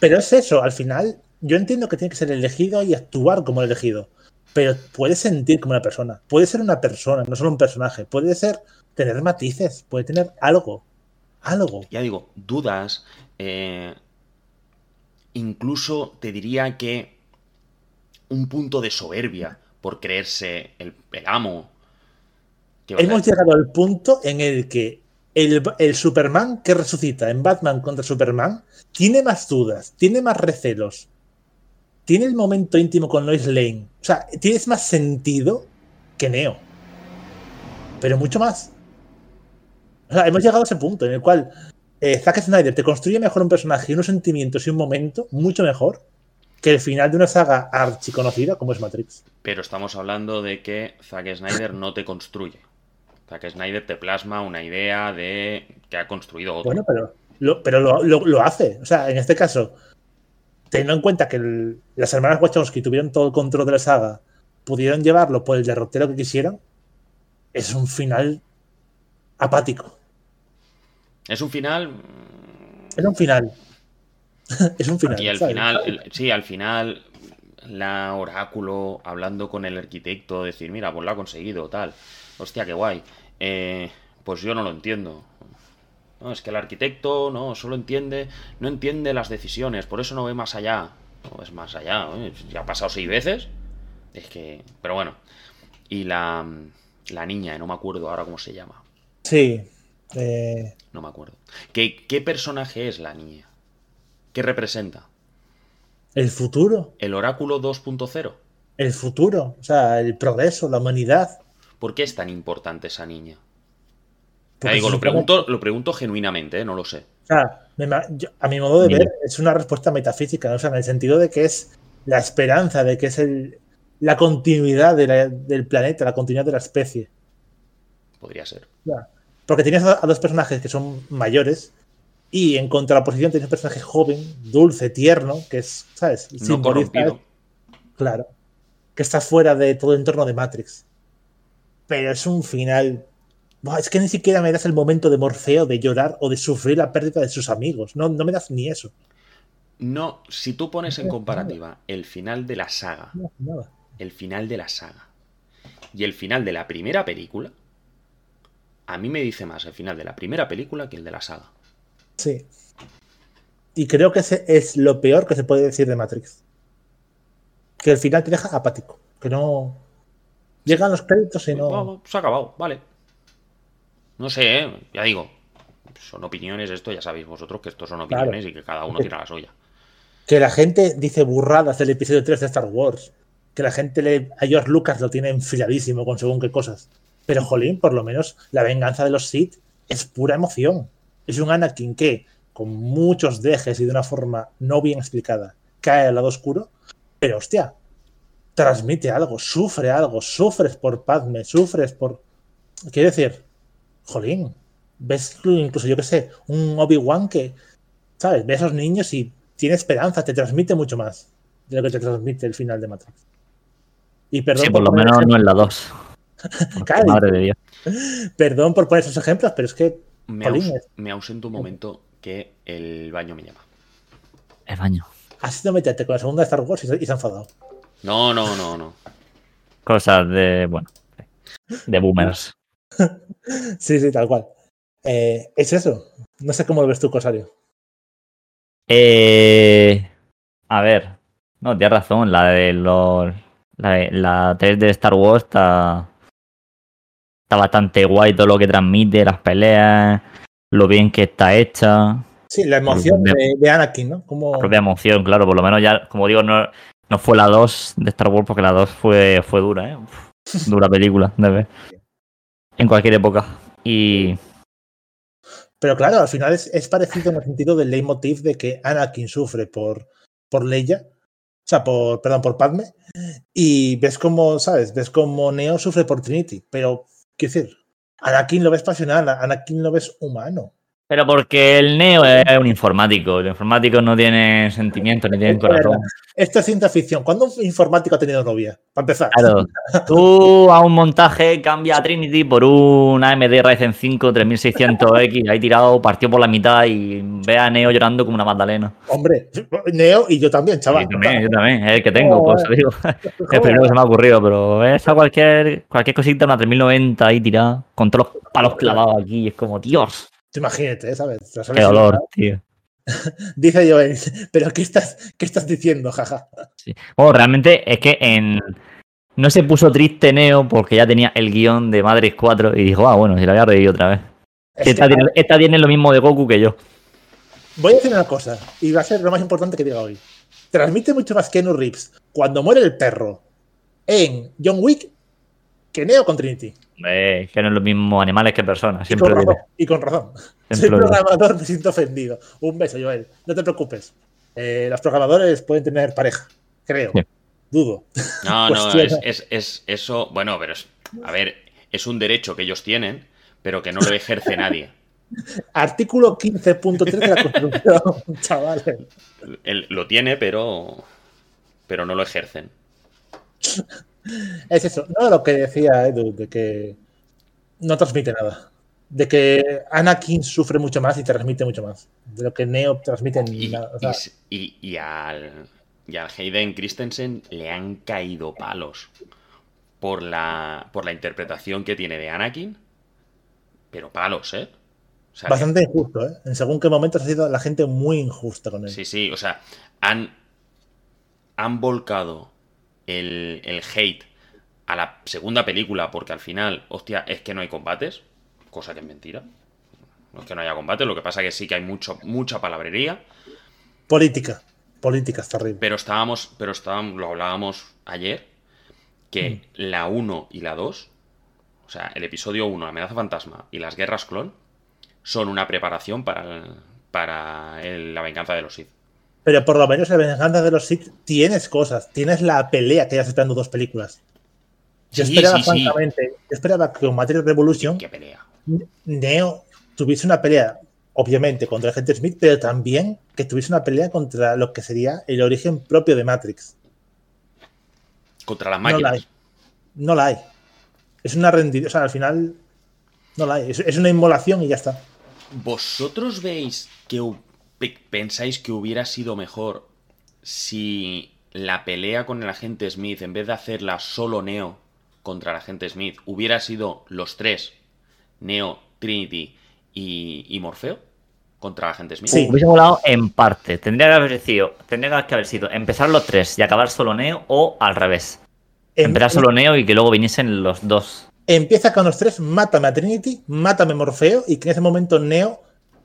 Pero es eso, al final, yo entiendo que tiene que ser elegido y actuar como el elegido. Pero puede sentir como una persona. Puede ser una persona, no solo un personaje. Puede ser tener matices, puede tener algo. Algo. ya digo, dudas, eh, incluso te diría que un punto de soberbia por creerse el, el amo. Hemos llegado al punto en el que el, el Superman que resucita en Batman contra Superman tiene más dudas, tiene más recelos, tiene el momento íntimo con Lois Lane. O sea, tienes más sentido que Neo. Pero mucho más. O sea, hemos llegado a ese punto en el cual eh, Zack Snyder te construye mejor un personaje y unos sentimientos y un momento mucho mejor que el final de una saga archiconocida como es Matrix. Pero estamos hablando de que Zack Snyder no te construye. Zack Snyder te plasma una idea de que ha construido otro. Bueno, pero lo, pero lo, lo- lo hace. O sea, en este caso, teniendo en cuenta que el- las hermanas Wachowski tuvieron todo el control de la saga, pudieron llevarlo por el derrotero que quisieran, es un final apático. Es un final. Es un final. es un final. Y al ¿sabes? final, el- sí, al final, la oráculo hablando con el arquitecto, decir, mira, pues lo ha conseguido, tal. Hostia, qué guay. Eh, pues yo no lo entiendo. No, es que el arquitecto no solo entiende, no entiende las decisiones, por eso no ve más allá. No es más allá, ¿eh? ya ha pasado seis veces. Es que, pero bueno. Y la, la niña, no me acuerdo ahora cómo se llama. Sí. eh, No me acuerdo. ¿Qué, qué personaje es la niña? ¿Qué representa? el futuro. ¿El oráculo 2.0? El futuro. O sea, el progreso, la humanidad. ¿Por qué es tan importante esa niña? Porque digo, lo pregunto, lo pregunto genuinamente, ¿eh? no lo sé. A mi modo de ver, es una respuesta metafísica, ¿no? o sea, en el sentido de que es la esperanza, de que es el, la continuidad de la- del planeta, la continuidad de la especie. Podría ser. Porque tienes a, a dos personajes que son mayores y en contraposición tienes un personaje joven, dulce, tierno, que es, ¿sabes? No corrompido. Claro. Que está fuera de todo el entorno de Matrix. Pero es un final. Buah, es que ni siquiera me das el momento de Morfeo de llorar o de sufrir la pérdida de sus amigos. No, no me das ni eso. No, si tú pones en comparativa el final de la saga, No, nada. el final de la saga y el final de la primera película, a mí me dice más el final de la primera película que el de la saga. Sí. Y creo que ese es lo peor que se puede decir de Matrix. Que el final te deja apático. Que no. Llegan los créditos y no. Bueno, se ha acabado, vale. No sé, ¿eh? ya digo. Son opiniones, esto ya sabéis vosotros que esto son opiniones y que cada uno tiene la suya. Que la gente dice burradas del episodio 3 de Star Wars. Que la gente le, a George Lucas lo tiene enfiladísimo con según qué cosas. Pero, jolín, por lo menos la venganza de los Sith es pura emoción. Es un Anakin que, con muchos dejes y de una forma no bien explicada, cae al lado oscuro. Pero, hostia, transmite algo, sufre algo, sufres por Padme, sufres por. Quiero decir, jolín, ves incluso, yo que sé, un Obi-Wan que, ¿sabes? Ve a esos niños y tiene esperanza, te transmite mucho más de lo que te transmite el final de Matrix. Y perdón Sí, por lo menos no en la 2. Claro, Madre de Dios. Perdón por poner esos ejemplos, pero es que Me, aus- ausento un momento que el baño me llama. El baño. has sido meterte con la segunda de Star Wars y se, y se ha enfadado. No, no, no, no. Cosas de, bueno, de boomers. Sí, sí, tal cual. Eh, es eso. No sé cómo lo ves tú, Cosario. Eh, a ver, no, tienes razón, la de los. La, de- la 3 de Star Wars está. Está bastante guay todo lo que transmite, las peleas, lo bien que está hecha, Sí, la emoción de, de Anakin, ¿no? Como, la propia emoción, claro, por lo menos ya, como digo, no, no fue la 2 de Star Wars, porque la 2 fue, fue dura, ¿eh? Uf, dura película de ver. En cualquier época. Y. Pero claro, al final es, es parecido en el sentido del leitmotiv de que Anakin sufre por, por Leia, o sea, por, perdón, por Padme, y ves como, ¿sabes? Ves como Neo sufre por Trinity, pero, quiero decir, Anakin lo ves pasional, Anakin lo ves humano. Pero porque el Neo es un informático. El informático no tiene sentimientos ni tiene Es corazón. Esto es ciencia ficción. ¿Cuándo un informático ha tenido novia? Para empezar. Claro, tú a un montaje cambia a Trinity por un AMD Ryzen 5 3600X, ahí tirado, partió por la mitad y ve a Neo llorando como una magdalena. Hombre, Neo y yo también, chaval. Yo también, yo también, es el que tengo, Joder. pues digo. Es el primero que se me ha ocurrido, pero ves a cualquier, cualquier cosita, una 3090 ahí tirada, con todos los palos clavados aquí, y es como, Dios, Tú Imagínate, ¿sabes? Te sales qué dolor, y- tío. Dice Joel, pero ¿qué estás, qué estás diciendo, jaja? Sí. Bueno, realmente es que en. No se puso triste Neo porque ya tenía el guion de Matrix 4 y dijo, ah, bueno, si la voy a reír otra vez. Es Esta, que- tiene, esta tiene lo mismo de Goku que yo. Voy a decir una cosa, y va a ser lo más importante que diga hoy. Transmite mucho más Keanu Reeves cuando muere el perro en John Wick que Neo con Trinity. Eh, que no es lo mismo animales que personas, Y siempre con lo diré. razón. Y con razón. Soy programador, me siento ofendido. Un beso, Joel. No te preocupes. Eh, los programadores pueden tener pareja, creo. Sí. Dudo. No, no, Cuestiona. es, es, es eso. Bueno, pero es. A ver, es un derecho que ellos tienen, pero que no lo ejerce nadie. Artículo 15.3 de la Constitución, chavales. Él lo tiene, pero. Pero no lo ejercen. Es eso, no lo que decía Edu, de que no transmite nada. De que Anakin sufre mucho más y transmite mucho más. De lo que Neo transmite en Y, nada. O y sea, y- y al, y al Hayden Christensen le han caído palos por la, por la interpretación que tiene de Anakin. Pero palos, ¿eh? O sea, bastante injusto, ¿eh? En según qué momentos ha sido la gente muy injusta con él. Sí, sí, o sea, han, han volcado el, el hate a la segunda película porque al final, hostia, es que no hay combates, cosa que es mentira. No es que no haya combates, lo que pasa que sí que hay mucho, mucha palabrería, Política. Política está arriba. pero estábamos, pero estábamos, lo hablábamos ayer, que la 1 y la 2, o sea, el episodio 1, Amenaza Fantasma y las Guerras Clon, son una preparación para, el- para el- la venganza de los Sith. Pero por lo menos en la venganza de los Sith tienes cosas. Tienes la pelea que ya esperando dos películas. Yo Sí, esperaba, sí, sí. francamente, yo esperaba que con Matrix Revolution ¿Qué pelea? Neo tuviese una pelea, obviamente, contra el agente Smith, pero también que tuviese una pelea contra lo que sería el origen propio de Matrix. Contra las No la máquinas. hay. No la hay. Es una rendición. O sea, al final no la hay. Es, es una inmolación y ya está. ¿Vosotros veis que pensáis que hubiera sido mejor si la pelea con el agente Smith, en vez de hacerla solo Neo contra el agente Smith, hubiera sido los tres, Neo, Trinity y, y Morfeo, contra el agente Smith? Sí. Hubiese volado en parte. Tendría que haber sido, tendría que haber sido empezar los tres y acabar solo Neo o al revés. Em- Empezar solo Neo y que luego viniesen los dos. Empieza con los tres, mátame a Trinity, mátame a Morfeo y que en ese momento Neo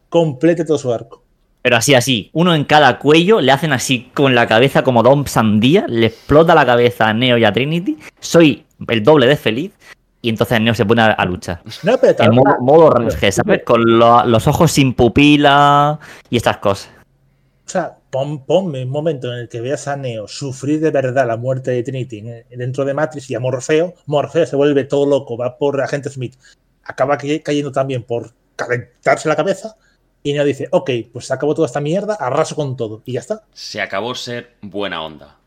complete todo su arco. Pero así, así. Uno en cada cuello, le hacen así con la cabeza como Don Sandía, le explota la cabeza a Neo y a Trinity. Soy el doble de feliz. Y entonces Neo se pone a, a luchar. No, pero En modo, modo ¿sabes? Con lo- los ojos sin pupila y estas cosas. O sea, pon- ponme un momento en el que veas a Neo sufrir de verdad la muerte de Trinity en- dentro de Matrix y a Morfeo. Morfeo se vuelve todo loco, va por Agente Smith. Acaba ca- cayendo también por calentarse la cabeza. Y Neo dice, ok, pues se acabó toda esta mierda, arraso con todo. Y ya está. Se acabó ser buena onda.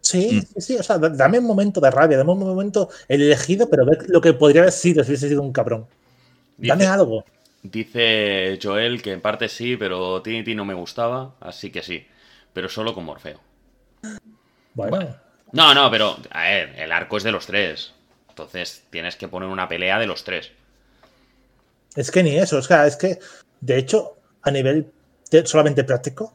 Sí, sí, sí. O sea, da- dame un momento de rabia, dame un momento el elegido, pero ve lo que podría haber sido si hubiese sido un cabrón. Dame Dice- algo. Dice Joel que en parte sí, pero Trinity no me gustaba, así que sí. Pero solo con Morfeo. Bueno, Bueno. No, no, pero a ver, el arco es de los tres. Entonces tienes que poner una pelea de los tres. es que ni eso. O sea, es que, de hecho, a nivel de- solamente práctico,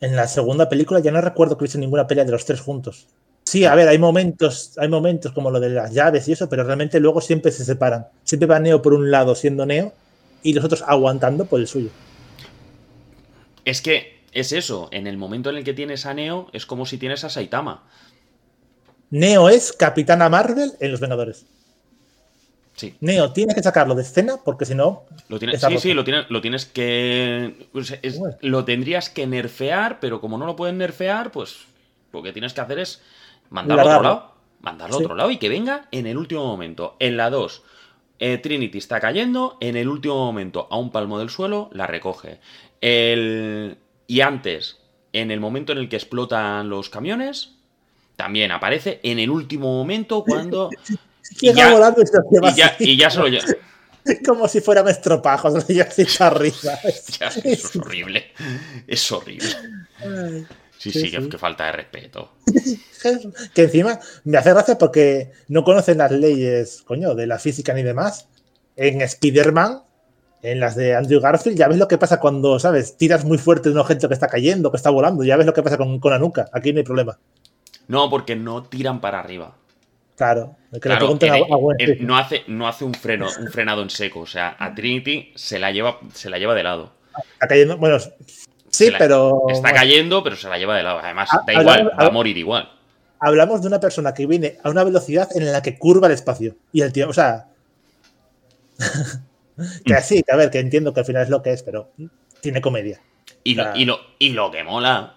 en la segunda película ya no recuerdo que hubiese ninguna pelea de los tres juntos. Sí, a ver, hay momentos, hay momentos como lo de las llaves y eso, pero realmente luego siempre se separan. Siempre va Neo por un lado siendo Neo y los otros aguantando por el suyo. Es que es eso, en el momento en el que tienes a Neo, es como si tienes a Saitama. Neo es Capitana Marvel en Los Vengadores. Sí. Neo tienes que sacarlo de escena porque si no, Lo tienes, sí, roto. sí, lo tienes, lo tienes que. o sea, es- Bueno. lo tendrías que nerfear, pero como no lo pueden nerfear, pues lo que tienes que hacer es mandarlo a otro lado. Mandarlo a Sí. otro lado y que venga en el último momento. En la 2, eh, Trinity está cayendo, en el último momento, a un palmo del suelo, la recoge. El, y antes, en el momento en el que explotan los camiones, también aparece en el último momento cuando. llega ya- volando y se lo lleva Y ya, así, y ya se lo lleva. como si fuera estropajos, se lo lleva así para arriba. Ya, eso es horrible. Es horrible. Ay. Sí, Sí, sí, que, sí. que falta de respeto. Que encima me hace gracia porque no conocen las leyes, coño, de la física ni demás. En Spider-Man, en las de Andrew Garfield, ya ves lo que pasa cuando, ¿sabes? Tiras muy fuerte de un objeto que está cayendo, que está volando. Ya ves lo que pasa con, con la nuca. Aquí no hay problema. No, porque no tiran para arriba. Claro. Que le Claro, a, a Gwen en- Stacy. no hace, no hace un freno, un frenado en seco. O sea, a Trinity se la lleva, se la lleva de lado. Está cayendo. Bueno, sí, la- pero. Está cayendo, pero se la lleva de lado. Además, Ah, da hablamos- igual, va a morir igual. Hablamos de una persona que viene a una velocidad en la que curva el espacio. Y el tío, o sea. que sí, que a ver, que entiendo que al final es lo que es, pero tiene comedia. Y lo, y lo, y lo que mola.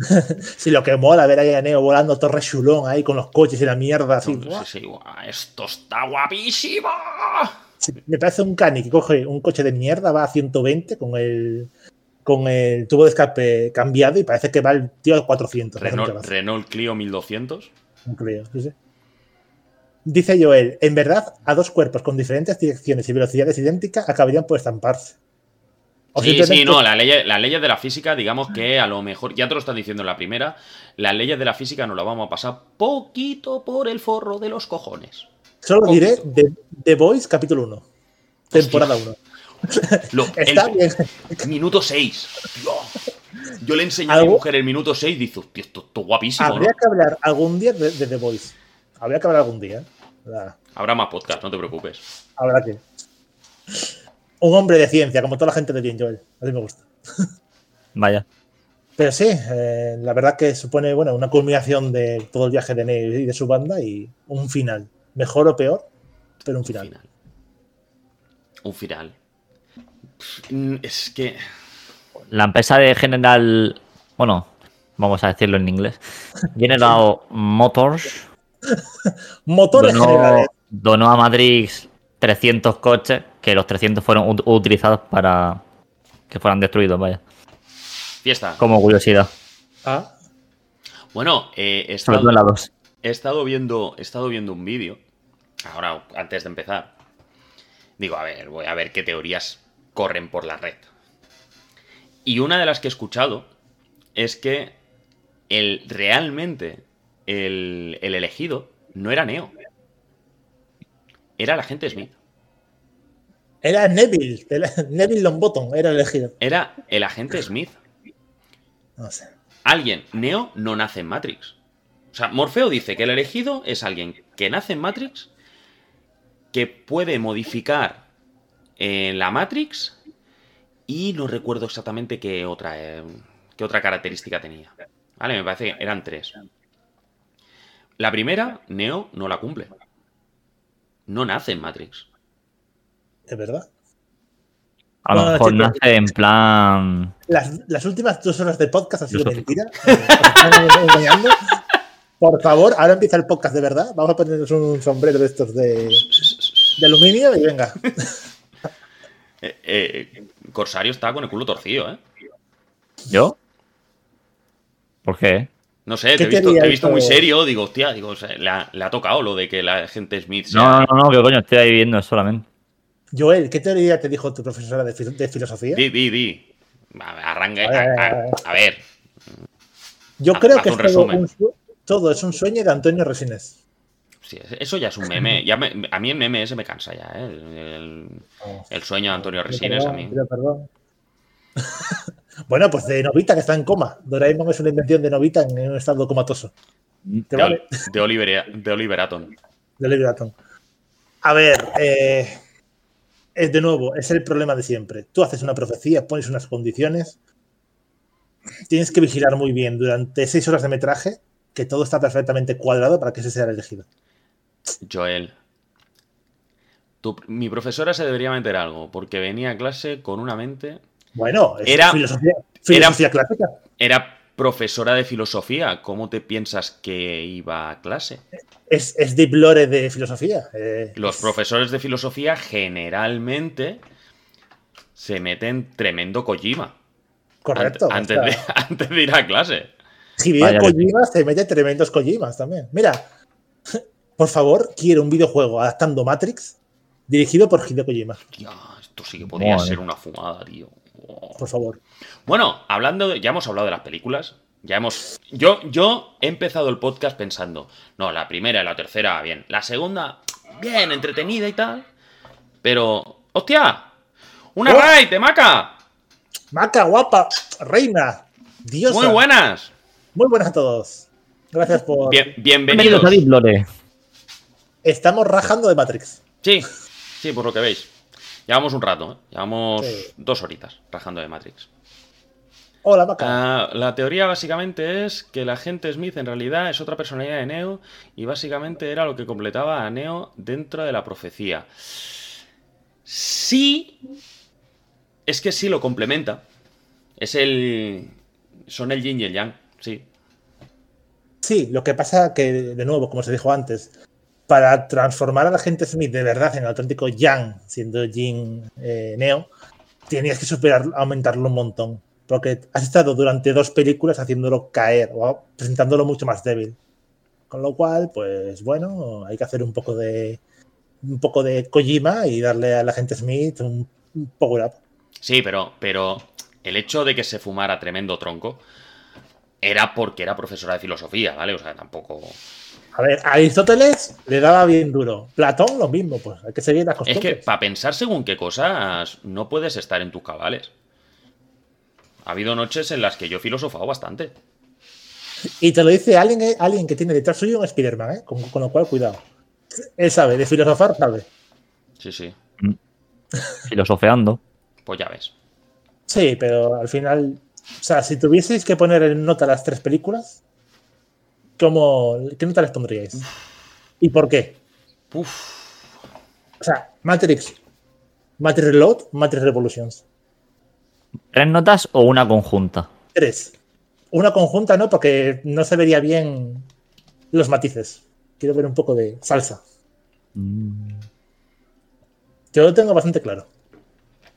Sí, lo que mola ver a Neo volando Torre Chulón ahí con los coches y la mierda así. Esto está guapísimo. Sí, me parece un cani que coge un coche de mierda, va a 120 con el con el tubo de escape cambiado y parece que va el tío a 400. me hace mucha Renault, Clio 1200. No creo, sí, sí. Dice Joel, en verdad, a dos cuerpos con diferentes direcciones y velocidades idénticas acabarían por estamparse. O Sí, sí, no, las leyes, las leyes de la física, digamos que a lo mejor, ya te lo están diciendo en la primera, las leyes de la física nos las vamos a pasar poquito por el forro de los cojones. Solo poquito. diré The, The Voice capítulo 1, temporada 1. Lo- Está el- bien. Minuto 6. Yo le enseñé a mi mujer el minuto 6 y dice, "Hostia, esto, esto es guapísimo, ¿no? Habría que hablar algún día de, de The Voice. Habría que hablar algún día. Habrá más podcast, no te preocupes. Habrá que. Un hombre de ciencia, como toda la gente de bien, Joel. Así me gusta. Vaya. Pero sí, eh, la verdad que supone bueno, una culminación de todo el viaje de Neo y de su banda y un final. Mejor o peor, pero un Un final. final. Un final. Mm, Es que. La empresa de General. Bueno, vamos a decirlo en inglés. General Motors Motores generales. donó, a Matrix 300 coches, que los 300 fueron ut- utilizados para que fueran destruidos, vaya. Fiesta. Como curiosidad. Ah, Bueno, eh, he, estado, todo en la 2. he estado viendo. He estado viendo un vídeo. Ahora, antes de empezar. Digo, a ver, voy a ver qué teorías corren por la red. Y una de las que he escuchado es que el, realmente el, el elegido no era Neo. Era el agente Smith. Era Neville. era- Neville Longbottom era elegido. Era el agente Smith. No sé. Alguien, Neo no nace en Matrix. O sea, Morfeo dice que el elegido es alguien que nace en Matrix, que puede modificar eh, la Matrix Y no recuerdo exactamente qué otra, eh, qué otra característica tenía. Vale, me parece que eran tres. La primera, Neo no la cumple. No nace en Matrix. ¿Es verdad? A lo No, mejor nace en plan. Las, las últimas dos horas de podcast ha sido Filosófico. mentira. Engañando. Por favor, ahora empieza el podcast de verdad. Vamos a ponernos un sombrero de estos de, de aluminio y venga. Eh, eh, Corsario está con el culo torcido, ¿eh? ¿Yo? ¿Por qué? No sé, te ¿Qué he visto, te he visto muy serio. Digo, hostia, digo, o sea, le, ha, le ha tocado lo de que la gente Smith sea- No, no, no, que coño, estoy ahí viendo solamente. Joel, ¿qué teoría te dijo tu profesora de, fil- de filosofía? Di, di, di. A- Arranque. A ver, A, a- a ver. Yo creo haz que es un todo, un todo es un sueño de Antonio Resines. Sí, eso ya es un meme. Ya me- a mí el meme ese me cansa ya, ¿eh? El, el sueño de Antonio Resines a mí. perdón. bueno, pues de Novita, que está en coma. Doraemon es una invención de Novita en un estado comatoso. ¿Te De, vale? De Oliver, de Oliver Atom. de Oliver Atom. A ver, eh, es de nuevo, es el problema de siempre. Tú haces una profecía, pones unas condiciones, tienes que vigilar muy bien durante seis horas de metraje que todo está perfectamente cuadrado para que ese sea el elegido. Joel. tu- mi profesora se debería meter algo, porque venía a clase con una mente. Bueno, es Era- filosofía, filosofía clásica. Era profesora de filosofía. ¿Cómo te piensas que iba a clase? Es, es deep lore de filosofía. eh, Los es- profesores de filosofía generalmente se meten tremendo Kojima Correcto. ant- antes, de, antes de ir a clase. Que sí. Kojima se mete tremendos Kojimas también. Mira, por favor, quiero un videojuego adaptando Matrix dirigido por Hideo Kojima. Esto sí que podría Madre. ser una fumada, tío. Por favor. Bueno, hablando de, ya hemos hablado de las películas. Ya hemos. Yo, yo he empezado el podcast pensando. No, la primera y la tercera, bien. La segunda, bien, entretenida y tal. Pero. ¡Hostia! ¡Una Oh. raid de Maca! Maca, guapa, reina, diosa. Muy buenas. Muy buenas a todos. Gracias por. Bien- Bienvenidos bienvenidos. a Deep Lore. Estamos rajando de Matrix. Sí, sí, por lo que veis. Llevamos un rato, ¿eh? Llevamos Sí. dos horitas rajando de Matrix. Hola, Maca. Ah, la teoría básicamente es que el agente Smith en realidad es otra personalidad de Neo y básicamente era lo que completaba a Neo dentro de la profecía. Sí, es que sí lo complementa. Es el... Son el yin y el yang, sí. Sí, lo que pasa que, de nuevo, como se dijo antes, para transformar al agente Smith de verdad en el auténtico Yang, siendo Jin eh, Neo, tenías que superar, aumentarlo un montón. Porque has estado durante dos películas haciéndolo caer o presentándolo mucho más débil. Con lo cual, pues bueno, hay que hacer un poco de un poco de Kojima y darle al agente Smith un, un power up. Sí, pero, pero el hecho de que se fumara tremendo tronco era porque era profesora de filosofía, ¿vale? O sea, tampoco... A ver, a Aristóteles le daba bien duro. Platón lo mismo, pues hay que seguir las Es costumbres. que para pensar según qué cosas no puedes estar en tus cabales. Ha habido noches en las que yo he filosofado bastante. Y te lo dice alguien, eh, alguien que tiene detrás suyo un Spider-Man, ¿eh? Con, con lo cual, cuidado. Él sabe, de filosofar sabe. Sí, sí. Filosofeando. Pues ya ves. Sí, pero al final, o sea, si tuvieseis que poner en nota las tres películas, ¿cómo, ¿qué nota les pondríais? ¿Y por qué? Uf. O sea, Matrix, Matrix Reload, Matrix Revolutions. ¿Tres notas o una conjunta? Tres. Una conjunta, ¿no? Porque no se vería bien los matices. Quiero ver un poco de salsa. Mm. Yo lo tengo bastante claro.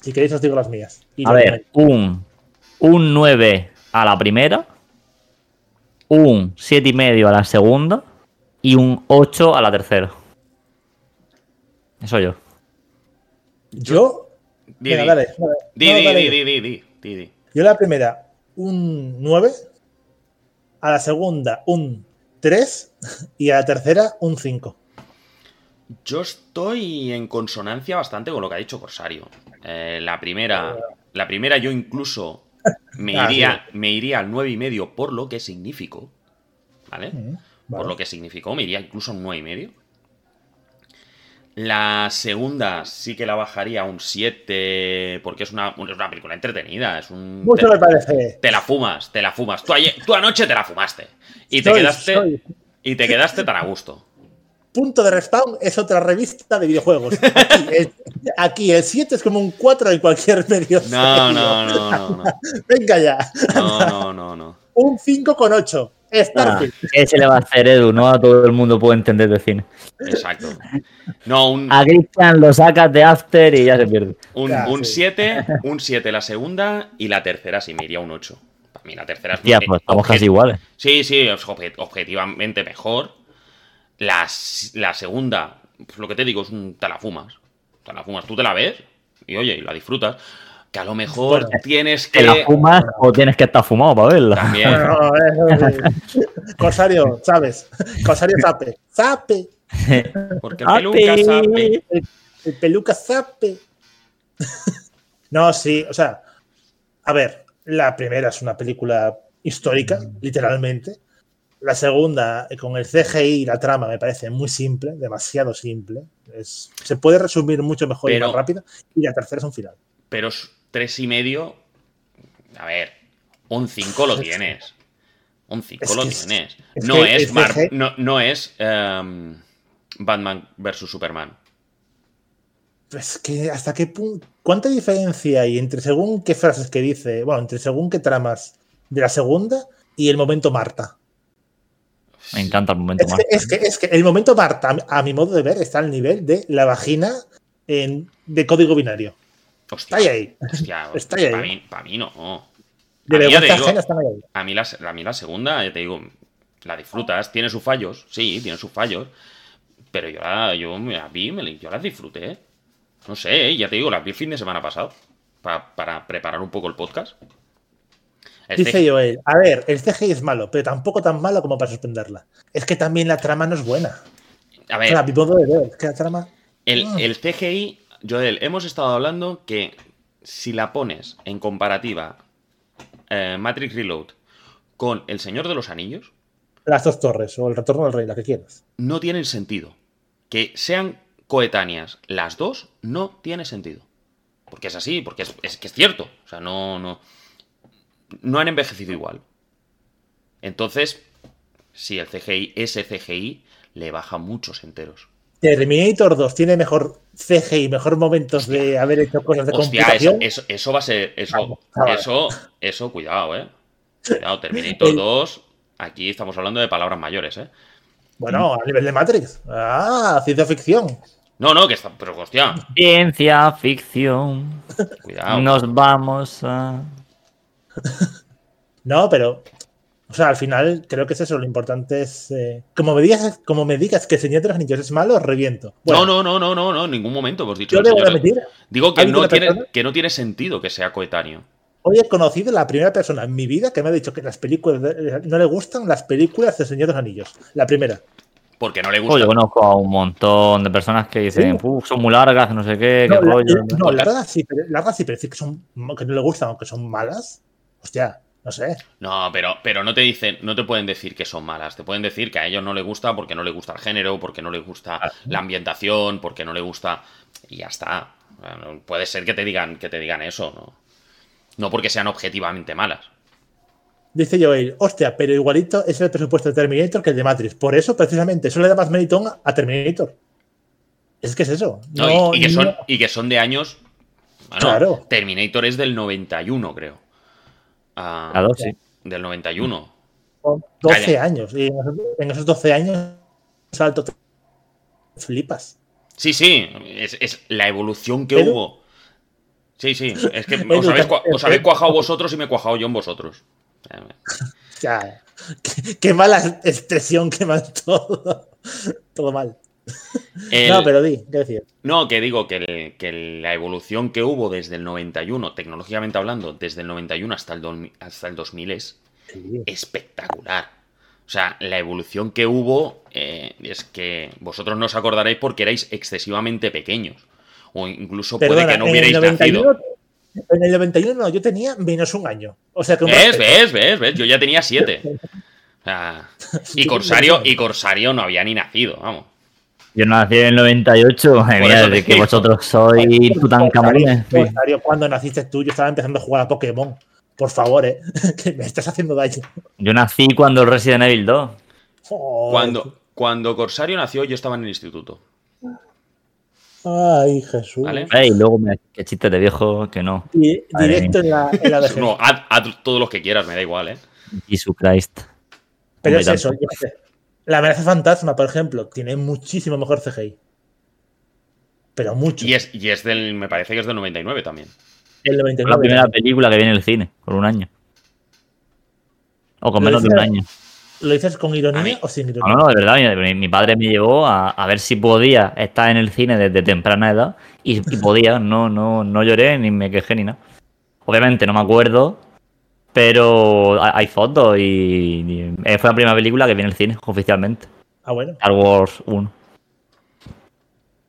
Si queréis os digo las mías. Y A ver, un, un 9 a la primera, un 7 y medio a la segunda y un 8 a la tercera. Eso yo. Yo. Di, Venga, di. dale, dale. Di, No, di, dale. di, di, di, di, di, di. Yo la primera, un 9. A la segunda, un 3. Y a la tercera, un 5. Yo estoy en consonancia bastante con lo que ha dicho Corsario. Eh, la primera, la primera yo incluso me Ah, iría, me iría al nueve y medio por lo que significó. ¿Vale? Mm, Por lo que significó, me iría incluso a un nueve y medio. La segunda sí que la bajaría a un 7 porque es una, es una película entretenida. Es un, Mucho te, me parece. te la fumas, te la fumas. Tú, ayer- tú anoche te la fumaste. Y te Soy- quedaste. soy. Y te quedaste tan a gusto. Punto de Respawn es otra revista de videojuegos. Aquí el, aquí el 7 es como un 4 en cualquier medio. No, no, no, no, no. Venga ya. No, no, no, no. Un 5 con 8. Ah, Starfield. ¿Qué se le va a hacer, Edu? No a todo el mundo puede entender de cine. Exacto. No, un, A Christian lo sacas de After y ya se pierde. un, Ya, un sí. 7, un 7 la segunda y la tercera sí me iría un 8. Para mí la tercera es Tía, muy- pues estamos casi iguales. Sí, sí, objetivamente mejor. La, segunda, pues lo que te digo, es un te la fumas. Te la fumas, tú te la ves y oye, y la disfrutas. Que a lo mejor Bueno. tienes ¿Te la que. fumas o tienes que estar fumado para verla? También. No, no. Corsario, ¿sabes? Corsario Zape. Zape. Porque el peluca. El, el peluca Zape. No, sí, o sea, a ver, la primera es una película histórica, literalmente. La segunda, eh, con el CGI y la trama, me parece muy simple, demasiado simple. Es, se puede resumir mucho mejor y más rápido. Y la tercera es un final. Pero es tres y medio. A ver, un 5 lo tienes. Un 5 Es lo tienes. es no, es Mar- no, no es em, Batman versus Superman. Es que hasta qué punto. ¿Cuánta diferencia hay entre según qué frases que dice, bueno, entre según qué tramas de la segunda y el momento Marta? Me encanta el momento Es más. que, es que, es que el momento Marta, a mi modo de ver, está al nivel de la vagina en- de código binario. Hostia, Está ahí. hostia, Está ahí. Para mí, pa' mí no. De A mí digo- ahí. A mí, la, a mí la segunda, ya te digo, la disfrutas, tiene sus fallos, sí, tiene sus fallos, pero yo la, yo la vi, me yo las disfruté. No sé, ¿eh? ya te digo, las vi el fin de semana pasado, pa- para preparar un poco el podcast. Dice CGI Joel, a ver, el CGI es malo, pero tampoco tan malo como para suspenderla. Es que también la trama no es buena. a O ver, sea, a mi modo de ver, es que la trama. el, Ah. el CGI, Joel, hemos estado hablando que si la pones en comparativa eh, Matrix Reload con El Señor de los Anillos, Las dos torres o el retorno del rey, la que quieras. no tienen sentido. Que sean coetáneas las dos no tiene sentido. Porque es así, porque es, es que es cierto. O sea, no, no. No han envejecido igual. Entonces, si el CGI, ese CGI, le baja muchos enteros. Terminator 2 tiene mejor CGI, mejor momentos de haber hecho cosas de Hostia, eso, computación. eso, eso va a ser. Eso, Vamos, eso, eso, cuidado, eh. Cuidado, Terminator El- 2. Aquí estamos hablando de palabras mayores, eh. Bueno, a nivel de Matrix. Ah, ciencia ficción. No, no, que está. Pero hostia, Ciencia ficción. cuidado. Nos vamos a. No, pero. O sea, al final creo que es eso. Lo importante es. eh, como, me digas, como me digas que el Señor de los Anillos es malo, reviento. Bueno, no, no, no, no, no, no, en ningún momento hemos dicho Yo de de- admitir, Digo que ¿Ha habido no, tiene, persona? que no tiene sentido que sea coetáneo. hoy he conocido la primera persona en mi vida que me ha dicho que las películas de- no le gustan las películas del Señor de los Anillos. La primera. Porque no le gusta. yo conozco a un montón de personas que dicen, Sí. "Uf, son muy largas, no sé qué, No, qué la, rollo. no, largas sí, pero, largas sí, pero decir que, son, que no le gustan o que son malas. Hostia, no sé. No, pero, pero no te dicen, no te pueden decir que son malas. Te pueden decir que a ellos no les gusta porque no les gusta el género, porque no les gusta Ah. la ambientación, porque no les gusta. Y ya está. Bueno, puede ser que te digan, que te digan eso, ¿no? No porque sean objetivamente malas. Dice Joel, hostia, pero igualito es el presupuesto de Terminator que el de Matrix. Por eso, precisamente, eso le da más mérito a Terminator. Es que es eso. No, No, y, y que no- son, y que son de años. Bueno, Claro. Terminator es del 91, creo. La dos, sí. Del 91. son 12 Calla. años. Y en esos, en esos 12 años, salto. Flipas. Sí, sí, es, es la evolución que Edu. hubo. Sí, sí, es que os habéis, os habéis cuajado vosotros y me he cuajado yo en vosotros. O sea, qué, qué mala expresión, qué mal todo. todo mal. El- No, pero di, ¿qué decir? no, que digo que, el- que la evolución que hubo desde el 91, tecnológicamente hablando, desde el 91 hasta el, dos- hasta el 2000 es Sí. espectacular. O sea, la evolución que hubo eh, es que vosotros no os acordaréis porque erais excesivamente pequeños. O incluso puede que no hubierais 91 nacido. En el 91 no, yo tenía menos un año. O sea que ¿Ves? ¿Ves? ¿Ves? ¿Ves? Yo ya tenía siete. O sea, y Corsario, y Corsario no había ni nacido, vamos. Yo nací en el 98, madre mía, eso te de que vosotros sois Tutankamón. Pues, Darío, cuando naciste tú, yo estaba empezando a jugar a Pokémon. Por favor, eh. Que me estás haciendo daño. Yo nací cuando Resident Evil 2. Joder. Cuando, cuando Corsario nació, yo estaba en el instituto. Ay, Jesús. ¿Vale? Ey, y luego me. Qué chiste de viejo que no. Y Madre directo en la, en la vejez. No, haz, todos los que quieras, me da igual, ¿eh? Jesus Christ. Pero es eso. yo qué sé. La amenaza fantasma, por ejemplo, tiene muchísimo mejor CGI. Pero mucho. Y es, y es del, me parece que es del 99 también. El Fue 99. la primera película que viene en el cine, por un año. O con menos de un año. ¿Lo dices con ironía o sin ironía? no, no, de verdad, mi, mi padre me llevó a, a ver si podía estar en el cine desde temprana edad y, y podía, no, no, no lloré ni me quejé ni nada. Obviamente no me acuerdo, pero hay, fotos y, y, fue la primera película que viene en el cine oficialmente. Ah, bueno. Star Wars 1.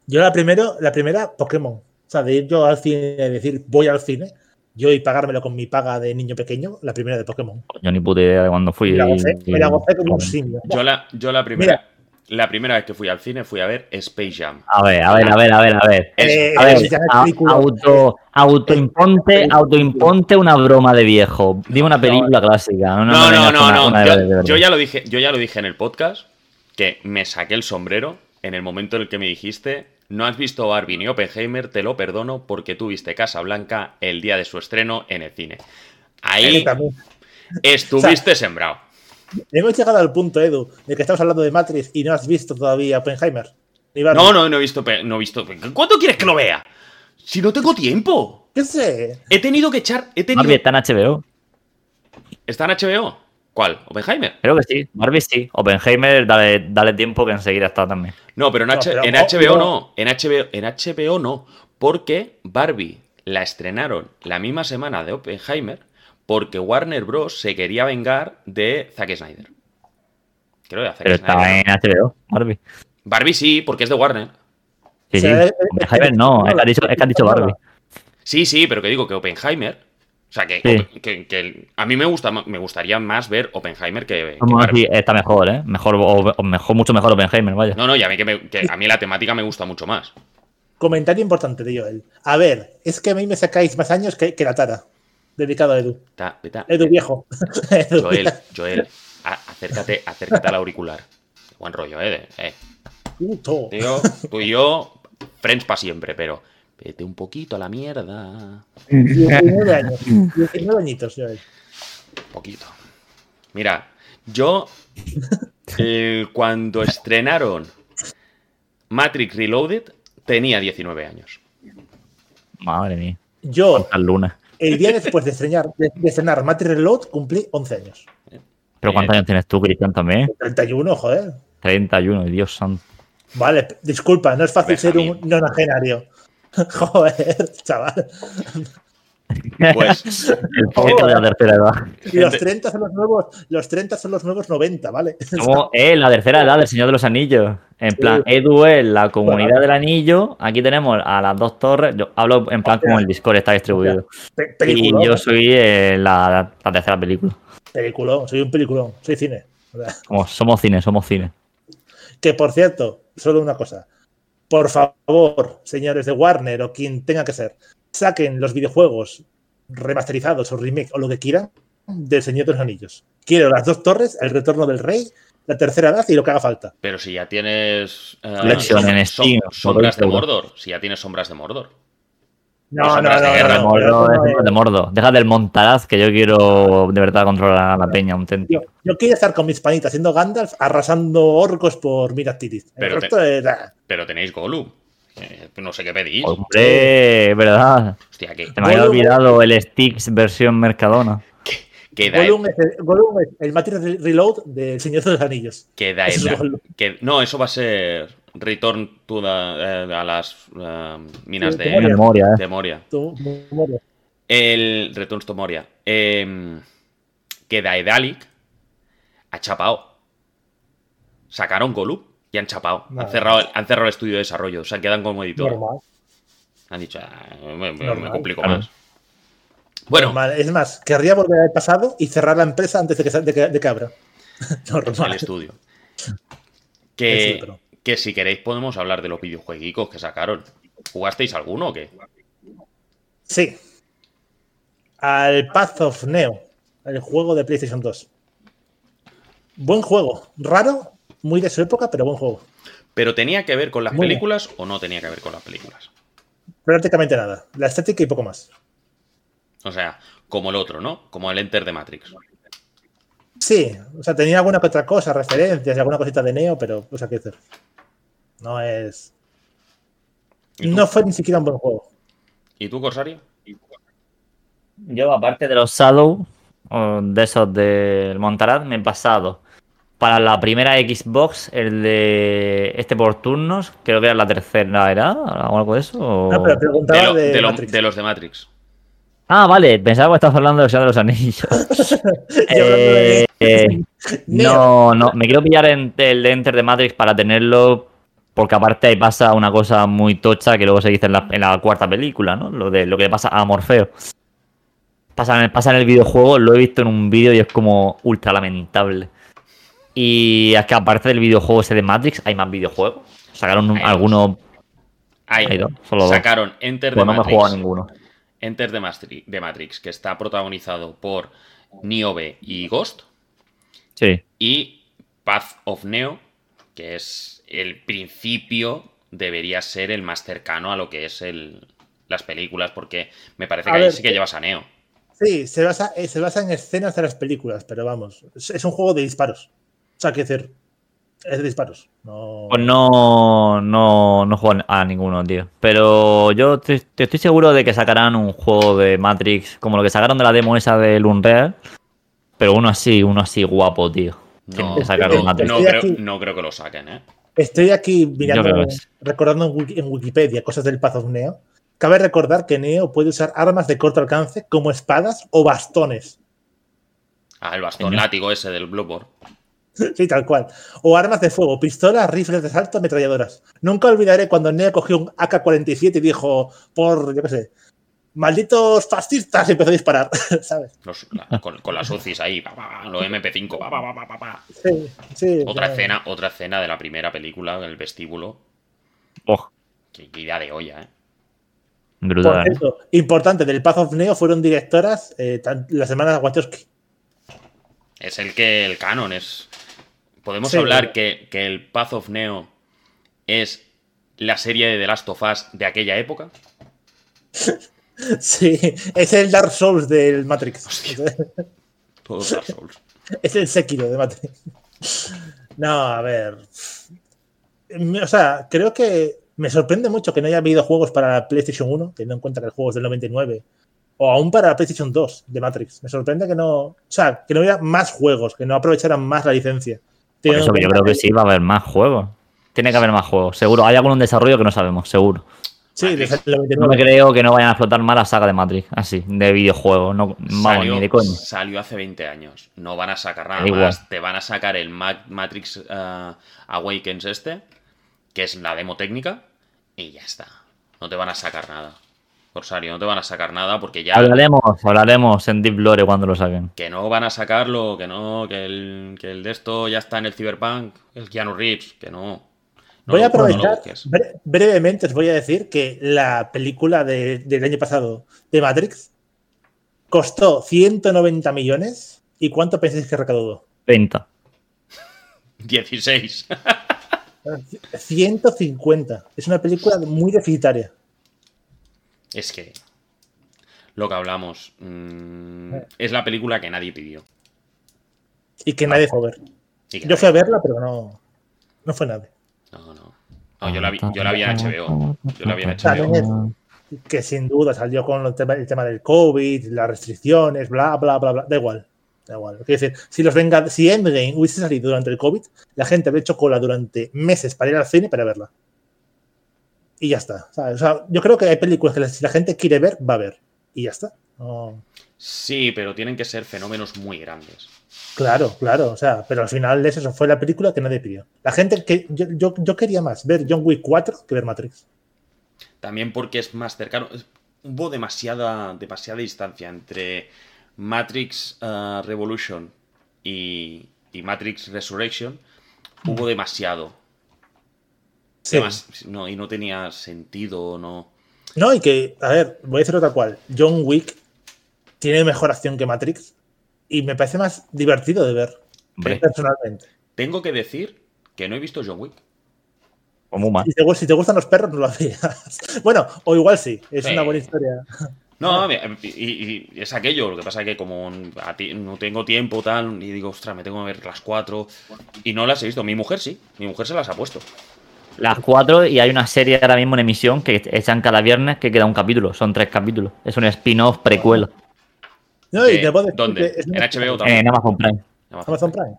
Yo la, primero, la primera, Pokémon. O sea, de ir yo al cine y decir voy al cine, yo y pagármelo con mi paga de niño pequeño, la primera de Pokémon. Yo ni puta idea de cuándo fui. Me la gocé, me la gocé como un simio. Yo la, yo la primera. La primera vez que fui al cine fui a ver Space Jam. A ver, a ver, a ver, a ver, a ver. Eh, A ver, a- auto, autoimponte, autoimponte una broma de viejo. Dime una película clásica. No, No, no, no, con una- no. una de- Yo, ya lo dije, yo ya lo dije en el podcast que me saqué el sombrero en el momento en el que me dijiste no has visto Barbie ni Oppenheimer, te lo perdono porque tú viste Casa Blanca el día de su estreno en el cine. Ahí estuviste sembrado. Hemos llegado al punto, Edu, de que estamos hablando de Matrix y no has visto todavía Oppenheimer. No, no, no he visto, no he visto. ¿Cuánto quieres que lo vea? Si no tengo tiempo. ¿Qué sé? He tenido que echar, he tenido. Barbie está en HBO. ¿Está en HBO? ¿Cuál? ¿Oppenheimer? Creo que sí. Barbie sí. Oppenheimer, dale, dale tiempo que enseguida está también. No, pero en, No, H- pero- en HBO no. no. En HBO, en HBO no. Porque Barbie la estrenaron la misma semana de Oppenheimer porque Warner Bros. se quería vengar de Zack Snyder. Creo que de Zack Pero Snyder. está ¿no? en HBO, Barbie. Barbie sí, porque es de Warner. Sí, sí. Oppenheimer no. Es que has dicho, es que has dicho Barbie. Sí, sí, pero que digo que Oppenheimer. O sea, que, Sí. que- que a mí me, gusta, me gustaría más ver Oppenheimer que, Barbie. está mejor, ¿eh? Mejor, o, o mejor, mucho mejor Oppenheimer, vaya. No, no, y a mí, que me- que a mí la temática me gusta mucho más. Comentario importante de Joel. A ver, es que a mí me sacáis más años que, que la tara. Dedicado a Edu. Ta- ta- Edu viejo. Edu Joel, viejo. Joel, a- acércate, acércate al auricular. Buen rollo, eh. eh. Puto. Tío, tú y yo, friends para siempre, pero vete un poquito a la mierda. 19 años. 19 añitos, Joel. Un poquito. Mira, yo, eh, cuando estrenaron Matrix Reloaded, tenía 19 años. Madre mía. Yo, lunas. El día después de estrenar, de, de estrenar Matrix Reload, cumplí 11 años. Pero ¿cuántos años tienes tú, Cristian, también? 31, joder. 31, Dios santo. Vale, disculpa, no es fácil ser un nonagenario. Joder, chaval. Pues, El poquito de la tercera edad. Y los Gente- 30 son los nuevos, los 30 son los nuevos 90, ¿vale? Somos eh, la tercera edad del Señor de los Anillos. En plan, Edu es la comunidad del anillo. Aquí tenemos a las dos torres. Yo hablo en plan como el Discord está distribuido. Y yo soy eh, la, la tercera película. peliculón, soy un peliculón, soy cine. O sea, Como somos cine, somos cine. Que por cierto, solo una cosa. Por favor, señores de Warner o quien tenga que ser, saquen los videojuegos remasterizados o remake o lo que quieran del Señor de los Anillos. Quiero las dos torres, el retorno del rey, la tercera edad y lo que haga falta. pero si ya tienes. som- en som- Steam, sombras de Mordor. Si ya tienes sombras de Mordor. No, no, no, sombras de no, no, Mordo, no de Mordo. Deja del Montaraz, que yo quiero de verdad controlar a la peña un tento. Yo, yo quiero estar con mis panitas siendo Gandalf arrasando orcos por Minas Pero te- Pero tenéis Gollum. Eh, no sé qué pedís. Hombre, es verdad. Hostia, que, Se me había olvidado el Sticks versión Mercadona. Gollum es el, Gollum es el Reload del Señor de los Anillos. queda Eso que- no, eso va a ser Return to the, eh, a las eh, minas Sí, de, Moria. Eh. de Moria. Tú- tú- El Return to Moria. Eh, que Daedalic ha chapado. Sacaron Gollum y han chapado. Han cerrado, el- han cerrado el estudio de desarrollo. Se quedan como editor. Normal. Han dicho, "Ah, me, me- complico Claro. más. Bueno, Normal. Es más, querría volver al pasado y cerrar la empresa antes de que, de que, de que abra. el Normal. estudio. Sí, Que, pero- Que si queréis podemos hablar de los videojuegos que sacaron. ¿Jugasteis alguno o qué? Sí. Al Path of Neo, el juego de PlayStation 2. Buen juego. Raro, muy de su época, pero buen juego. ¿Pero tenía que ver con las Muy bien. películas o no tenía que ver con las películas? Prácticamente nada. La estética y poco más. O sea, como el otro, ¿no? Como el Enter de Matrix. Sí, o sea, tenía alguna que otra cosa, referencias y alguna cosita de Neo, pero, o sea, qué hacer. No es. No fue ni siquiera un buen juego. ¿Y tú, Corsario? Yo, aparte de los Shadow, de esos del Montaraz, me he pasado para la primera Xbox, el de este por turnos, creo que era la tercera, ¿era? ¿O algo de eso? o- No, pero De, preguntaba lo- de, de lo- Matrix. de los de Matrix. Ah, vale, pensaba que estabas hablando de de los Anillos. Yo hablando de- Eh, no, no, me quiero pillar en- el de Enter de Matrix para tenerlo, porque aparte ahí pasa una cosa muy tocha que luego se dice en la, en la cuarta película, ¿no? Lo de lo que le pasa a Morfeo. Pasa en, el, pasa en el videojuego, lo he visto en un vídeo y es como ultra lamentable. Y es que aparte del videojuego ese de Matrix, hay más videojuegos. Sacaron un- Hay dos. algunos. Hay, Hay dos, solo dos. sacaron Enter de Pues no me he Matrix. jugado a ninguno. Enter de Matrix, de Matrix, que está protagonizado por Niobe y Ghost. Sí. Y Path of Neo, que es el principio, debería ser el más cercano a lo que es el, las películas, porque me parece A que ahí ver, sí que que- llevas a Neo. Sí, se basa, eh, se basa en escenas de las películas, pero vamos, es un juego de disparos. O sea, quiero decir, es de disparos. No... Pues no, no, no juego a ninguno, tío. Pero yo te, te estoy seguro de que sacarán un juego de Matrix como lo que sacaron de la demo esa del Unreal. Pero uno así, uno así guapo, tío. No, que sacar no, un Matrix. no creo, aquí. no creo que lo saquen, ¿eh? Estoy aquí mirando, recordando en, Wiki- en Wikipedia cosas del Path of Neo. Cabe recordar que Neo puede usar armas de corto alcance como espadas o bastones. Ah, el bastón látigo ese del Bloodborne. Sí, tal cual. O armas de fuego, pistolas, rifles de asalto, ametralladoras. Nunca olvidaré cuando Neo cogió un AK-47 y dijo, por, yo qué sé, malditos fascistas, y empezó a disparar, ¿sabes? Los- la- con, con las UCIs ahí, pa, pa, los MP5, pa, pa, pa, pa, pa, pa. Sí, sí. Otra escena, otra escena de la primera película, el vestíbulo. Oh, Qué, qué idea de olla, ¿eh? Por brutal. ¿eh? cierto, importante, del Path of Neo fueron directoras eh, las hermanas Wachowski. Es el que el canon es. Podemos Sí. hablar que, que el Path of Neo es la serie de The Last of Us de aquella época. Sí, es el Dark Souls del Matrix. Todos Dark Souls. Es el Sekiro de Matrix. No, a ver. Me- O sea, creo que me sorprende mucho que no haya habido juegos para la PlayStation 1, teniendo en cuenta que el juego es del 99, o aún para la PlayStation 2 de Matrix. Me sorprende que no. O sea, que no hubiera más juegos, que no aprovecharan más la licencia. Por eso que yo creo que sí va a haber más juegos. Tiene que haber más juegos, seguro. Hay algún desarrollo que no sabemos, seguro. Sí, No 99. me creo que no vayan a explotar más la saga de Matrix, así, de videojuegos. No, vamos, Salió, ni de coña. salió hace 20 años. No van a sacar nada Da igual. más. Te van a sacar el Ma- Matrix eh, Awakens este, que es la demo técnica, y ya está. No te van a sacar nada. Corsario, no te van a sacar nada porque ya. Hablaremos, hablaremos en Deep Lore cuando lo saquen. Que no van a sacarlo, que no, que el, que el de esto ya está en el Cyberpunk, el Keanu Reeves, que no. No voy a no aprovechar, bre- brevemente os voy a decir que la película de- del año pasado de Matrix costó 190 millones. ¿Y cuánto pensáis que recaudó? 30. 16. 150. Es una película muy deficitaria. Es que. Lo que hablamos. mm, es la película que nadie pidió. Y que nadie fue a ver. Yo fui a verla, pero no, no fue nadie. No, no. No, yo la vi, yo la vi en HBO. Yo la vi en HBO. Que sin duda salió con el tema, el tema del COVID, las restricciones, bla, bla, bla, bla. Da igual. Da igual. Quiero decir, si los venga, si Endgame hubiese salido durante el COVID, la gente habría hecho cola durante meses para ir al cine para verla. Y ya está. ¿sabes? O sea, yo creo que hay películas que si la gente quiere ver, va a ver. Y ya está. No- Sí, pero tienen que ser fenómenos muy grandes. Claro, claro. O sea, pero al final de eso fue la película que nadie pidió. La gente que yo, yo, yo quería más ver John Wick 4 que ver Matrix. También porque es más cercano. Hubo demasiada, demasiada distancia entre Matrix eh, Revolution y, y Matrix Resurrection. Hubo demasiado. Sí. Además, no, y no tenía sentido, no. No, y que, a ver, voy a decir otra cual. John Wick tiene mejor acción que Matrix y me parece más divertido de ver, Hombre, personalmente. Tengo que decir que no he visto John Wick. o muy mal. Si te, gu- si te gustan los perros, no lo veas. Bueno, o igual sí, es Sí. una buena historia. No, y, y- y es aquello, lo que pasa es que como a ti no tengo tiempo tal, y digo, ostras, me tengo que ver las cuatro, y no las he visto. Mi mujer sí, mi mujer se las ha puesto. Las cuatro y hay una serie ahora mismo en emisión que echan cada viernes que queda un capítulo. Son tres capítulos. Es un spin-off precuela No, y debo decir ¿Dónde? que es En HBO también. en Amazon Prime. Amazon Prime.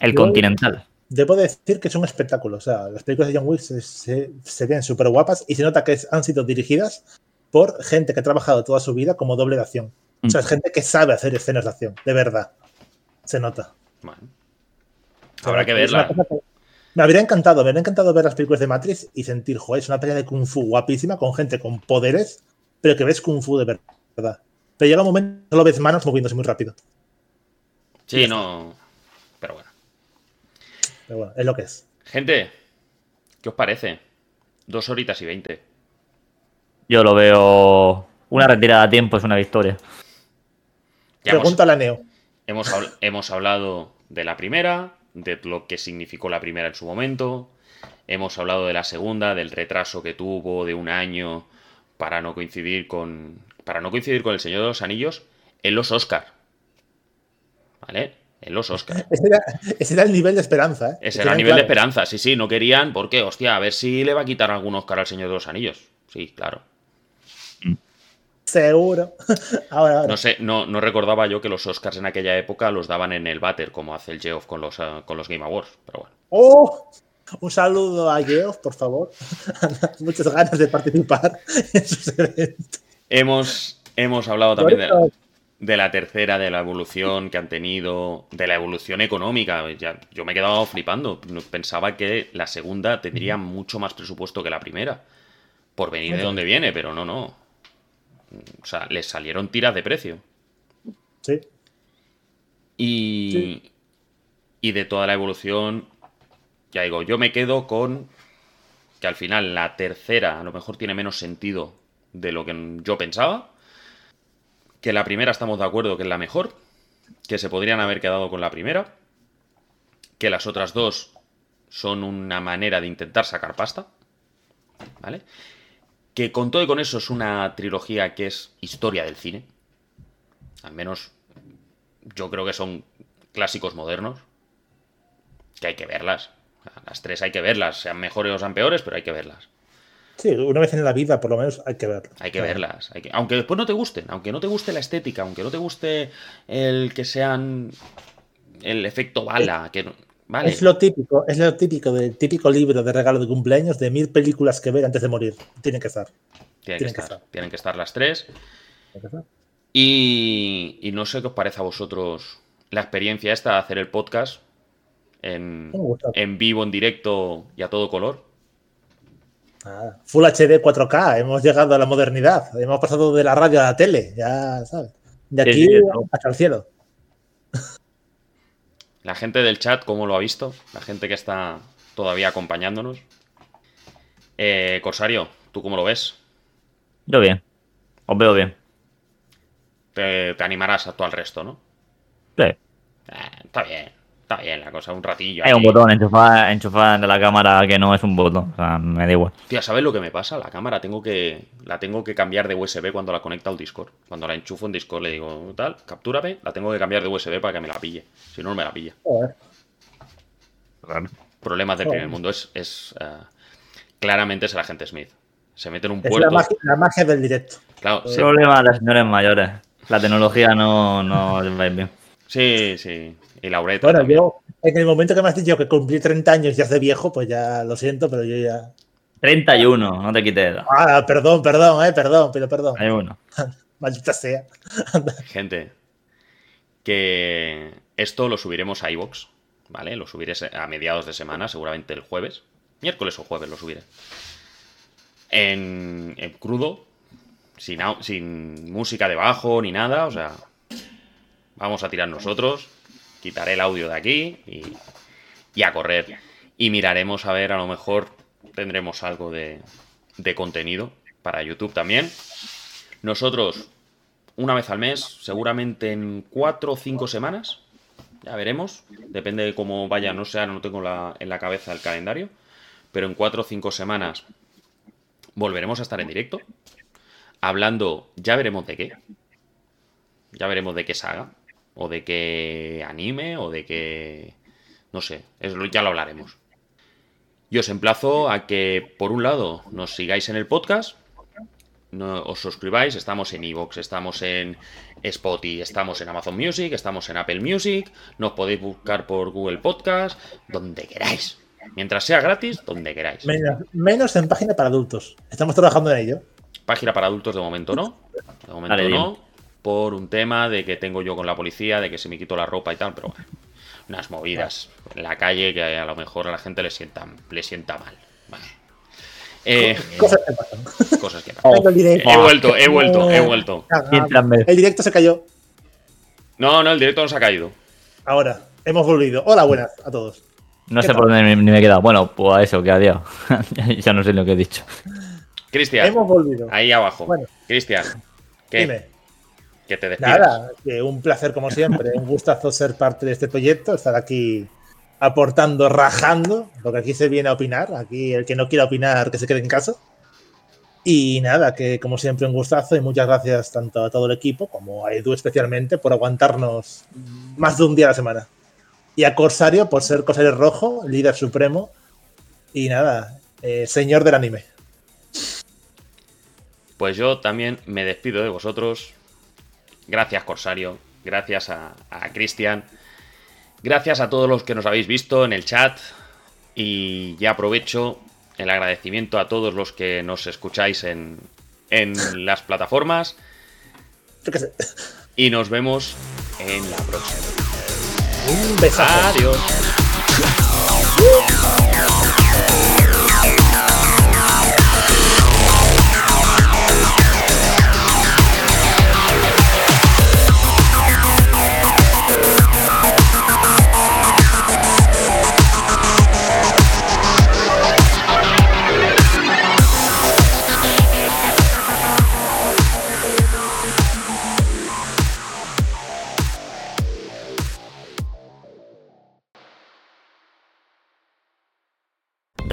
El Yo- Continental. Debo decir que es un espectáculo. O sea, las películas de John Wick se, se, se ven súper guapas y se nota que han sido dirigidas por gente que ha trabajado toda su vida como doble de acción. O sea, es gente que sabe hacer escenas de acción, de verdad. Se nota. Bueno. Habrá que es una verla. Me habría encantado, me habría encantado ver las películas de Matrix y sentir, joder, es una pelea de Kung Fu guapísima con gente con poderes, pero que ves Kung Fu de verdad. Pero llega un momento que solo ves manos moviéndose muy rápido. Sí, no. Pero bueno. Pero bueno, es lo que es. Gente, ¿qué os parece? Dos horitas y veinte. Yo lo veo. Una retirada a tiempo es una victoria. Pregúntale a Neo. hemos, hemos hablado de la primera, de lo que significó la primera en su momento. Hemos hablado de la segunda, del retraso que tuvo de un año para no coincidir con. Para no coincidir con el Señor de los Anillos en los Oscar. ¿Vale? En los Oscar. Ese era, ese era el nivel de esperanza. ¿eh? Ese era el nivel de esperanza. Sí, sí, no querían. porque Hostia, a ver si le va a quitar algún Oscar al Señor de los Anillos. Sí, claro. Seguro. Ahora, ahora. No sé, no, no recordaba yo que los Oscars en aquella época los daban en el váter, como hace el Geoff con los, ah, con los Game Awards. Pero bueno. ¡Oh! Un saludo a Geoff, por favor. Muchas ganas de participar en sus eventos. Hemos, hemos hablado también de, eso- de la tercera, de la evolución que han tenido, de la evolución económica. Ya, yo me he quedado flipando. Pensaba que la segunda tendría mucho más presupuesto que la primera. Por venir de donde viene, pero no, no. O sea, les salieron tiras de precio. Sí. Y, Sí. y de toda la evolución, ya digo, yo me quedo con que al final la tercera a lo mejor tiene menos sentido de lo que yo pensaba. Que la primera estamos de acuerdo que es la mejor. Que se podrían haber quedado con la primera. Que las otras dos son una manera de intentar sacar pasta. ¿Vale? Que con todo y con eso es una trilogía que es historia del cine. Al menos yo creo que son clásicos modernos. Que hay que verlas. Las tres hay que verlas, sean mejores o sean peores, pero hay que verlas. Sí, una vez en la vida, por lo menos, hay que verlo. Hay que verlas. hay que- Aunque después no te gusten, aunque no te guste la estética, aunque no te guste el que sean el efecto bala, que no- Vale. Es lo típico, es lo típico del típico libro de regalo de cumpleaños de mil películas que ver antes de morir. Tienen que estar. Tienen que tienen que estar. estar. Tienen que estar las tres. Tienen que estar. Y, y no sé qué os parece a vosotros la experiencia esta de hacer el podcast en, en vivo, en directo y a todo color. Nada. Full HD 4K, hemos llegado a la modernidad. Hemos pasado de la radio a la tele, ya sabes. De aquí sí, hasta el cielo. La gente del chat, ¿cómo lo ha visto? La gente que está todavía acompañándonos. Eh, Corsario, ¿tú cómo lo ves? Yo bien. Os veo bien. Te, te animarás a todo el resto, ¿no? Sí. Eh, está bien, está bien la cosa, un ratillo. Hay un botón enchufar, enchufar de la cámara que no es un botón. O sea, me da igual. Tía, ¿sabes lo que me pasa? La cámara tengo que la tengo que cambiar de USB cuando la conecto al Discord. Cuando la enchufo en Discord le digo, tal, captúrame, la tengo que cambiar de USB para que me la pille. Si no, no me la pilla. Joder. Problemas del Joder. primer mundo. Es, es eh, claramente es el agente Smith. Se mete en un Es la puerto. magia, la magia del directo. Claro, se- Problema de las señores mayores. La tecnología no, no va bien. sí, sí. Y Laureta. Bueno, también. yo, en el momento que me has dicho que cumplí 30 años es de viejo, pues ya lo siento, pero yo ya. 31, no te quites. Ah, perdón, perdón, eh, perdón, pero perdón. 31. Maldita sea. Gente, que esto lo subiremos a iVoox, ¿vale? Lo subiré a mediados de semana, seguramente el jueves. Miércoles o jueves lo subiré. En, en crudo, sin, sin música debajo ni nada, o sea, vamos a tirar nosotros, quitaré el audio de aquí y, a correr. Y miraremos a ver a lo mejor tendremos algo de, de contenido para YouTube también. Nosotros, una vez al mes, seguramente en cuatro o cinco semanas, ya veremos, depende de cómo vaya, no sé, no tengo la- en la cabeza el calendario, pero en cuatro o cinco semanas volveremos a estar en directo, hablando, ya veremos de qué, ya veremos de qué saga, o de qué anime, o de qué, no sé, eso ya lo hablaremos. Y os emplazo a que, por un lado, nos sigáis en el podcast, no, os suscribáis, estamos en Evox, estamos en Spotify, estamos en Amazon Music, estamos en Apple Music, nos podéis buscar por Google Podcast, donde queráis. Mientras sea gratis, donde queráis. Menos, menos en página para adultos. Estamos trabajando en ello. Página para adultos de momento no. De momento bien. No. Por un tema de que tengo yo con la policía, de que se me quitó la ropa y tal, pero bueno. Unas movidas en la calle que a lo mejor a la gente le sienta, le sienta mal. Vale. Eh, Cosas que pasan. cosas que pasan. He vuelto, he vuelto, he vuelto. Mientras me- El directo se cayó. No, no, el directo nos ha caído. Ahora, hemos volvido. Hola, buenas a todos. No ¿Qué sé tal? por dónde ni me he quedado. Bueno, pues a eso, que adiós. ya no sé lo que he dicho. Cristian, Hemos volvido. ahí abajo. Bueno. Cristian, ¿qué? Dime. Que te despidas. Nada, que un placer como siempre. un gustazo ser parte de este proyecto, estar aquí aportando, rajando, porque aquí se viene a opinar. Aquí el que no quiera opinar, que se quede en casa. Y nada, que como siempre un gustazo y muchas gracias tanto a todo el equipo como a Edu especialmente por aguantarnos más de un día a la semana. Y a Corsario por ser Corsario Rojo, líder supremo. Y nada, eh, señor del anime. Pues yo también me despido de vosotros. Gracias, Corsario. Gracias a, a Cristian. Gracias a todos los que nos habéis visto en el chat. Y ya aprovecho el agradecimiento a todos los que nos escucháis en, en las plataformas. Y nos vemos en la próxima. Un besazo. Adiós.